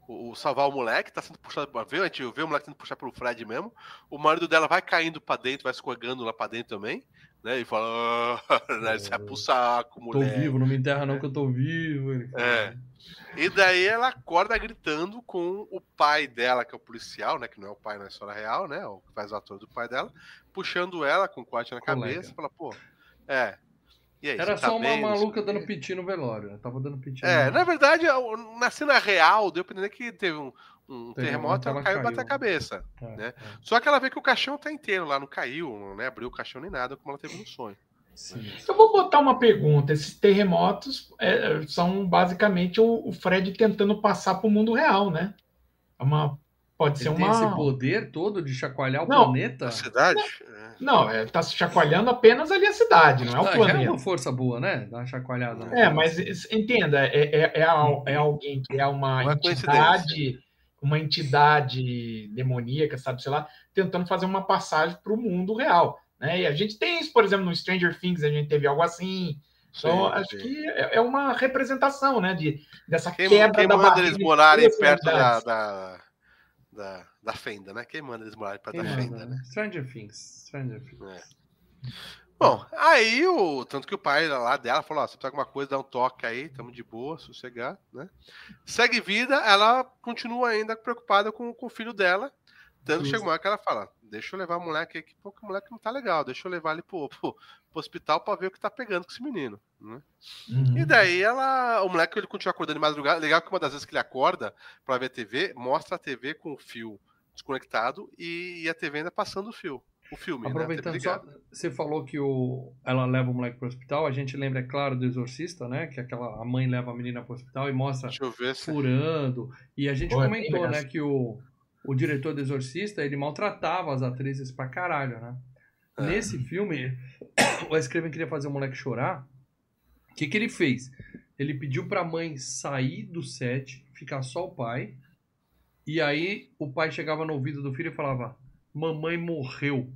B: o- o- salvar o moleque, tá sendo puxado ver, a gente vê o moleque sendo puxado pelo Fred mesmo. O marido dela vai caindo pra dentro, vai escorregando lá pra dentro também, né? E fala, ah, né, isso é pro saco,
A: Tô
B: mulher.
A: vivo, não me enterra não que eu tô vivo.
B: É. E daí ela acorda gritando com o pai dela, que é o policial, né? Que não é o pai na história real, né? O que faz o ator do pai dela, puxando ela com o corte na
A: Colega.
B: cabeça, fala, pô, é. E aí,
A: Era
B: tá
A: só uma
B: bem,
A: maluca dando piti no velório. né? Tava dando piti
B: É, na verdade, na cena real, deu pra entender que teve um, um
A: Terremoto,
B: ela caiu e bateu a cabeça.
A: É,
B: né?
A: é.
B: Só que ela vê que o caixão tá inteiro lá, não caiu, né? Abriu o caixão nem nada, como ela teve no sonho.
A: Sim.
C: Eu vou botar uma pergunta. Esses terremotos é, são basicamente o, o Fred tentando passar para o mundo real, né? É uma, pode ser
A: Ele tem esse
C: uma.
A: poder todo de chacoalhar o
C: Não.
A: planeta?
B: Na cidade? É.
C: Não, é, tá chacoalhando apenas ali a cidade, não é o
A: Ah, já é
C: planeta.
A: uma força boa, né? Dar uma chacoalhada.
C: É, mas entenda, é, é, é, é alguém que é uma
B: Não é
C: entidade, uma entidade demoníaca, sabe, sei lá, tentando fazer uma passagem para o mundo real. Né? E a gente tem isso, por exemplo, no Stranger Things, a gente teve algo assim. Então,
B: Sim,
C: acho
B: sim.
C: que é é uma representação, né, de, dessa
B: Quem,
C: quebra
B: quem
C: da
B: manda eles morarem perto da, da, da, da fenda, né? Quem manda eles morarem perto
A: Quem
B: da
A: manda,
B: fenda, né?
A: né? Stranger Things. Stranger Things.
B: É. Bom, aí o. Tanto que o pai lá dela falou: ó, precisar de alguma coisa, dá um toque aí, tamo de boa, sossegar, né? Segue vida, ela continua ainda preocupada com, com o filho dela. Tanto que chega uma hora que ela fala: deixa eu levar o moleque aqui, porque o moleque não tá legal, deixa eu levar ele pro, pro, pro hospital pra ver o que tá pegando com esse menino, né?
C: Uhum.
B: E daí ela. O moleque ele continua acordando de madrugada. Legal que uma das vezes que ele acorda pra ver a TV, mostra a TV com o fio desconectado e, e a TV ainda passando o fio. O filme, né? TV
A: Aproveitando só,
B: ligada.
A: você falou que o, ela leva o moleque pro hospital. A gente lembra, é claro, do Exorcista, né? Que aquela, a mãe leva a menina pro hospital e mostra
B: ver
A: furando. E a gente
C: é
A: comentou, né, que o, o diretor do Exorcista, ele maltratava as atrizes pra caralho, né?
B: É.
A: Nesse filme, o Craven queria fazer o moleque chorar. O que que ele fez? Ele pediu pra mãe sair do set, ficar só o pai. E aí o pai chegava no ouvido do filho e falava: "Mamãe morreu".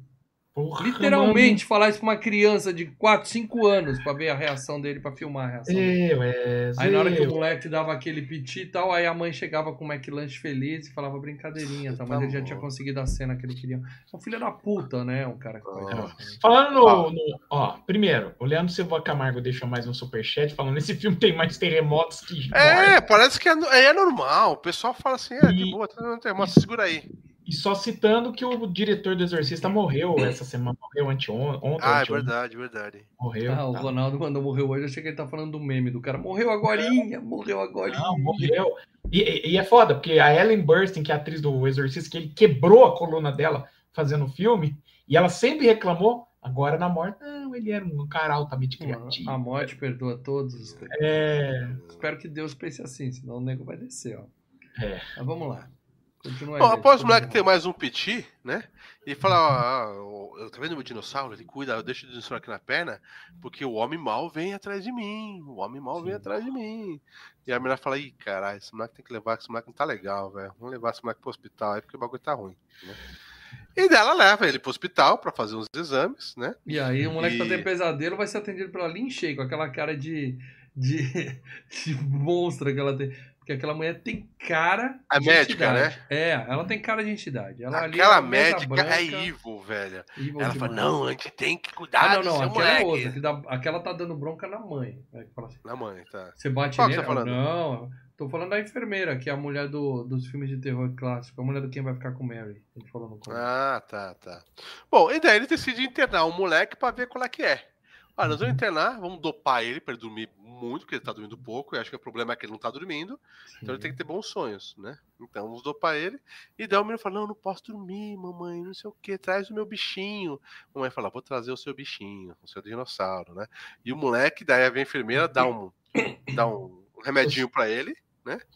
C: Porra,
A: Literalmente falar isso pra uma criança de 4, 5 anos pra ver a reação dele, pra filmar a reação
C: mano.
A: dele.
C: Eu, é,
A: Aí na hora que o moleque dava aquele piti e tal, aí a mãe chegava com o McLanche feliz e falava brincadeirinha, tá? mas
B: Tá
A: ele já tinha conseguido a cena que ele queria. É um filho da puta, né? Um cara que isso.
C: Falando no, no- Ó, primeiro, o Leandro Silva Camargo deixou mais um superchat falando: esse filme tem mais terremotos que.
B: É, parece que é, é normal. O pessoal fala assim, é, de
C: E-
B: boa, tá dando terremoto, segura aí.
C: E só citando que o diretor do Exorcista morreu essa semana, morreu anteontem. ontem,
B: Ah, é verdade, verdade.
C: Morreu.
A: Ah, o
C: tá.
A: Ronaldo, quando morreu hoje, eu achei que ele tá falando do meme do cara. Morreu agorinha, morreu agorinha.
C: Não, morreu. E, e- é foda, porque a Ellen Burstyn, que é a atriz do Exorcista, que ele quebrou a coluna dela fazendo o filme, e ela sempre reclamou, agora na morte, não, ele era um cara altamente criativo.
A: A morte perdoa todos.
C: É,
A: Espero que Deus pense assim, senão o nego vai descer, ó.
C: É.
A: Mas vamos lá. Continua
B: Bom, após o moleque ter mais um piti, né? E falar, ó, ó, tá vendo o meu dinossauro? Ele cuida, eu deixo o dinossauro aqui na perna, porque o homem mal vem atrás de mim. O homem mal vem atrás de mim. E a menina fala, ih, caralho, esse moleque tem que levar, esse moleque não tá legal, velho. Vamos levar esse moleque pro hospital aí, porque o bagulho tá ruim. né? E daí ela leva ele pro hospital pra fazer uns exames, né?
A: E aí o moleque tá
B: E-
A: tendo pesadelo, vai ser atendido pela Lin com aquela cara de, de, de monstro que ela tem. Porque aquela mulher tem cara
B: A
A: de
B: médica,
A: entidade. É, ela tem cara de entidade. Ela ali
B: Aquela
A: é mesa
B: médica
A: branca,
B: é evil, velho.
A: evil
B: Ela
A: demais.
B: fala, não, a gente tem que cuidar
A: Ah, não,
B: do
A: não,
B: seu
A: aquela é outra. Que dá, aquela tá dando bronca na mãe. Assim,
B: Na mãe, tá.
A: Você bate
B: Qual
A: nele?
B: você tá falando?
A: Não, tô falando da enfermeira, que é a mulher do, dos filmes de terror clássico. A mulher do Quem Vai Ficar com Mary. Gente falou no começo.
B: Ah, tá, tá. Bom, e daí ele decide internar um moleque pra ver qual é que é. Ah, nós vamos internar, vamos dopar ele pra ele dormir muito, porque ele tá dormindo pouco, e acho que o problema é que ele não tá dormindo, então ele tem que ter bons sonhos, né? Então vamos dopar ele. E daí o menino fala: Não, não posso dormir, mamãe, não sei o que, traz o meu bichinho. A mamãe fala: Vou trazer o seu bichinho, o seu dinossauro, né? E o moleque, daí a enfermeira dá um, dá um remedinho pra ele.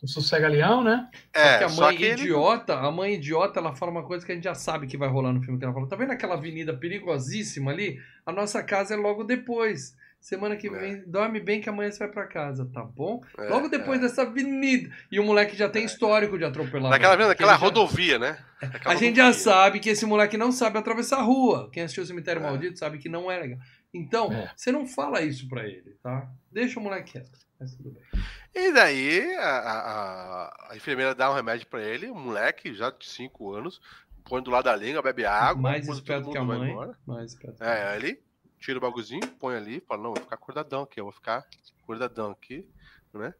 C: o Sossega-Leão, né?
A: Só
B: É,
A: que a
B: só
A: mãe
B: que ele.
A: idiota, a mãe idiota, ela fala uma coisa que a gente já sabe que vai rolar no filme que ela fala. Tá vendo aquela avenida perigosíssima ali? A nossa casa é logo depois. Semana que
B: É.
A: vem, dorme bem que amanhã você vai pra casa, tá bom?
B: É,
A: logo depois
B: é.
A: dessa avenida. E o moleque já tem histórico de atropelar.
B: Naquela,
A: Porque
B: naquela
A: ele já-
B: rodovia, né? Aquela
A: A gente já
B: rodovia.
A: sabe que esse moleque não sabe atravessar a rua. Quem assistiu o Cemitério
B: É.
A: Maldito sabe que não é legal. Então,
C: É.
A: você não fala isso pra ele, tá? Deixa o moleque quieto. Mas tudo bem.
B: E daí a, a- a- enfermeira dá um remédio pra ele, um moleque já de 5 anos, põe do lado da língua, bebe água,
A: mais esperto que a mãe. Mais esperto.
B: É, ele tira o bagulhozinho, põe ali, fala, não, vou ficar acordadão aqui, eu vou ficar acordadão aqui, né?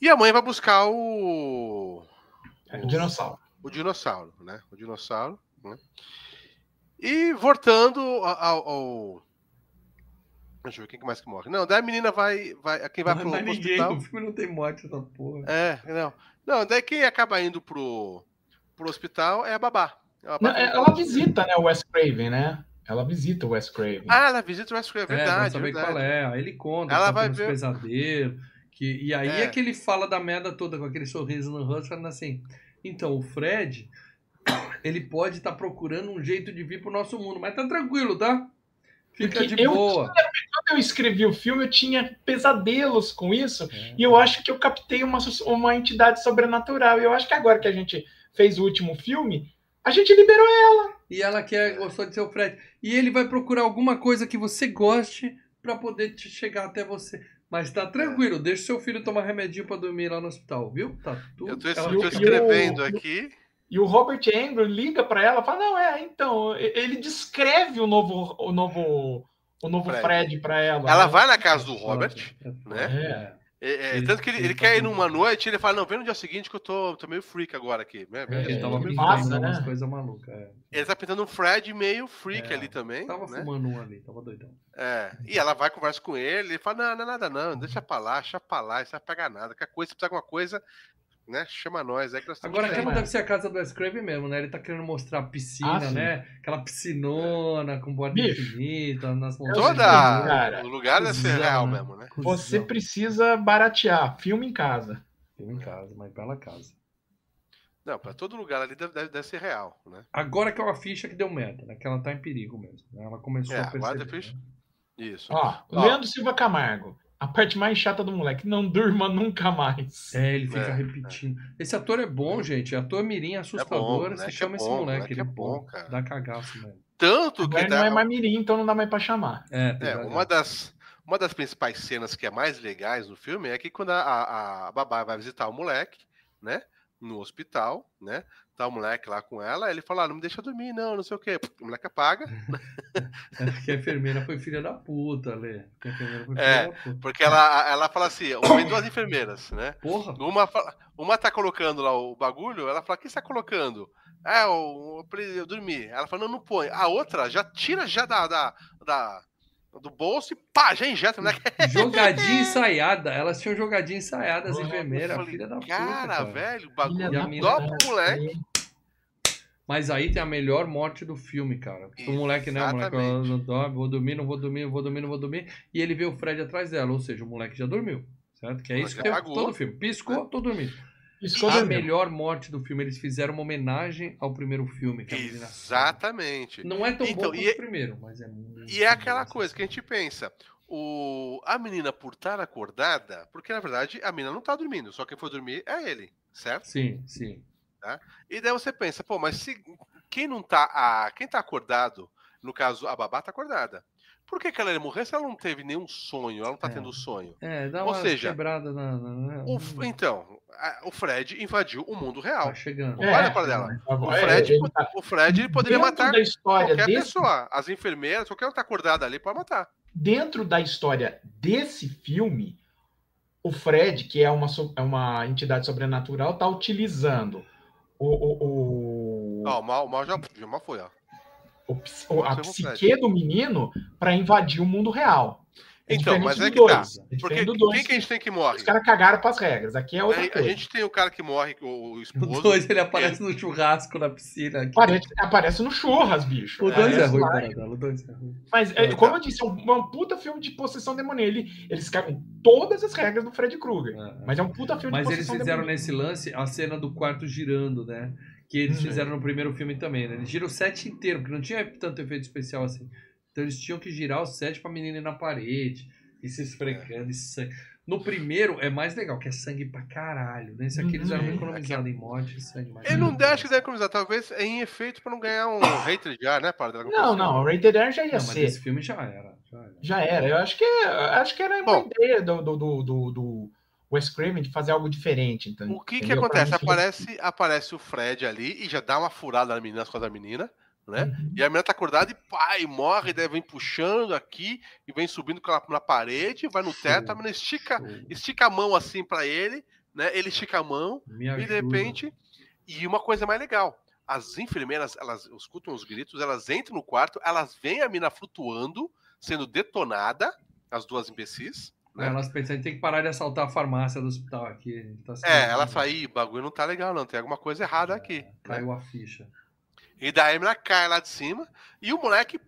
B: E a mãe vai buscar o.
C: É, o dinossauro.
B: o dinossauro, né? O dinossauro, né? E voltando ao, ao- Deixa eu ver quem que mais que morre. Não, daí a menina vai. vai quem vai
A: não
B: pro,
A: é
B: pro
A: ninguém,
B: hospital.
A: o filme não tem morte essa porra.
B: É, não. Não, daí quem acaba indo pro, pro hospital é a babá. A babá
C: Não, é- ela visita, né, o Wes Craven, né? Ela visita o Wes Craven.
B: Ah, ela visita o West Craven, é verdade,
A: saber
B: verdade.
A: qual é. Aí ele conta,
B: Ela
A: tá
B: vai ver-
A: uns pesadelos. Que, e aí é.
B: É.
A: que ele fala da merda toda com aquele sorriso no rosto, falando assim: então, o Fred, ele pode estar procurando um jeito de vir pro nosso mundo, mas tá tranquilo, tá? Fica
C: Porque
A: de
C: eu
A: boa.
C: Quando eu escrevi o filme, eu tinha pesadelos com isso.
A: É.
C: E eu acho que eu captei uma, uma entidade sobrenatural. E eu acho que agora que a gente fez o último filme, a gente liberou ela.
A: E ela quer, gostou de ser o Fred. E ele vai procurar alguma coisa que você goste pra poder te chegar até você. Mas tá tranquilo, deixa seu filho tomar remedinho pra dormir lá no hospital, viu? Tá tudo.
B: Eu tô,
A: ela-
B: eu tô escrevendo aqui.
C: E o Robert Englund liga para ela e fala: Não, é, então. Ele descreve o novo, o novo, o novo
B: Fred.
C: Fred, para ela.
B: Ela
C: né?
B: vai na casa do Robert,
A: É,
B: né?
C: É.
B: É, é, tanto que ele,
A: ele
B: ele
A: tá
B: quer ir numa noite e ele fala, não, vem no dia seguinte que eu tô, tô meio freak agora aqui. Né?
A: É, ele tava
B: meio
A: pintando
C: né?
A: umas coisas malucas. É.
B: Ele tá pintando um Fred meio freak
A: É,
B: ali também.
A: Tava
B: né?
A: fumando um ali, tava doidão.
B: É, e ela vai, conversa com ele, ele fala, não, não é nada não, deixa pra lá, deixa pra lá, isso não vai pegar nada. Qualquer coisa, se precisar de alguma coisa, né, chama nós. É que nós estamos
A: Agora, aquela deve ser a casa do Wes Craven mesmo, né? Ele tá querendo mostrar a piscina,
C: Ah,
A: né? Aquela piscinona com borda
C: Bicho,
A: infinita, nas montanhas.
B: Toda
C: Cara,
B: o lugar deve ser real
A: né?
B: mesmo, né?
C: Você
A: Cusão.
C: precisa baratear. Filme em casa.
A: Filme em casa, uma bela casa.
B: Não, pra todo lugar ali deve, deve, deve ser real, né?
A: Agora que é uma ficha que deu merda, né? Que ela tá em perigo mesmo. Né? Ela começou
B: É,
A: a perceber.
B: ficha-
A: né?
B: Isso.
C: Ó,
B: Ó.
C: Leandro Silva Camargo. A parte mais chata do moleque. Não durma nunca mais.
A: É, ele fica
B: É,
A: repetindo. Esse ator é bom, gente. Ator mirim assustador.
B: moleque
A: se
B: é
A: chama esse
B: bom,
A: moleque. Ele
B: é bom, cara.
A: Dá cagaço mesmo.
B: Tanto
C: Agora
B: que
C: não
B: dá-
C: é mais mirim, então não dá mais pra chamar.
A: É, tem
B: É, uma das, uma das principais cenas que é mais legais no filme é que quando a, a, a babá vai visitar o moleque, né? No hospital, né? Tá o moleque lá com ela, ele fala, ah, não me deixa dormir, não, não sei o quê. O moleque apaga,
A: É que a enfermeira foi filha da puta, Lê. Que a enfermeira foi filha
B: É,
A: da puta.
B: porque ela, ela fala assim, duas enfermeiras, né?
A: Porra.
B: Uma, uma tá colocando lá o bagulho, ela fala, o que você tá colocando? É, eu, eu, eu dormi. Ela fala, não, não põe. A outra já tira já da, da, da- do bolso e pá, já injeta, né?
A: Jogadinha ensaiada. Elas tinham jogadinha ensaiada, as enfermeiras,
B: falei,
A: filha da puta.
B: Cara,
A: Cara,
B: velho, o bagulho dobra
C: puta.
B: pro moleque.
A: Mas aí tem a melhor morte do filme, cara. O moleque, né? O moleque ó, não dorme, vou dormir, não vou dormir, não vou dormir, não vou dormir. E ele vê o Fred atrás dela, ou seja, o moleque já dormiu. Certo? Que é isso que tem todo o filme. Piscou, tô dormindo.
C: Isso
A: A melhor morte do filme, eles fizeram uma homenagem ao primeiro filme. Faz.
B: Exatamente.
A: Não é tão
B: Então,
A: bom quanto o primeiro, mas é muito
B: E é aquela coisa que a gente pensa. O, a menina, por estar acordada, porque na verdade a menina não tá dormindo, só quem foi dormir é ele, certo?
A: Sim, sim.
B: E daí você pensa, pô, mas se quem não tá. A, quem tá acordado, no caso, a babá tá acordada. Por que, que ela ia morrer se ela não teve nenhum sonho? Ela não tá
A: É.
B: tendo sonho.
A: É, dá
B: Ou
A: uma
B: seja,
A: quebrada na. na, na
B: O então, a- o Fred invadiu o mundo real.
A: tá chegando.
C: É,
B: Olha pra dela. O
C: é,
B: Fred,
C: tá-
B: o Fred ele poderia
C: dentro
B: matar
C: da história
B: qualquer
C: desse,
B: pessoa. As enfermeiras, qualquer um que tá acordado ali pode matar.
C: dentro da história desse filme, o Fred, que é uma, é uma entidade sobrenatural, tá utilizando o, o, o,
B: Ó, o mal, o mal já, já mal foi, ó.
C: O o- a
B: o
C: psique do menino para invadir o mundo real. É
B: Então,
C: diferente
B: mas
C: do
B: é que tá.
C: dois. É
B: Porque
C: do
B: quem
C: dois.
B: que a gente tem que morre?
C: Os caras cagaram para as regras. Aqui é outra
B: Aí, a
C: coisa.
B: gente tem o cara que morre, o, o
A: O
B: esposo.
A: 2 ele aparece no churrasco na piscina. aqui.
C: Aparece, aparece no churras, bicho.
A: O 2 é ruim. Paradela. O 2 é ruim.
C: Mas, é,
B: Tá.
C: como eu disse, é um, um puta filme de possessão demoníaca. Ele, eles cagam todas as regras do Fred Krueger.
A: É, é.
C: Mas é um puta filme
A: Mas
C: de
A: eles
C: possessão
A: fizeram
C: demoníaca.
A: nesse lance a cena do quarto girando, né? Que eles
C: Uhum.
A: fizeram no primeiro filme também, né? Eles giram o set inteiro, porque não tinha tanto efeito especial assim. Então eles tinham que girar o set pra menina ir na parede e se esfregando e sangue. No primeiro é mais legal, que é sangue pra caralho. Nesse aqui eles eram
C: Uhum.
A: economizados em morte e sangue. mas-
B: Ele não deixa que deve economizar, talvez em efeito pra não ganhar um hater já, né, para
C: Não, não, o Rated R já ia
A: Não, mas
C: ser.
A: esse filme já era. Já era.
C: Já era. Eu acho que, acho que era uma
B: Bom.
C: ideia do, do, do, do, do Wes Craven de fazer algo diferente. Então,
B: O que que
C: entendeu? Pra
B: acontece? Aparece, aparece o Fred ali e já dá uma furada na menina, nas costas da menina, né?
C: Uhum.
B: E a menina tá acordada e e morre, daí vem puxando aqui e vem subindo na parede, vai no teto, a menina estica, estica a mão assim pra ele, né? Ele estica a mão
A: Me
B: e
A: ajuda.
B: de repente. E uma coisa mais legal. As enfermeiras, elas escutam os gritos, elas entram no quarto, elas veem a mina flutuando, sendo detonada, as duas imbecis.
A: É,
B: Né?
A: Elas pensam, a gente tem que parar de assaltar a farmácia do hospital aqui. a gente tá
B: É, ela
A: perdendo.
B: fala, "Ih, bagulho não tá legal, não. Tem alguma coisa errada aqui. né?
A: Caiu a ficha.
B: E daí a menina cai lá de cima e o moleque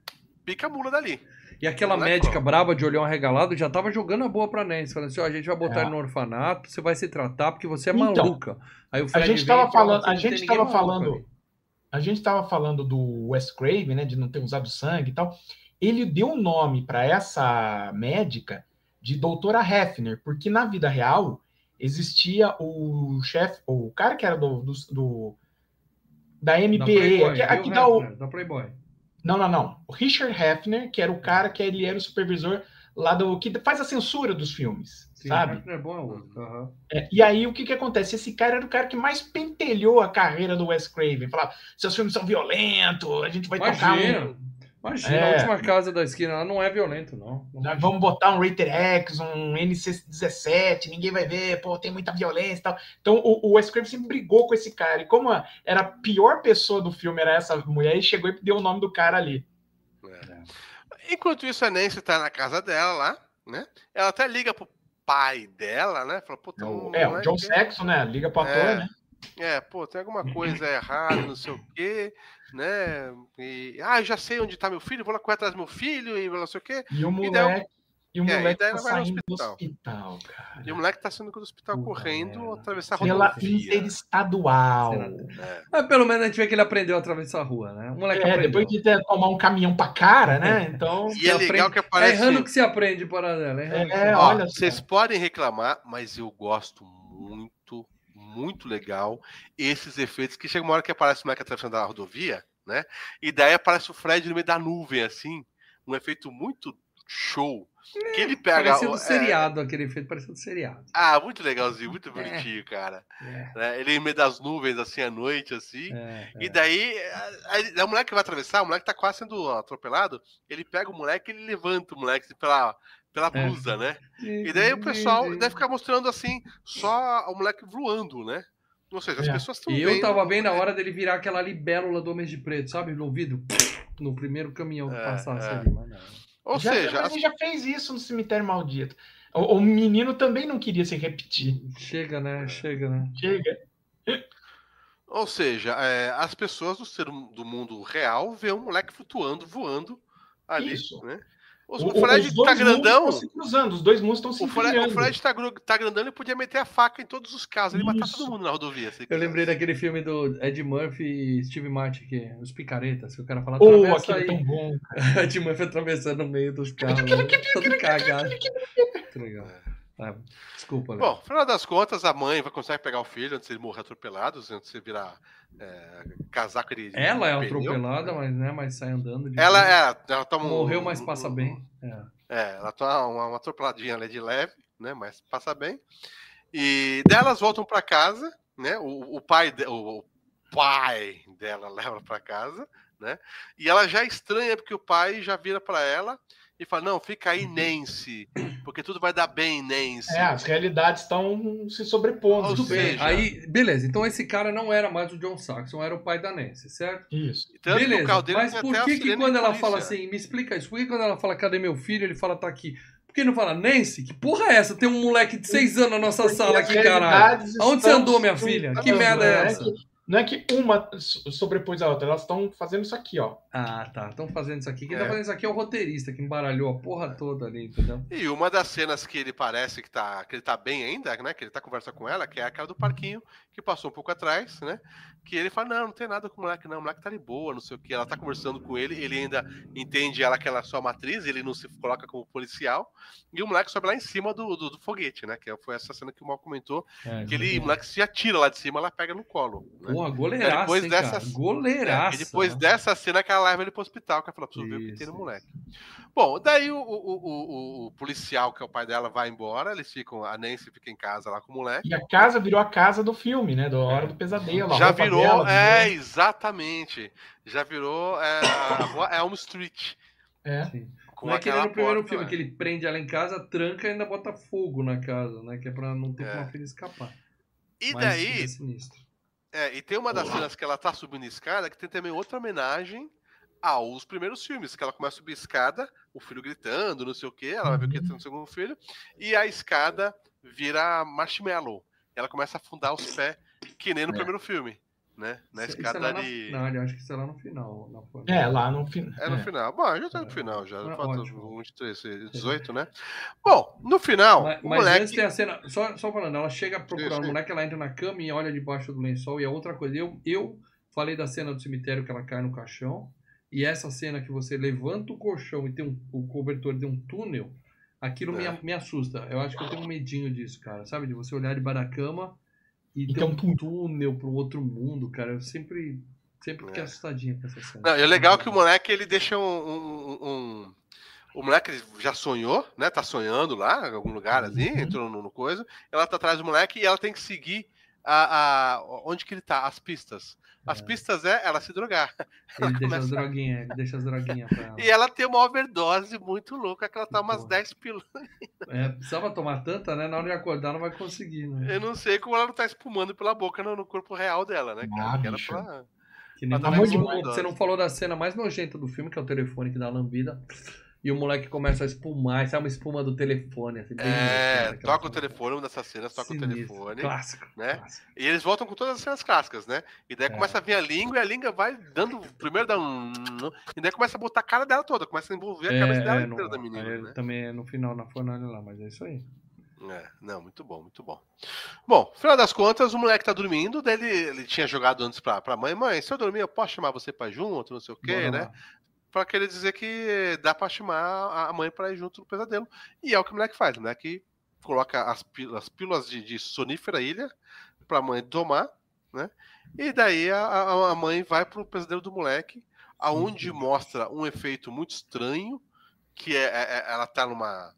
B: pica a mula dali.
A: E aquela
B: é
A: médica
B: como.
A: brava de olhão arregalado já tava jogando a boa pra Nancy, falando assim, ó, a gente vai botar
C: É.
A: ele no orfanato, você vai se tratar porque você é
C: Então,
A: maluca. Aí o
C: a
A: Fred
C: gente
A: vem
C: tava
A: fala,
C: falando,
A: "Você
C: a gente tava falando,
A: ali."
C: a gente estava falando do Wes Craven, né, de não ter usado sangue e tal. Ele deu um nome para essa médica de doutora Hefner, porque na vida real existia o chefe, o cara que era do, do, do- da
A: Da
C: MPE,
A: Playboy,
C: aqui, aqui
A: Bill
C: dá o,
A: Hefner, da Playboy.
C: não, não, não, o Richard Hefner, que era o cara que ele era o supervisor lá do que faz a censura dos filmes,
A: Sim,
C: sabe?
A: Hefner é bom, é aham.
C: É, e aí o que que acontece? Esse cara era o cara que mais pentelhou a carreira do Wes Craven. Falava, seus filmes são violentos, a gente vai tocar
A: Imagina,
C: um...
A: imagina,
C: É.
A: a última casa da esquina lá não é violento, não. Não
C: Nós
A: imagina.
C: Vamos botar um Rated X, um NC-17, ninguém vai ver, pô, tem muita violência e tal. Então o, o Wes Craven sempre brigou com esse cara. E como a- era a pior pessoa do filme, era essa mulher, ele chegou e deu o nome do cara ali.
B: É. Enquanto isso, a Nancy tá na casa dela lá, né? Ela até liga pro pai dela, né? Fala, pô, um
C: É, o
B: moleque
C: John
B: aqui.
C: Sexton, né? Liga pro ator,
B: É.
C: né?
B: É, pô, tem alguma coisa errada, não sei o quê, né? E, ah, eu já sei onde tá meu filho, vou lá correr atrás do meu filho e não sei o quê.
C: E o
B: E daí
C: moleque, e o
B: é, e
C: moleque
B: daí
C: tá
B: ela vai no
C: saindo do
B: hospital.
C: cara.
B: E o moleque tá saindo do hospital
A: Puta
B: correndo,
A: merda.
B: atravessar a
C: Pela
B: rodovia.
C: interestadual.
A: Será? Mas pelo menos a gente vê que ele aprendeu a atravessar a rua, né? O moleque
C: É,
A: aprendeu.
C: depois de ter tomar um caminhão pra cara, né? Então,
B: E é legal que
A: É
B: aparece.
A: errando que se aprende, Paradela. É, errando que se
C: É,
A: aprende.
C: Olha
B: vocês podem reclamar, mas eu gosto muito, muito legal esses efeitos que chega uma hora que aparece o moleque atravessando a rodovia, né? E daí aparece o Fred no meio da nuvem, assim, um efeito muito show. Que ele pega.
A: Parecia do
B: é,
A: seriado, aquele efeito parecia do seriado.
B: Ah, muito legalzinho, muito
A: É.
B: bonitinho, cara.
A: É,
B: Né? Ele no meio das nuvens, assim, à noite, assim.
A: é,
B: E
A: é.
B: daí, aí, aí o moleque vai atravessar, o moleque tá quase sendo atropelado. Ele pega o moleque e ele levanta o moleque assim, pela,
A: É.
B: blusa, né? E daí o pessoal deve ficar mostrando assim, só o moleque voando, né? Ou seja, as
C: É.
B: pessoas estão
A: E
B: vendo.
A: eu tava bem na hora dele virar aquela libélula do Homem de Preto, sabe? No vidro. No primeiro caminhão que
B: É,
A: passasse
B: é.
A: ali, mas não.
B: Ou
C: já,
B: seja,
C: mas
B: as-
C: ele já fez isso no cemitério maldito. O, o menino também não queria se repetir.
A: Chega, né? Chega, né?
C: Chega.
B: ou seja é, as pessoas do, ser, do mundo real vê um moleque flutuando, voando ali,
C: Isso.
B: né? Os-
C: O,
B: O, Fred
C: os
B: tá grandão.
C: estão se cruzando, os dois mundos estão se
B: O Fred, o. Fred tá, tá grandão e podia meter a faca em todos os casos. Ele matar todo mundo na rodovia.
A: Eu lembrei daquele filme do Ed Murphy e Steve Martin, que é Os Picaretas, que o cara fala,
C: Pô,
A: atravessa
C: aquele é
A: aí.
C: tão bom.
A: Ed Murphy atravessando no meio dos carros, todo cagado. Muito legal. Ah, desculpa, Léo.
B: Bom, no final das contas, a mãe vai conseguir pegar o filho antes de ele morrer atropelado, antes de você virar é, casaco de.
A: Ela é
B: pneu.
A: atropelada, mas, né, mas sai andando.
B: Ela, é, ela toma um-
A: Morreu, mas
B: um-
A: passa
B: um-
A: bem. É.
B: É, ela toma uma, uma atropeladinha ali de leve, né? Mas passa bem. E daí elas voltam para casa, né? O, o pai, de- o, o pai dela leva para casa, né? E ela já estranha porque o pai já vira para ela e fala: "Não, fica aí, Nancy, porque tudo vai dar bem, Nancy".
C: É, as realidades estão se sobrepondo.
B: Ou
A: Tudo bem.
B: seja-
A: Aí, beleza. Então esse cara não era mais o John Saxon, era o pai da Nancy, certo?
C: Isso.
B: Tanto que o
A: beleza. Mas por que, que quando ela fala assim, me explica isso, por que quando ela fala, cadê meu filho, ele fala, tá aqui? Por que não fala, Nancy, que porra é essa? Tem um moleque de seis anos na nossa
C: Porque
A: sala aqui, caralho. Aonde você andou, minha filha? Que merda é essa?
C: Não é que uma so- sobrepôs a outra, elas estão fazendo isso aqui, ó.
A: Ah, tá. Estão fazendo isso aqui. Quem
B: É.
A: tá fazendo isso aqui é o roteirista, que embaralhou a porra toda ali, entendeu?
B: E uma das cenas que ele parece que, tá, que ele tá bem ainda, né? Que ele tá conversando com ela, que é aquela do parquinho, que passou um pouco atrás, né? Que ele fala, não, não tem nada com o moleque, não, o moleque tá de boa, não sei o que. Ela tá conversando com ele, ele ainda entende ela que ela é só uma atriz, ele não se coloca como policial. E o moleque sobe lá em cima do, do, do foguete, né? Que foi essa cena que o Mal comentou.
A: É,
B: Que ele, o moleque se atira lá de cima, ela pega no colo. Né?
A: Porra, goleiraça,
B: depois
A: hein,
B: dessas-
A: cara? Goleiraça.
B: É, e depois dessa cena que ela leva ele pro hospital, que ela fala, preciso ver o que tem no moleque. Bom, daí o, o, o, o- o policial, que é o pai dela, vai embora, eles ficam, a Nancy fica em casa lá com o moleque.
C: E a casa virou a casa do filme, né? Da Hora do Pesadelo.
B: Já virou,
C: dela,
B: é,
C: virou-
B: exatamente. Já virou é, a rua Elm Street.
C: é.
A: Sim.
B: Com
A: Não é que
B: aquela
A: no primeiro
B: porta,
A: filme,
B: né?
A: que ele prende ela em casa, tranca e ainda bota fogo na casa, né? Que é pra não ter
B: É.
A: como a filha escapar.
B: E
A: Mas
B: daí,
A: é sinistro.
B: É, e tem uma das cenas que ela tá subindo escada, que tem também outra homenagem aos primeiros filmes, que ela começa a subir escada, o filho gritando, não sei o quê, ela vai ver o que tem no segundo filho, e a escada vira marshmallow. Ela começa a afundar os pés, que nem no
C: É.
B: primeiro filme, né? Na
A: Isso- isso é lá na-. Não, acho que isso é lá no final. Na.
C: É, lá no final.
B: É no final. Bom, já tá no
A: É.
B: final, já.
A: Ah,
B: Falta. 23, 18, né? Bom, no final,
A: Mas,
B: o
A: mas
B: moleque.
A: antes tem a cena. Só, só falando, ela chega procurando o moleque, ela entra na cama e olha debaixo do lençol. E a outra coisa, eu, eu falei da cena do cemitério que ela cai no caixão. E essa cena que você levanta o colchão e tem um, o cobertor de um túnel, aquilo me,
B: É.
A: me assusta. Eu acho que eu tenho um medinho disso, cara. Sabe? De você olhar debaixo da cama e, ter
C: tem
A: um
C: um túnel.
A: túnel pro outro mundo, cara. Eu sempre, sempre fiquei
B: É.
A: assustadinho com essa cena.
B: Não, e é legal que o moleque ele deixa um. um- um- O moleque já sonhou, né? Tá sonhando lá, em algum lugar assim,
C: Uhum.
B: entrou no, no coisa. Ela tá atrás do moleque e ela tem que seguir a, a- onde que ele tá, as pistas. As
A: É.
B: pistas é ela se drogar.
A: Ele deixa
B: começa-
A: as droguinhas, ele deixa as droguinhas pra ela.
B: E ela tem uma overdose muito louca, que ela tá umas
A: Boa.
B: 10 pílulas.
A: É, precisava tomar tanta, né? Na hora de acordar não vai conseguir, né?
B: Eu não sei como ela não tá espumando pela boca no, no corpo real dela, né? cara?
C: Ah, bicho.
B: pra-
A: Que nem
C: amor de.
A: Você não falou da cena mais nojenta do filme, que é o telefone que dá lambida. E o moleque começa a espumar, sai uma espuma do telefone. Assim,
B: É,
A: aquela
B: toca o telefone, uma dessas cenas toca o
A: Sinistro.
B: telefone.
A: Clássico,
B: né?
A: clássico.
B: E eles voltam com todas as cenas clássicas, né? E daí
A: É.
B: começa a vir a língua e a língua vai dando. Primeiro dá um. E daí começa a botar a cara dela toda, começa a envolver a cabeça dela
A: É,
B: inteira
A: no-
B: da menina. Né?
A: Também é no final, na fornalha lá, mas é isso aí.
B: É, não, muito bom, muito bom. Bom, final das contas, o moleque tá dormindo, daí ele, ele tinha jogado antes pra, pra mãe, mãe, se eu dormir, eu posso chamar você pra junto, não sei o quê,
A: Bora
B: né?
A: lá.
B: Pra querer dizer que dá pra chamar a mãe pra ir junto no pesadelo. E é o que o moleque faz, o moleque coloca as, as pílulas de, de sonífera ilha pra mãe tomar, né? E daí a, a, a mãe vai pro pesadelo do moleque, aonde uhum. mostra um efeito muito estranho, que é, é, é ela tá numa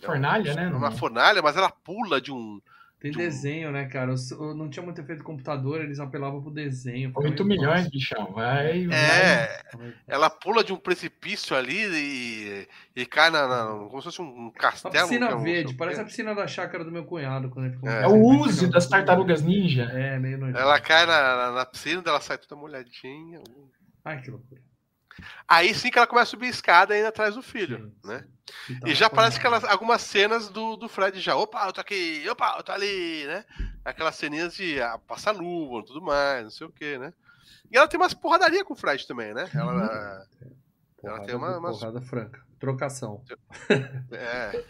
C: fornalha, né?
B: Numa fornalha, mas ela pula de um
A: tem de desenho, né, cara? Eu não tinha muito efeito computador, eles apelavam pro desenho.
C: 8 milhões, fácil. bichão, vai.
B: É, vai. ela pula de um precipício ali e, e cai na, na, como se fosse um castelo. A
A: piscina
B: é um,
A: verde, parece a piscina da chácara do meu cunhado. Quando ele ficou
C: é. é o Uzi das tartarugas ninja.
A: É, meio nojento.
B: Ela cai na, na, na piscina, ela sai toda molhadinha.
A: Ai, que loucura.
B: Aí sim que ela começa a subir a escada ainda atrás do filho, sim, né? Então, e já parece que algumas cenas do, do Fred já, opa, eu tô aqui, opa, eu tô ali, né? Aquelas ceninhas de ah, passar luva tudo mais, não sei o que, né? E ela tem umas porradaria com o Fred também, né? Ela,
A: uhum. ela tem uma, umas... porrada franca, trocação.
B: É.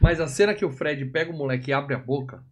A: Mas a cena que o Fred pega o moleque e abre a boca,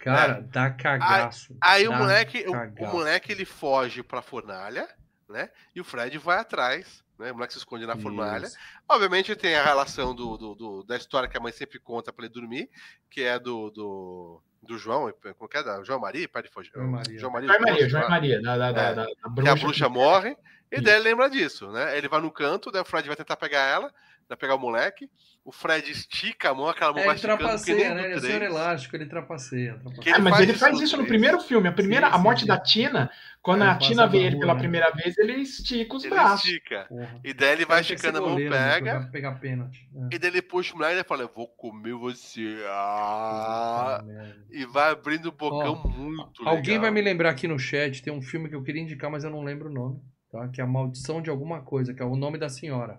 A: cara, é. dá cagaço.
B: Aí, aí dá o moleque, o, o moleque ele foge pra fornalha né? E o Fred vai atrás, né? O moleque se esconde na fornalha. Obviamente tem a relação do, do, do, da história que a mãe sempre conta para ele dormir, que é do, do, do João, como que é? Da João Maria, pai de João
C: Maria. João Maria, João Maria, João Maria da, da, é, da, da,
B: bruxa. Que a bruxa que... morre, e daí ele lembra disso, né? Ele vai no canto, daí o Fred vai tentar pegar ela, vai pegar o moleque, o Fred estica a mão, aquela mão
A: é, vai trapaceia, né? Ele é elástico, ele trapaceia.
C: trapaceia. É, mas ele faz isso no primeiro filme. A primeira, sim, a morte sim. da Tina, quando é, a Tina vê ele pela né? primeira vez, ele estica os
B: ele
C: braços.
B: Estica. Porra. E daí ele vai esticando a mão, goleiro, né, pega.
A: Pegar pênalti.
B: É. E daí ele puxa o moleque e fala: Eu vou comer você. Ah, e vai abrindo o bocão Ó, muito legal.
A: Alguém vai me lembrar aqui no chat, tem um filme que eu queria indicar, mas eu não lembro o nome. Tá? Que é a maldição de alguma coisa, que é o nome da senhora.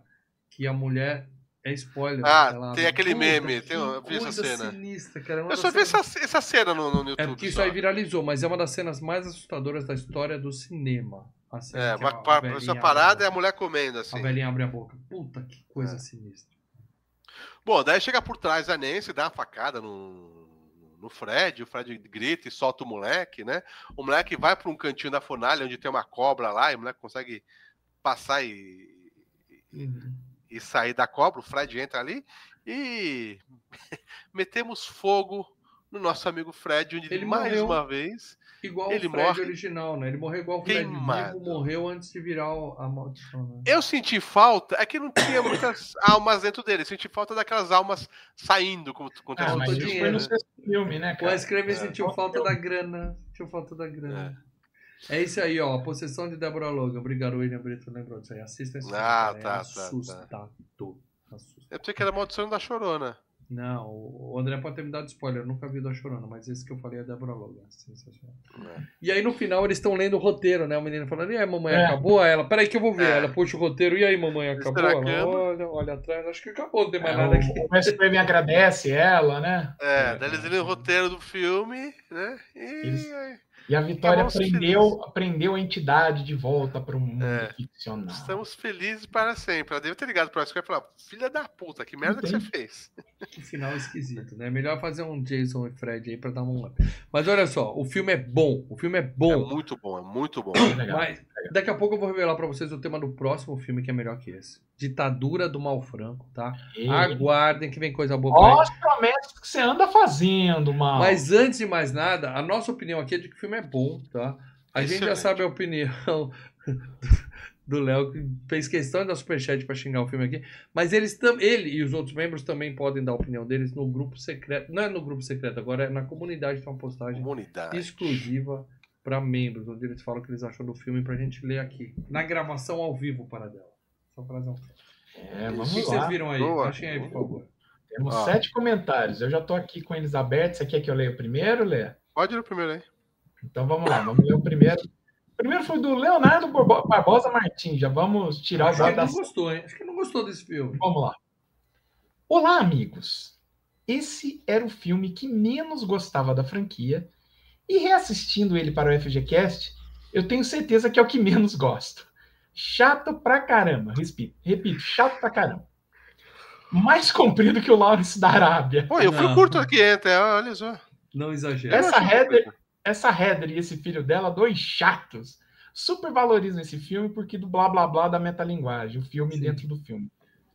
A: Que a mulher é spoiler.
B: Ah, tem aquele meme. Tem, eu vi essa cena.
A: Sinistra, cara.
B: É eu só vi essa, essa cena no, no YouTube.
A: É porque isso aí viralizou, mas é uma das cenas mais assustadoras da história do cinema.
B: é, uma, a, a essa parada é a mulher comendo, assim.
A: A velhinha abre a boca. Puta que coisa é. sinistra.
B: Bom, daí chega por trás a Nancy, dá uma facada no, no Fred, o Fred grita e solta o moleque, né? O moleque vai para um cantinho da fornalha onde tem uma cobra lá e o moleque consegue passar e. Uhum e sair da cobra, o Fred entra ali e metemos fogo no nosso amigo Fred, onde ele mais uma vez.
A: Igual ele o Fred morre... original, né? Ele morreu igual o Fred vivo, morreu antes de virar a maldição. Né?
B: Eu senti falta, é que não tinha muitas almas dentro dele, eu senti falta daquelas almas saindo com, com
C: ah, mas isso foi no sexto filme, né,
A: cara? O escrever é, sentiu falta da grana, sentiu falta da grana. É. É isso aí, ó. Possessão de Deborah Logan. Obrigado, William Brito. Lembrou disso aí. Assista esse
B: ah, filme. Tá,
A: é assustador.
B: Tá, tá. Eu pensei que era Maldição da Chorona.
A: Não, o André pode ter me dado spoiler, eu nunca vi da Chorona, mas esse que eu falei é Deborah Logan. Sensacional. É. E aí no final eles estão lendo o roteiro, né? O menino falando, e aí, mamãe, é. acabou? Aí ela, peraí que eu vou ver. É. Ela puxa o roteiro, e aí, mamãe, acabou? Ela, olha, olha atrás, acho que acabou, não tem mais é, nada aqui.
C: O me agradece ela, né?
B: É, daí eles leem o roteiro do filme, né? E
C: eles... E a Vitória aprendeu, aprendeu a entidade de volta para o mundo é, ficcional.
B: Estamos felizes para sempre. Ela deve ter ligado para ela e falar: Filha da puta, que merda Entendi. que você fez.
A: Que final esquisito, né? Melhor fazer um Jason e Fred aí para dar um up. Mas olha só, o filme é bom. O filme é bom. É
B: muito bom, é muito bom.
A: Mas daqui a pouco eu vou revelar para vocês o tema do próximo filme que é melhor que esse. Ditadura do Mal Franco, tá? E... Aguardem que vem coisa boa.
C: Olha as promessas que você anda fazendo, mal.
A: Mas antes de mais nada, a nossa opinião aqui é de que o filme é bom, tá? A Excelente. gente já sabe a opinião do Léo, que fez questão de dar superchat para xingar o filme aqui. Mas eles ele e os outros membros também podem dar a opinião deles no grupo secreto. Não é no grupo secreto, agora é na comunidade, tem uma postagem
B: comunidade.
A: exclusiva para membros, onde eles falam o que eles acham do filme pra gente ler aqui. Na gravação ao vivo para dela. Só pra
C: fazer um. É, vamos
A: o que lá. vocês viram aí? Boa. Achem aí, por favor.
C: Temos ah. sete comentários. Eu já estou aqui com eles abertos. Você quer que eu leia o primeiro, Lê?
B: Pode ler o primeiro aí.
C: Então vamos lá, vamos ler o primeiro. O primeiro foi do Leonardo Barbosa Martins. Já vamos tirar
A: o dado da. não gostou, hein? Acho que não gostou desse filme.
C: Vamos lá. Olá, amigos. Esse era o filme que menos gostava da franquia. E reassistindo ele para o FGCast, eu tenho certeza que é o que menos gosto. Chato pra caramba. Repito, repito, chato pra caramba. Mais comprido que o Lawrence da Arábia.
B: Pô, eu fui curto aqui, até, olha só.
A: Não exagera.
C: Essa Heather, essa Heather e esse filho dela, dois chatos, super valorizam esse filme porque do blá blá blá da metalinguagem, o filme Sim. dentro do filme.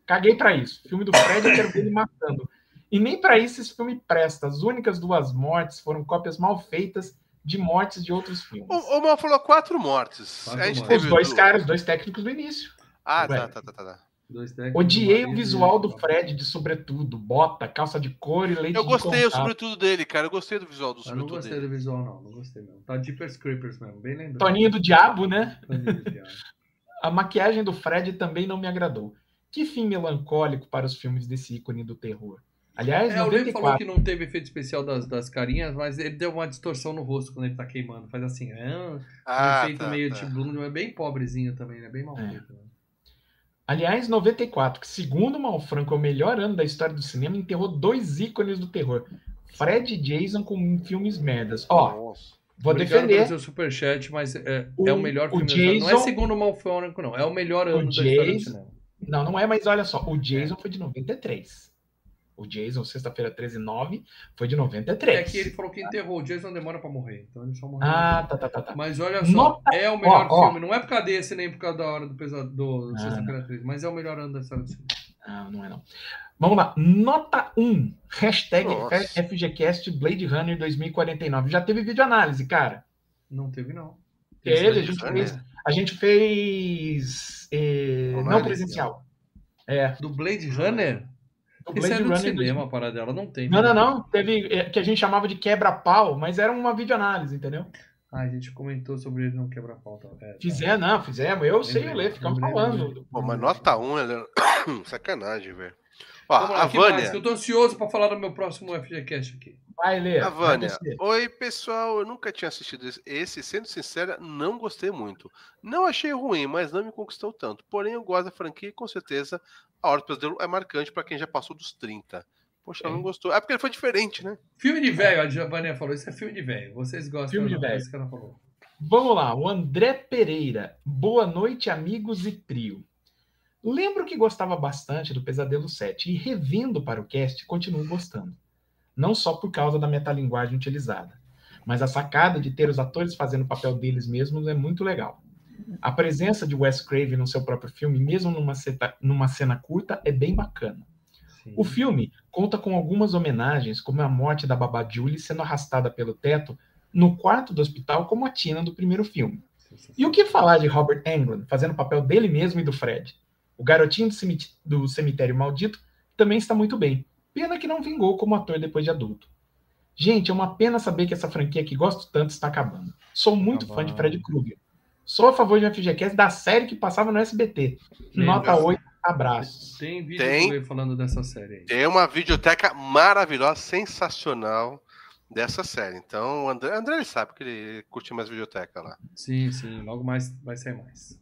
C: Caguei para isso. Filme do Fred eu quero ver ele matando. E nem para isso esse filme presta. As únicas duas mortes foram cópias mal feitas de mortes de outros filmes.
B: O, o Mal falou quatro mortes.
A: Quatro
B: a gente
A: mortes.
C: Os dois
B: do-
C: caras, os dois técnicos do início.
B: Ah,
C: Ué.
B: tá, tá, tá, tá, tá.
A: Dois técnicos,
C: Odiei o visual do Fred de sobretudo, bota, calça de couro e leite
B: Eu gostei,
C: contato.
B: sobretudo dele, cara. Eu gostei do visual do
A: Eu não
B: sobretudo
A: gostei
B: dele.
A: do visual, não. Não gostei mesmo. Tá Jeepers Creepers mesmo, bem lembrado.
C: Toninho do Diabo, né?
A: Toninho do Diabo.
C: A maquiagem do Fred também não me agradou. Que fim melancólico para os filmes desse ícone do terror. Aliás,
A: É, o Lê falou
C: 94.
A: que não teve efeito especial das, das carinhas, mas ele deu uma distorção no rosto quando ele tá queimando. Faz assim, é um,
B: Ah,
A: efeito
B: tá,
A: meio
B: tá.
A: tipo Bloom, é bem pobrezinho também, né? Bem mal
C: É.
A: feito. Né?
C: Aliás, 94, que segundo o Malfranco é o melhor ano da história do cinema, enterrou dois ícones do terror. Fred e Jason com filmes merdas. Ó,
B: Nossa.
C: vou
A: Obrigado
C: defender.
A: pelo seu superchat, mas é,
C: O-
A: é o melhor
C: o
A: filme história. Não é
C: Jason-
A: segundo o Malfônico, não. É o melhor ano da história do
C: Jason-
A: cinema.
C: Não, não é, mas olha só, o Jason foi de 93. O Jason, sexta-feira 13 9, foi de 93.
A: É que ele falou que enterrou. O Jason demora pra morrer, então ele só morreu.
C: Ah, tá, tá, tá, tá.
A: Mas olha só,
C: Nota-
A: é o melhor
C: ó, ó.
A: filme. Não é por causa desse, nem por causa da hora do pesadelo do
C: Ah,
A: Sexta-feira 13, mas é o melhor ano da história do cinema.
C: Não, não é não. Vamos lá. Nota 1. Hashtag
B: Nossa.
C: FGCast Blade Runner 2049. Já teve vídeo análise, cara.
A: Não teve, não.
C: Teve, a gente
B: Runner?
C: fez. A gente fez. eh, não presencial. É.
A: Do Blade Runner?
C: O
A: Isso é
C: Blade
A: do
C: Runner.
A: cinema, a parada dela. Não tem.
C: Não,
A: né?
C: não, não. Teve. eh, Que a gente chamava de quebra-pau, mas era uma videoanálise, entendeu?
A: Ah, a gente comentou sobre ele não quebrar pauta. É, tá.
C: Fizemos, não, fizemos. Eu sei
A: Lembrei,
C: Lê, ficamos
A: lembrei,
C: falando.
A: lembrei.
B: Pô, mas nota 1, ela... sacanagem, velho. Ó,
A: Vamos lá,
B: a? Vânia.
A: Que eu tô ansioso pra falar do meu próximo FGCast aqui.
C: Vai, Lê.
B: A Vânia. Oi, pessoal. Eu nunca tinha assistido esse- esse. Sendo sincera, não gostei muito. Não achei ruim, mas não me conquistou tanto. Porém, eu gosto da franquia e com certeza a Hora do Pesadelo é marcante pra quem já passou dos 30. Poxa, ela não gostou. É porque ele foi diferente, né?
A: Filme de velho, a Giovanni falou. Isso é filme de velho. Vocês gostam
C: Filme de
A: não?
C: velho.
A: É isso que ela falou.
C: Vamos lá, o André Pereira. Boa noite, amigos e trio. Lembro que gostava bastante do Pesadelo 7 e revendo para o cast, continuo gostando. Não só por causa da metalinguagem utilizada, mas a sacada de ter os atores fazendo o papel deles mesmos é muito legal. A presença de Wes Craven no seu próprio filme, mesmo numa, seta- numa cena curta, é bem bacana.
A: Sim.
C: O filme conta com algumas homenagens, como a morte da babá Julie sendo arrastada pelo teto no quarto do hospital, como a Tina do primeiro filme. E o que falar de Robert Englund fazendo o papel dele mesmo e do Fred? O garotinho do, cemit- do cemitério maldito também está muito bem. Pena que não vingou como ator depois de adulto. Gente, é uma pena saber que essa franquia que gosto tanto está acabando. Sou muito fã de. Fred Krueger. Sou a favor de um FGCast da série que passava no SBT.
A: Tem,
C: Nota
B: mas-
C: 8, abraços.
A: Tem vídeo
B: Tem.
A: falando dessa série aí.
B: Tem uma videoteca maravilhosa, sensacional dessa série. Então, o André, André sabe que ele curte mais videoteca lá.
A: Sim, sim. Logo mais vai ser mais.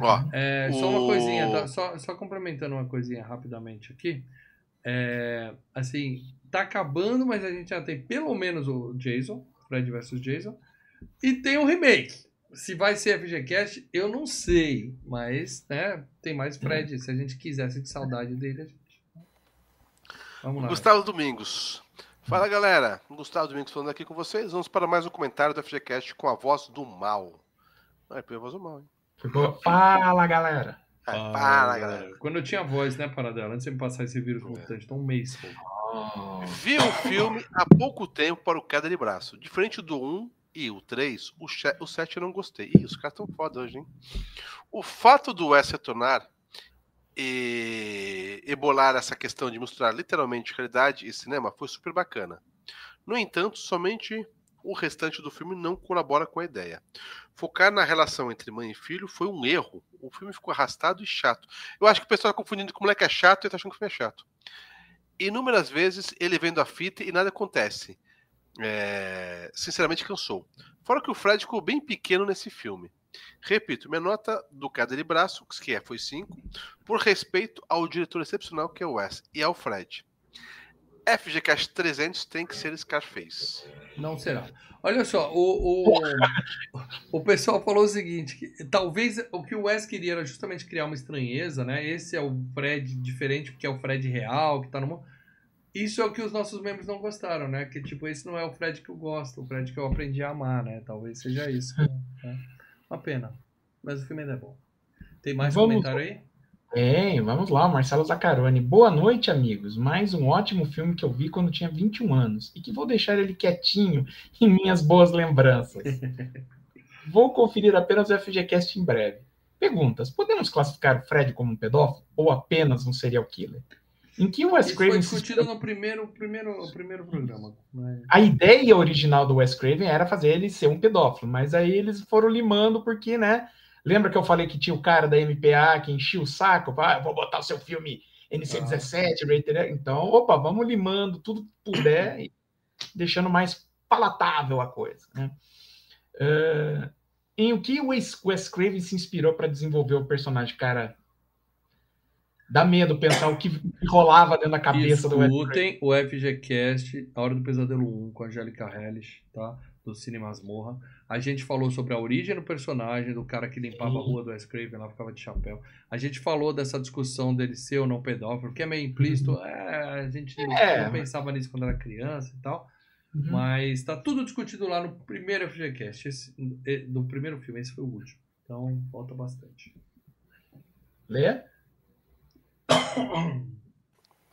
B: Ó,
A: É, Só uma
B: O-
A: coisinha, tá? só, só complementando uma coisinha rapidamente aqui. É, assim, tá acabando, mas a gente já tem pelo menos o Jason, Fred vs Jason, e tem um remake. Se vai ser FGCast, eu não sei, mas né, tem mais Fred. Se a gente quisesse de saudade dele, a gente. Vamos lá.
B: Gustavo Domingos. Fala galera, Gustavo Domingos falando aqui com vocês. Vamos para mais um comentário do FGCast com a voz do mal. Não é a voz do mal, hein?
C: Ficou- Fala, galera.
B: É,
A: Ah,
B: para, galera.
A: Quando eu tinha voz, né, Paradela? Antes de me passar esse
B: É.
A: vírus mutante, então um mês. pô.
B: Vi o filme há pouco tempo para o queda de braço. Diferente do 1 e o 3, o, o 7 eu não gostei. Ih, os caras estão foda hoje, hein? O fato do Wes retornar e ebolar essa questão de misturar literalmente realidade e cinema foi super bacana. No entanto, somente o restante do filme não colabora com a ideia. Focar na relação entre mãe e filho foi um erro. O filme ficou arrastado e chato. Eu acho que o pessoal tá confundindo que o moleque é chato e tá achando que o filme é chato. Inúmeras vezes ele vendo a fita e nada acontece. É, Sinceramente cansou. Fora que o Fred ficou bem pequeno nesse filme. Repito, minha nota do Cada de Braço, que é, foi 5, por respeito ao diretor excepcional que é o Wes e ao Fred. FGCast 300 tem que ser Scarface.
A: Não será. Olha só, o, o, o pessoal falou o seguinte: que talvez o que o Wes queria era justamente criar uma estranheza, né? Esse é o Fred diferente, porque é o Fred real, que tá no mundo. Isso é o que os nossos membros não gostaram, né? Que tipo, esse não é o Fred que eu gosto, o Fred que eu aprendi a amar, né? Talvez seja isso. né? Uma pena. Mas o filme ainda é bom. Tem mais
C: Vamos-
A: comentário aí?
C: Bem, vamos lá, Marcelo Zaccaroni. Boa noite, amigos. Mais um ótimo filme que eu vi quando tinha 21 anos e que vou deixar ele quietinho em minhas boas lembranças. Vou conferir apenas o FGCast em breve. Perguntas: podemos classificar o Fred como um pedófilo ou apenas um serial killer? Em que o Wes
A: Isso foi
C: Craven se
A: discutido no primeiro, primeiro, primeiro programa. né?
C: A ideia original do Wes Craven era fazer ele ser um pedófilo, mas aí eles foram limando porque, né? Lembra que eu falei que tinha o cara da MPA que enchia o saco? Ah, vou botar o seu filme NC-17, rated R. Então, opa, vamos limando tudo que puder e deixando mais palatável a coisa, né? Ah, em o que o Wes, Craven se inspirou para desenvolver o personagem, cara? Dá medo pensar o que rolava dentro da cabeça do Wes Craven.
A: Escutem o FGCast, A Hora do Pesadelo 1, com a Angélica Hellish, tá? Do Cine Masmorra. A gente falou sobre a origem do personagem, do cara que limpava a rua do Wes Craven, lá ficava de chapéu. A gente falou dessa discussão dele ser ou não pedófilo, que é meio implícito. É, a gente
C: É.
A: não pensava nisso quando era criança e tal.
C: Uhum.
A: Mas tá tudo discutido lá no primeiro FGCast, esse, do primeiro filme. Esse foi o último. Então, falta bastante.
C: Lê?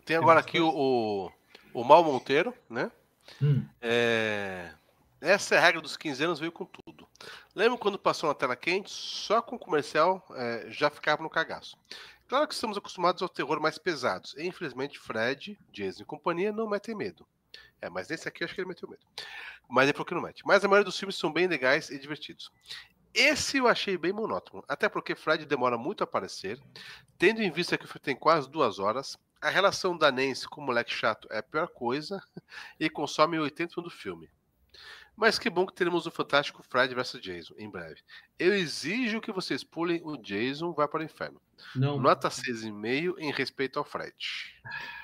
B: Tem agora aqui o, o, o Mal Monteiro, né?
C: Hum.
B: É, Essa é a regra dos 15 anos, veio com tudo. Lembra quando passou na tela quente? Só com o comercial é, já ficava no cagaço. Claro que estamos acostumados ao terror mais pesados. E, infelizmente, Fred, Jason e companhia não metem medo. É, mas nesse aqui eu acho que ele meteu medo. Mas ele falou que não mete. Mas a maioria dos filmes são bem legais e divertidos. Esse eu achei bem monótono, até porque Fred demora muito a aparecer, tendo em vista que o filme tem quase duas horas, a relação da Nancy com o moleque chato é a pior coisa e consome 80 do filme. Mas que bom que teremos o fantástico Fred vs Jason em breve. Eu exijo que vocês pulem o Jason vai para o inferno.
A: Não,
B: Nota 6,5 em respeito ao Fred.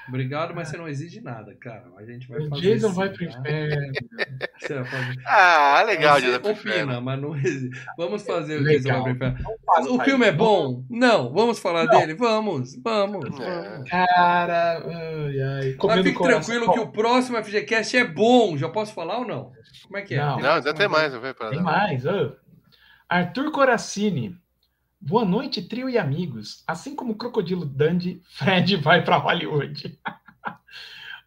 A: obrigado, mas você não exige nada, cara. A gente vai
C: O
A: fazer.
C: Jason
A: sim,
C: vai pro
A: tá?
C: inferno.
B: Ah, legal,
A: Você opina, mas não. Vamos fazer o
C: Legal.
A: Jason vai O filme é bom? Não. Vamos falar
C: Não.
A: dele? Vamos, vamos.
B: É.
A: vamos.
C: Cara, ai, ai.
A: Mas
C: Comendo
A: fique
C: coração.
A: tranquilo que o próximo FGCast é bom. Já posso falar ou não? Como é que é?
C: Não.
B: Não, ainda tem mais,
C: Tem mais. ô. Arthur Coracini. Boa noite, trio e amigos. Assim como o Crocodilo Dandy, Fred vai para Hollywood.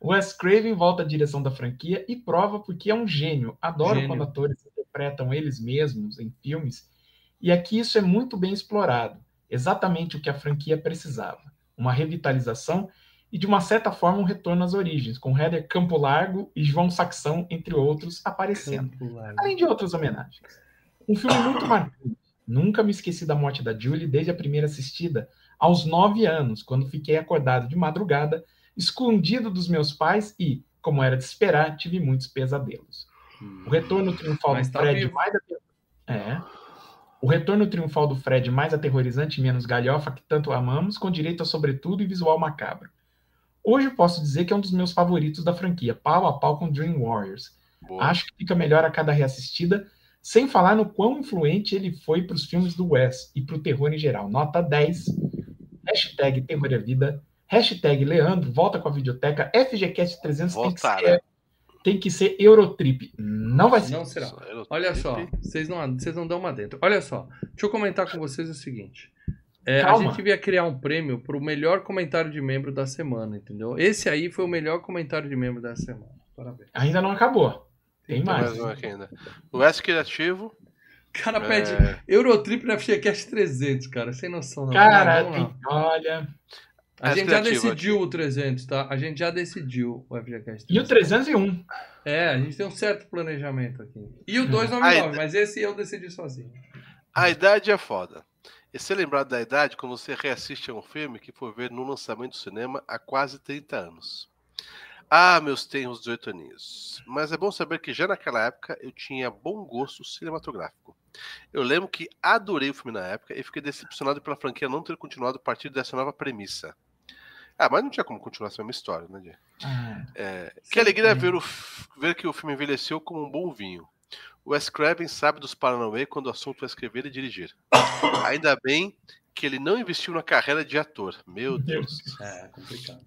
C: Wes Craven volta à direção da franquia e prova porque é um gênio. Adoro
A: Gênio.
C: quando atores interpretam eles mesmos em filmes. E aqui isso é muito bem explorado. Exatamente o que a franquia precisava. Uma revitalização e, de uma certa forma, um retorno às origens, com Heather Campo Largo e João Saxão, entre outros, aparecendo além de outras homenagens. Um filme muito marcante. Nunca me esqueci da morte da Julie desde a primeira assistida, aos nove anos, quando fiquei acordado de madrugada, escondido dos meus pais e, como era de esperar, tive muitos pesadelos. O retorno triunfal
A: Mas
C: do
A: tá
C: Fred
A: vivo.
C: mais é. O retorno triunfal do Fred mais aterrorizante e menos galhofa que tanto amamos, com direito a sobretudo e visual macabro. Hoje posso dizer que é um dos meus favoritos da franquia, pau a pau com Dream Warriors.
B: Boa.
C: Acho que fica melhor a cada reassistida, sem falar no quão influente ele foi para os filmes do Wes e para o terror em geral. Nota 10. Hashtag Terror é Vida. Hashtag Leandro, volta com a videoteca. FGCast 300 tem que, ser,
B: né?
C: tem que ser Eurotrip. Não vai ser.
A: Não será. Olha só, vocês não, vocês não dão uma dentro. Olha só, deixa eu comentar com vocês o seguinte. É, a gente devia criar um prêmio pro melhor comentário de membro da semana, entendeu? Esse aí foi o melhor comentário de membro da semana. Parabéns.
C: Ainda não acabou. Tem
B: Tem
C: mais.
B: mais um aqui ainda. O S Criativo.
A: O cara pede
B: é,
A: Eurotrip na FGCast 300, cara. Sem noção, não.
C: Cara,
A: Vamos lá.
C: tem- olha.
A: A gente já decidiu o 300, tá? A gente já decidiu o FGCast 300.
C: E o 301.
A: É, a gente tem um certo planejamento aqui. E o 299,
B: Aí-
A: mas esse eu decidi sozinho.
B: A idade é foda. E ser lembrado da idade quando você reassiste a um filme que foi ver no lançamento do cinema há quase 30 anos. Ah, meus tenros 18 aninhos. Mas é bom saber que já naquela época eu tinha bom gosto cinematográfico. Eu lembro que adorei o filme na época e fiquei decepcionado pela franquia não ter continuado a partir dessa nova premissa. Ah, mas não tinha como continuar essa mesma história, né, Diego?
C: Ah,
B: É, que alegria ver, o, ver que o filme envelheceu como um bom vinho. O Wes Craven sabe dos Paranauê quando o assunto é escrever e dirigir. Ainda bem que ele não investiu na carreira de ator. Meu Deus.
A: É, complicado.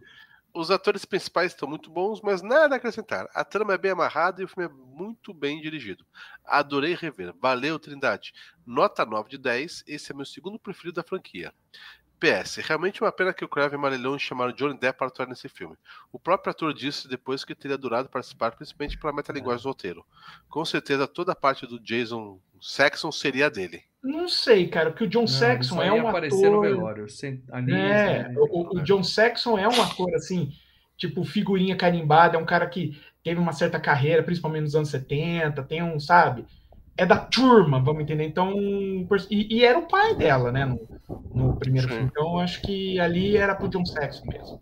B: Os atores principais estão muito bons, mas nada a acrescentar. A trama é bem amarrada e o filme é muito bem dirigido. Adorei rever. Valeu, Trindade. Nota 9 de 10. Esse é meu segundo preferido da franquia. PS, realmente uma pena que o Crave e Marilhão chamaram Johnny Depp para atuar nesse filme. O próprio ator disse depois que teria durado participar, principalmente pela metalinguagem do roteiro. Com certeza toda a parte do Jason Saxon seria dele.
C: Não sei, cara, porque o John
A: Não,
C: Saxon é um
A: no
C: ator.
A: velório. sem- ali,
C: É,
A: né?
C: o, o John Saxon é um ator assim, tipo figurinha carimbada, é um cara que teve uma certa carreira, principalmente nos anos 70, tem um, sabe? É da turma, vamos entender. Então, e, e era o pai dela, né, no, no primeiro
B: Sim.
C: filme. Então, acho que ali era pro John Saxon mesmo.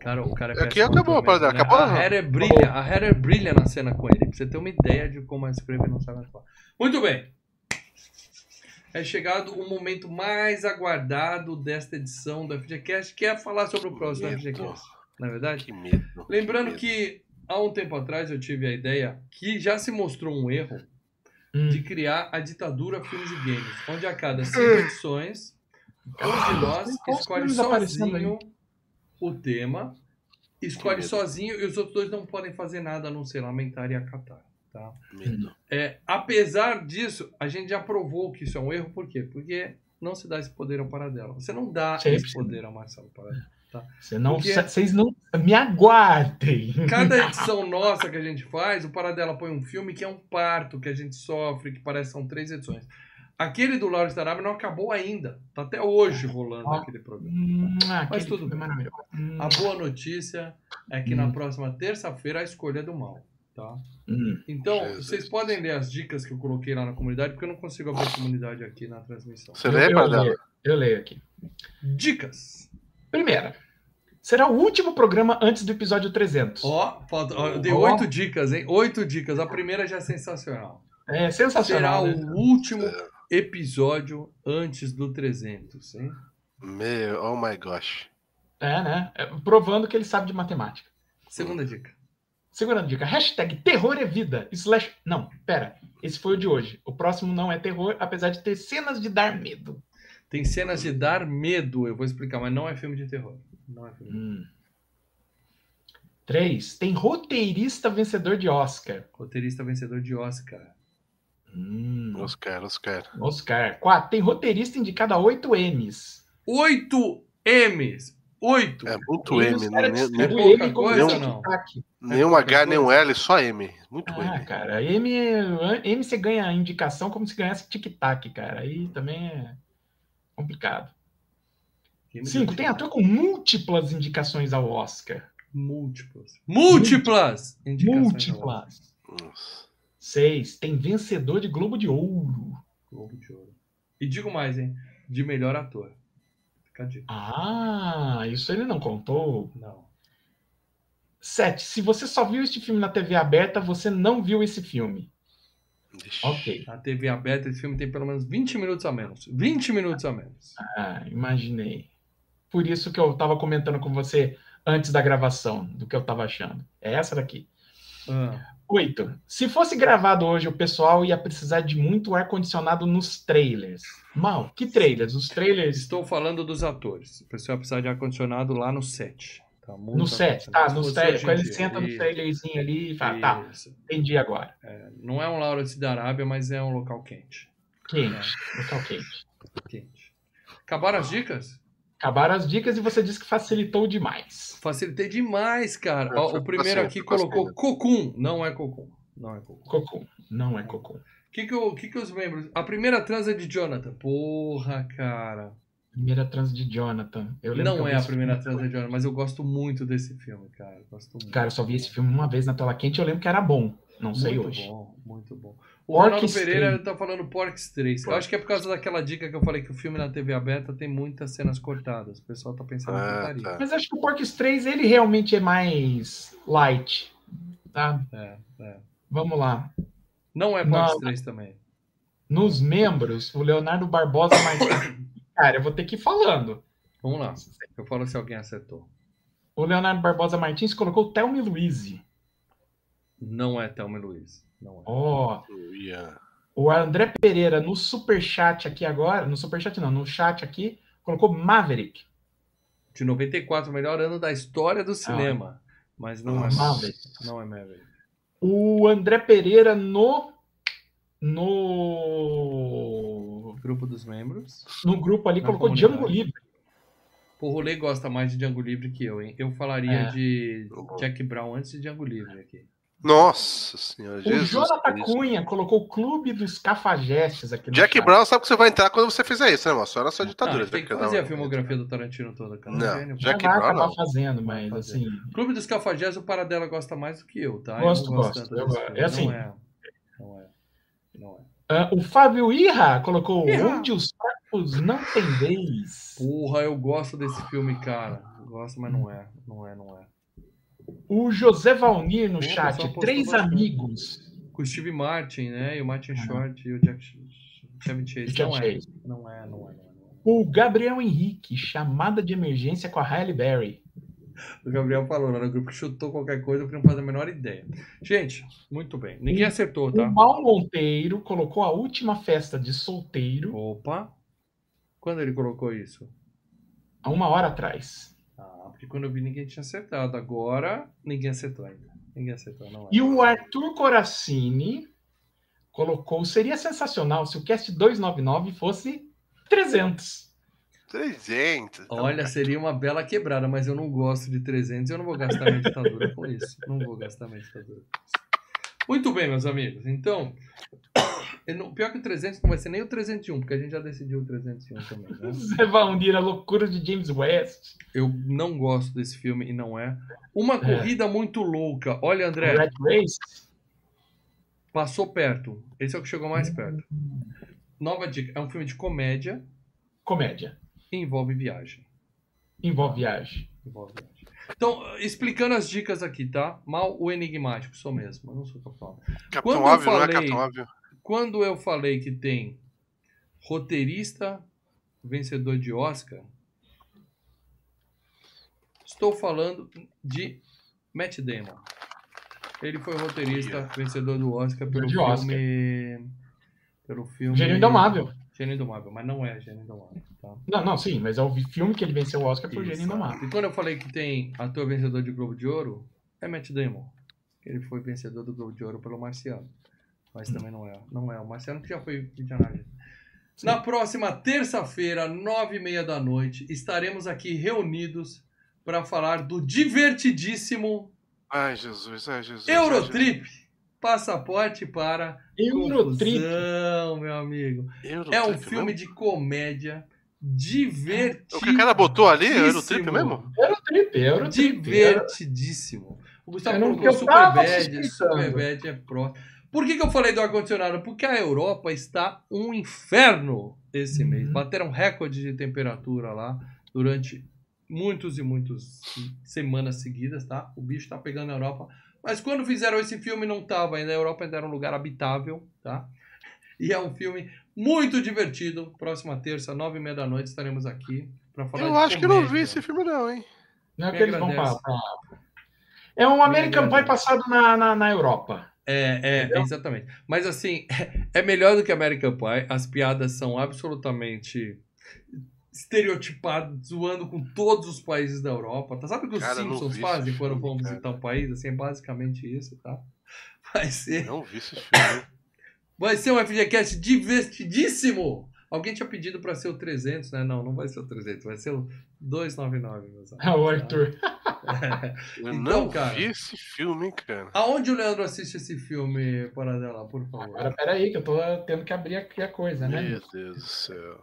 A: Cara, o cara é
B: Aqui acabou a parada,
A: mesmo,
B: acabou,
A: A? Heather brilha, a Heather brilha na cena com ele. Pra você ter uma ideia de como a escreve não sabe atuar. Muito bem. É chegado o momento mais aguardado desta edição do FGCast, que é falar sobre o próximo
B: Medo.
A: FGCast. Não é verdade?
B: Que medo.
A: Lembrando
B: medo.
A: que há um tempo atrás eu tive a ideia que já se mostrou um erro
C: Hum,
A: de criar a ditadura Filmes e Games, onde a cada cinco edições, um de nós
C: Qual os
A: escolhe sozinho o tema, escolhe sozinho e os outros dois não podem fazer nada a não ser lamentar e acatar. Tá? É, apesar disso, a gente já provou que isso é um erro, por quê? Porque não se dá esse poder ao Paradela. Você não dá
C: Sempre.
A: esse poder ao Marcelo Paradela.
C: Você não,
A: Porque-
C: vocês não me aguardem.
A: Cada edição nossa que a gente faz, o Paradela põe um filme que é um parto, que a gente sofre, que parece que são três edições. Aquele do Lauro Starab não acabou ainda. Tá até hoje rolando
C: Ó.
A: aquele programa.
C: Hum, ah,
A: Mas tudo
C: é
A: bem.
C: Hum,
A: A boa notícia é que na
C: Hum.
A: próxima terça-feira a escolha é do mal. Tá?
C: hum.
A: Então,
B: Jesus.
A: vocês podem ler as dicas que eu coloquei lá na comunidade, porque eu não consigo abrir a comunidade aqui na transmissão.
B: Você
C: Eu-
B: lê,
C: eu
B: Paradela?
C: leio, eu leio aqui.
A: Dicas.
C: Primeira, será o último programa antes do episódio 300.
A: Ó, falta, ó, eu dei oito dicas, hein? Oito dicas. A primeira já é sensacional.
C: É
A: Será
C: sensacional. né?
A: o último episódio antes do 300, hein?
B: Meu, oh my gosh.
C: É, né? É, provando que ele sabe de matemática.
A: Segunda dica.
C: Segunda dica, hashtag terror é vida. Slash... Não, pera. Esse foi o de hoje. O próximo não é terror, apesar de ter cenas de dar medo.
A: Tem cenas de dar medo, eu vou explicar, mas não é filme de terror. Não é filme.
C: Hum. Três, tem roteirista vencedor de Oscar.
A: Roteirista vencedor de Oscar.
C: Hum.
B: Oscar, Oscar.
C: Oscar. Quatro, tem roteirista indicado a 8 M's.
A: Oito M's. Oito.
B: É muito M, né? Nem, nem,
C: M
A: coisa, não?
B: nem um H, nem um L, só M. Muito
C: Ah,
B: M.
C: cara, M, M você ganha indicação como se ganhasse tic-tac, cara. Aí também é complicado.
A: Filme
C: Cinco, tem ator com múltiplas indicações ao Oscar.
A: Múltiplas. Múltiplas!
C: Múltiplas.
B: Nossa.
C: Seis, tem vencedor de Globo de Ouro.
A: Globo de Ouro. E digo mais, hein? De melhor ator. Fica a dica.
C: Ah, isso ele não contou.
A: Não.
C: Sete, se você só viu este filme na TV aberta, você não viu esse filme. Ok.
A: Na TV aberta, esse filme tem pelo menos 20 minutos a menos. 20 minutos a menos.
C: Ah, imaginei. Por isso que eu tava comentando com você antes da gravação, do que eu tava achando. É essa daqui.
A: Ah,
C: Oito. Se fosse gravado hoje, o pessoal ia precisar de muito ar-condicionado nos trailers. Mal, que trailers? Os trailers
A: estou falando dos atores. O pessoal vai precisar de ar-condicionado lá no set. Tá muito
C: no set, tá? No set. Quando ele
A: dia.
C: senta no trailerzinho ali e fala, tá, entendi agora.
A: É, não é um Lawrence da Arábia, mas é um local quente.
C: Quente, local quente.
A: Quente. Acabaram as dicas?
C: Acabaram as dicas e você disse que facilitou demais.
A: Facilitei demais, cara.
B: É,
A: Ó, o primeiro aqui colocou. Cocum. Não é Cocum. Não é Cocum.
C: Cocô. Não é cocô.
A: O que que, o- que que os membros... A primeira trans é de Jonathan. Porra, cara.
C: Primeira trans de Jonathan. Eu lembro que
A: Não
C: eu
A: é a primeira trans de Jonathan, mas eu gosto muito desse filme, cara. Gosto muito.
C: Cara, eu só vi esse filme uma vez na tela quente eu lembro que era bom. Não sei
A: muito
C: hoje.
A: bom, muito bom. O
C: Porcs
A: Ronaldo Pereira
C: 3.
A: tá falando Porks 3. Eu acho que é por causa daquela dica que eu falei que o filme na TV aberta tem muitas cenas cortadas. O pessoal tá pensando em
B: Ah, tá.
C: Mas acho que o Porks 3 ele realmente é mais light. Tá?
A: É, é.
C: Vamos lá.
A: Não é. Porks 3 também.
C: Nos membros, o Leonardo Barbosa Martins. Cara, eu vou ter que ir falando.
A: Vamos lá. Eu falo se alguém acertou.
C: O Leonardo Barbosa Martins colocou Thelma e Louise.
A: Não é Thelma e Luiz. Não é.
B: Eu ia-
C: o André Pereira no superchat aqui agora, no superchat não, no chat aqui, colocou Maverick.
A: De 94, o melhor ano da história do cinema. Mas não é
C: Ah, Maverick.
A: Não é Maverick.
C: O André Pereira no no
A: Grupo dos membros.
C: No grupo ali colocou
A: comunidade.
C: Django Livre.
A: O Rolê gosta mais de Django Livre que eu, hein? Eu falaria
C: É.
A: de Jack Brown antes de Django Livre aqui.
B: Nossa senhora,
C: O
B: Jesus.
C: Jonathan
B: Cristo.
C: Cunha colocou o Clube dos Cafajestes aqui no
B: Jack
C: chat.
B: Brown sabe que você vai entrar quando você fizer isso, né, irmão? Só na sua ditadura.
A: Ah, tem
B: Jack
A: que fazer
B: Brown.
A: a filmografia do Tarantino toda, cara.
B: Não,
A: Gênio.
B: Jack
C: vai
B: Brown,
C: acabar
B: não.
C: fazendo, mas
A: Vai fazer.
C: assim.
A: Clube dos Cafajés, o Paradela gosta mais do que eu, tá?
C: Gosto,
A: eu não gosto
C: gosto.
A: tanto
C: Eu- é assim.
A: Não é. Não é. Não é.
C: Ah, o Fábio Irra colocou
A: Irra.
C: Onde os Sapos Não Tem Vez.
A: Porra, eu gosto desse filme, cara. Eu gosto, mas não é. Não é, não é.
C: O José Valnir no chat, três
A: bastante.
C: amigos.
A: Com o Steve Martin, né? E o Martin Short e o Jack Chevy Chase. Não é. Não é, não é, não é. não é.
C: O Gabriel Henrique, chamada de emergência com a Halle Berry.
A: O Gabriel falou lá no grupo que chutou qualquer coisa, eu não faço a menor ideia. Gente, muito bem. Ninguém acertou,
C: O
A: tá?
C: Mal Monteiro colocou a última festa de solteiro
A: Opa! Quando ele colocou isso?
C: há uma hora atrás.
A: Ah, porque quando eu vi ninguém tinha acertado. Agora, ninguém acertou ainda. Ninguém acertou, não é.
C: E o Arthur Coracini colocou: seria sensacional se o Cast 299 fosse 300.
B: 300.
A: Olha, seria uma bela quebrada, mas eu não gosto de 300 e eu não vou gastar minha ditadura com isso. Não vou gastar minha ditadura com isso. Muito bem, meus amigos. Então, não- pior que o 300 não vai ser nem o 301, porque a gente já decidiu o 301 também, né?
C: Zé Valdir, a loucura de James West.
A: Eu não gosto desse filme e não é. Uma corrida muito louca. Olha, André,
C: Red Race.
A: passou perto. Esse é o que chegou mais perto. Nova dica. É um filme de comédia
C: Comédia.
A: E envolve viagem.
C: Envolve viagem.
A: Envolve viagem. Então, explicando as dicas aqui, tá? Mal o enigmático, sou mesmo. Eu não sou capaz.
B: Capitão
A: Quando eu
B: Óbvio, não é
A: falei-
B: Capitão Óbvio?
A: Quando eu falei que tem roteirista vencedor de Oscar, estou falando de Matt Damon. Ele foi roteirista vencedor do Oscar pelo
C: De
A: filme. Pelo filme.
C: Gênio Indomável.
A: Gênio Indomável, mas não é Gênio Indomável, tá?
C: Não, não, sim, mas é o filme que ele venceu o Oscar foi Gênio. Indomável.
A: E quando eu falei que tem ator vencedor de Globo de Ouro, é Matt Damon. Ele foi vencedor do Globo de Ouro pelo Marciano. Mas também não é. Não é. O Marciano que já foi visionagem. Na próxima terça-feira, nove e meia da noite, estaremos aqui reunidos para falar do divertidíssimo
B: Ai, Jesus, ai, Jesus. ai, Jesus.
A: Passaporte para
C: Eurotrip.
A: confusão, meu amigo.
B: Eurotrip
A: É um
B: mesmo?
A: filme de comédia divertido.
B: O que o cara botou ali é Eurotrip mesmo?
C: Eurotrip, Eurotrip.
A: Divertidíssimo. O Gustavo
C: não-
A: colocou
C: eu
A: Super
C: tava
A: Bad,
C: suspeitando.
A: Super Bad é pró. Por que, que eu falei do ar-condicionado? Porque a Europa está um inferno esse
C: Uhum.
A: mês. Bateram recorde de temperatura lá durante muitos e muitas semanas seguidas, tá? O bicho tá pegando a Europa. Mas quando fizeram esse filme não tava ainda. A Europa ainda era um lugar habitável, tá? E é um filme muito divertido. Próxima terça, nove e meia da noite, estaremos aqui para falar
B: Eu
A: de
B: acho que eu não vi
A: comédia.
B: esse filme, não, hein?
C: Não é
A: Me
C: que eles vão
A: agradece.
C: pra, pra- É um American Pie passado na, na, na Europa.
A: É, é,
C: Entendeu?
A: exatamente. Mas assim, é melhor do que American Pie. As piadas são absolutamente estereotipadas, zoando com todos os países da Europa. Tá? Sabe o que os
B: Cara,
A: Simpsons fazem quando vão visitar um país? Assim, é basicamente isso, tá? Vai ser,
B: Não vi esse filme.
A: vai ser um FGCast divertidíssimo! Alguém tinha pedido pra ser o 300, né? Não, não vai ser o 300, vai ser o 299, meus amigos.
C: É o Arthur.
B: Eu
A: Então,
B: não
A: cara.
B: vi esse filme, hein, cara.
A: Aonde o Leandro assiste esse filme, Paradela, por favor?
C: Agora, peraí, que eu tô tendo que abrir aqui a coisa, né?
B: Meu Deus do céu.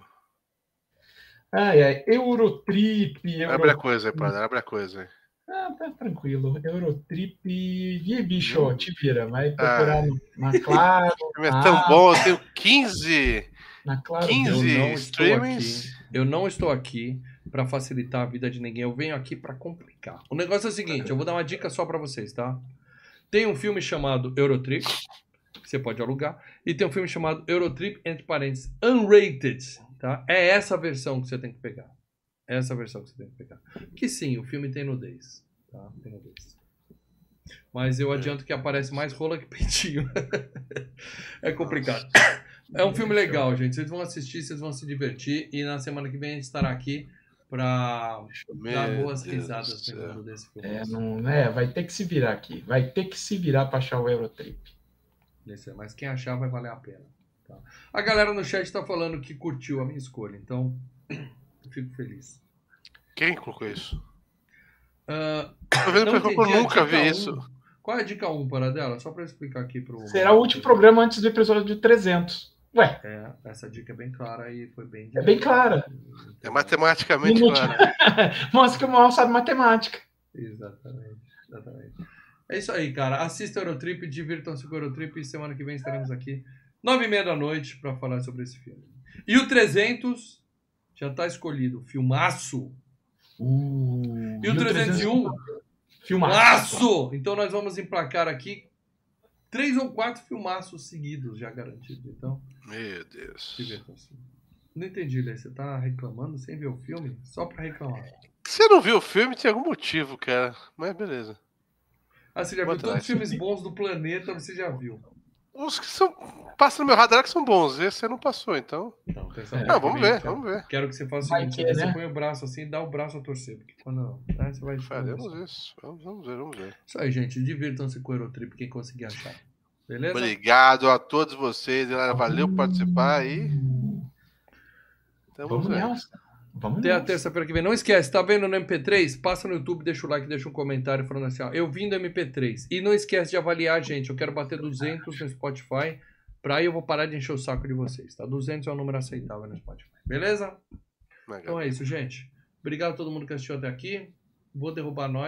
C: Ai, ai, Eurotrip. Euro...
B: Abre a coisa aí, Prada, abre a coisa aí.
C: Ah, tá tranquilo. Eurotrip. Ih, bicho,
B: Hum.
C: te vira. Vai procurar no- na Claro.
B: É
C: Ah.
B: tão bom, eu tenho 15.
C: Na Claro.
B: 15
A: Eu não estou
B: streamings.
A: aqui. Eu não estou aqui para facilitar a vida de ninguém. Eu venho aqui para complicar. O negócio é o seguinte, eu vou dar uma dica só para vocês, tá? Tem um filme chamado Eurotrip, que você pode alugar, e tem um filme chamado Eurotrip entre parênteses Unrated, tá? É essa versão que você tem que pegar. É essa versão que você tem que pegar. Que sim, o filme tem nudez, tá? Tem nudez. Mas eu adianto que aparece mais rola que peitinho. é complicado. É um filme legal, gente. Vocês vão assistir, vocês vão se divertir. E na semana que vem a gente estará aqui pra
B: Meu
A: dar boas
B: Deus
A: risadas desse filme.
C: É, não, é, vai ter que se virar aqui. Vai ter que se virar pra achar o Eurotrip.
A: Mas quem achar vai valer a pena. Tá. A galera no chat tá falando que curtiu a minha escolha, então eu fico feliz.
B: Quem colocou isso? Vendo
A: não
B: eu nunca vi
A: um.
B: isso.
A: Qual é a dica 1 para dela? Só para explicar aqui pro.
C: Será o último programa antes do episódio 300. Ué,
A: É, essa dica é bem clara e foi bem.
C: é bem clara.
B: É matematicamente
C: Não
B: claro.
C: Mostra que o mal sabe matemática.
A: Exatamente, exatamente. É isso aí, cara. Assista Eurotrip, divirtam-se com o Eurotrip e semana que vem estaremos aqui, nove e meia da noite, para falar sobre esse filme. E o 300 já tá escolhido, filmaço.
C: Uh,
A: E o 301?
C: Filmaço.
A: Filmaço! Então nós vamos emplacar aqui três ou quatro filmaços seguidos já garantidos. Então,
B: Meu Deus.
A: divirtam-se. Não entendi, Lê. Você tá reclamando sem ver o filme? Só pra reclamar.
B: Você não viu o filme, tinha algum motivo, cara. Mas beleza.
A: Ah, você já viu todos os filmes bons do planeta, você já viu.
B: Os que são. Passam no meu radar que são bons. Esse você não passou, então.
A: Então, pensa
C: É,
A: bem
B: Não, vamos ver,
A: cara.
B: vamos ver.
A: Quero que você faça o seguinte:
C: que,
A: você
C: né?
A: põe o braço assim e dá o braço a torcer. Porque quando. Né, você vai.
B: Faremos isso. Vamos, vamos ver, vamos ver.
A: Isso aí, gente. Divirtam-se com o Eurotrip, quem conseguir achar. Beleza?
B: Obrigado a todos vocês, galera. Valeu por participar aí. Então,
C: Vamos
B: ver.
C: nessa. Vamos
A: Até a terça-feira que vem. Não esquece, tá vendo no MP3? Passa no YouTube, deixa o like, deixa um comentário falando assim, ó, eu vim do MP3. E não esquece de avaliar a gente. Eu quero bater 200 no Spotify. Pra aí eu vou parar de encher o saco de vocês, tá? 200 é um número aceitável no Spotify. Beleza? Então é isso, gente. Obrigado a todo mundo que assistiu até aqui. Vou derrubar nós.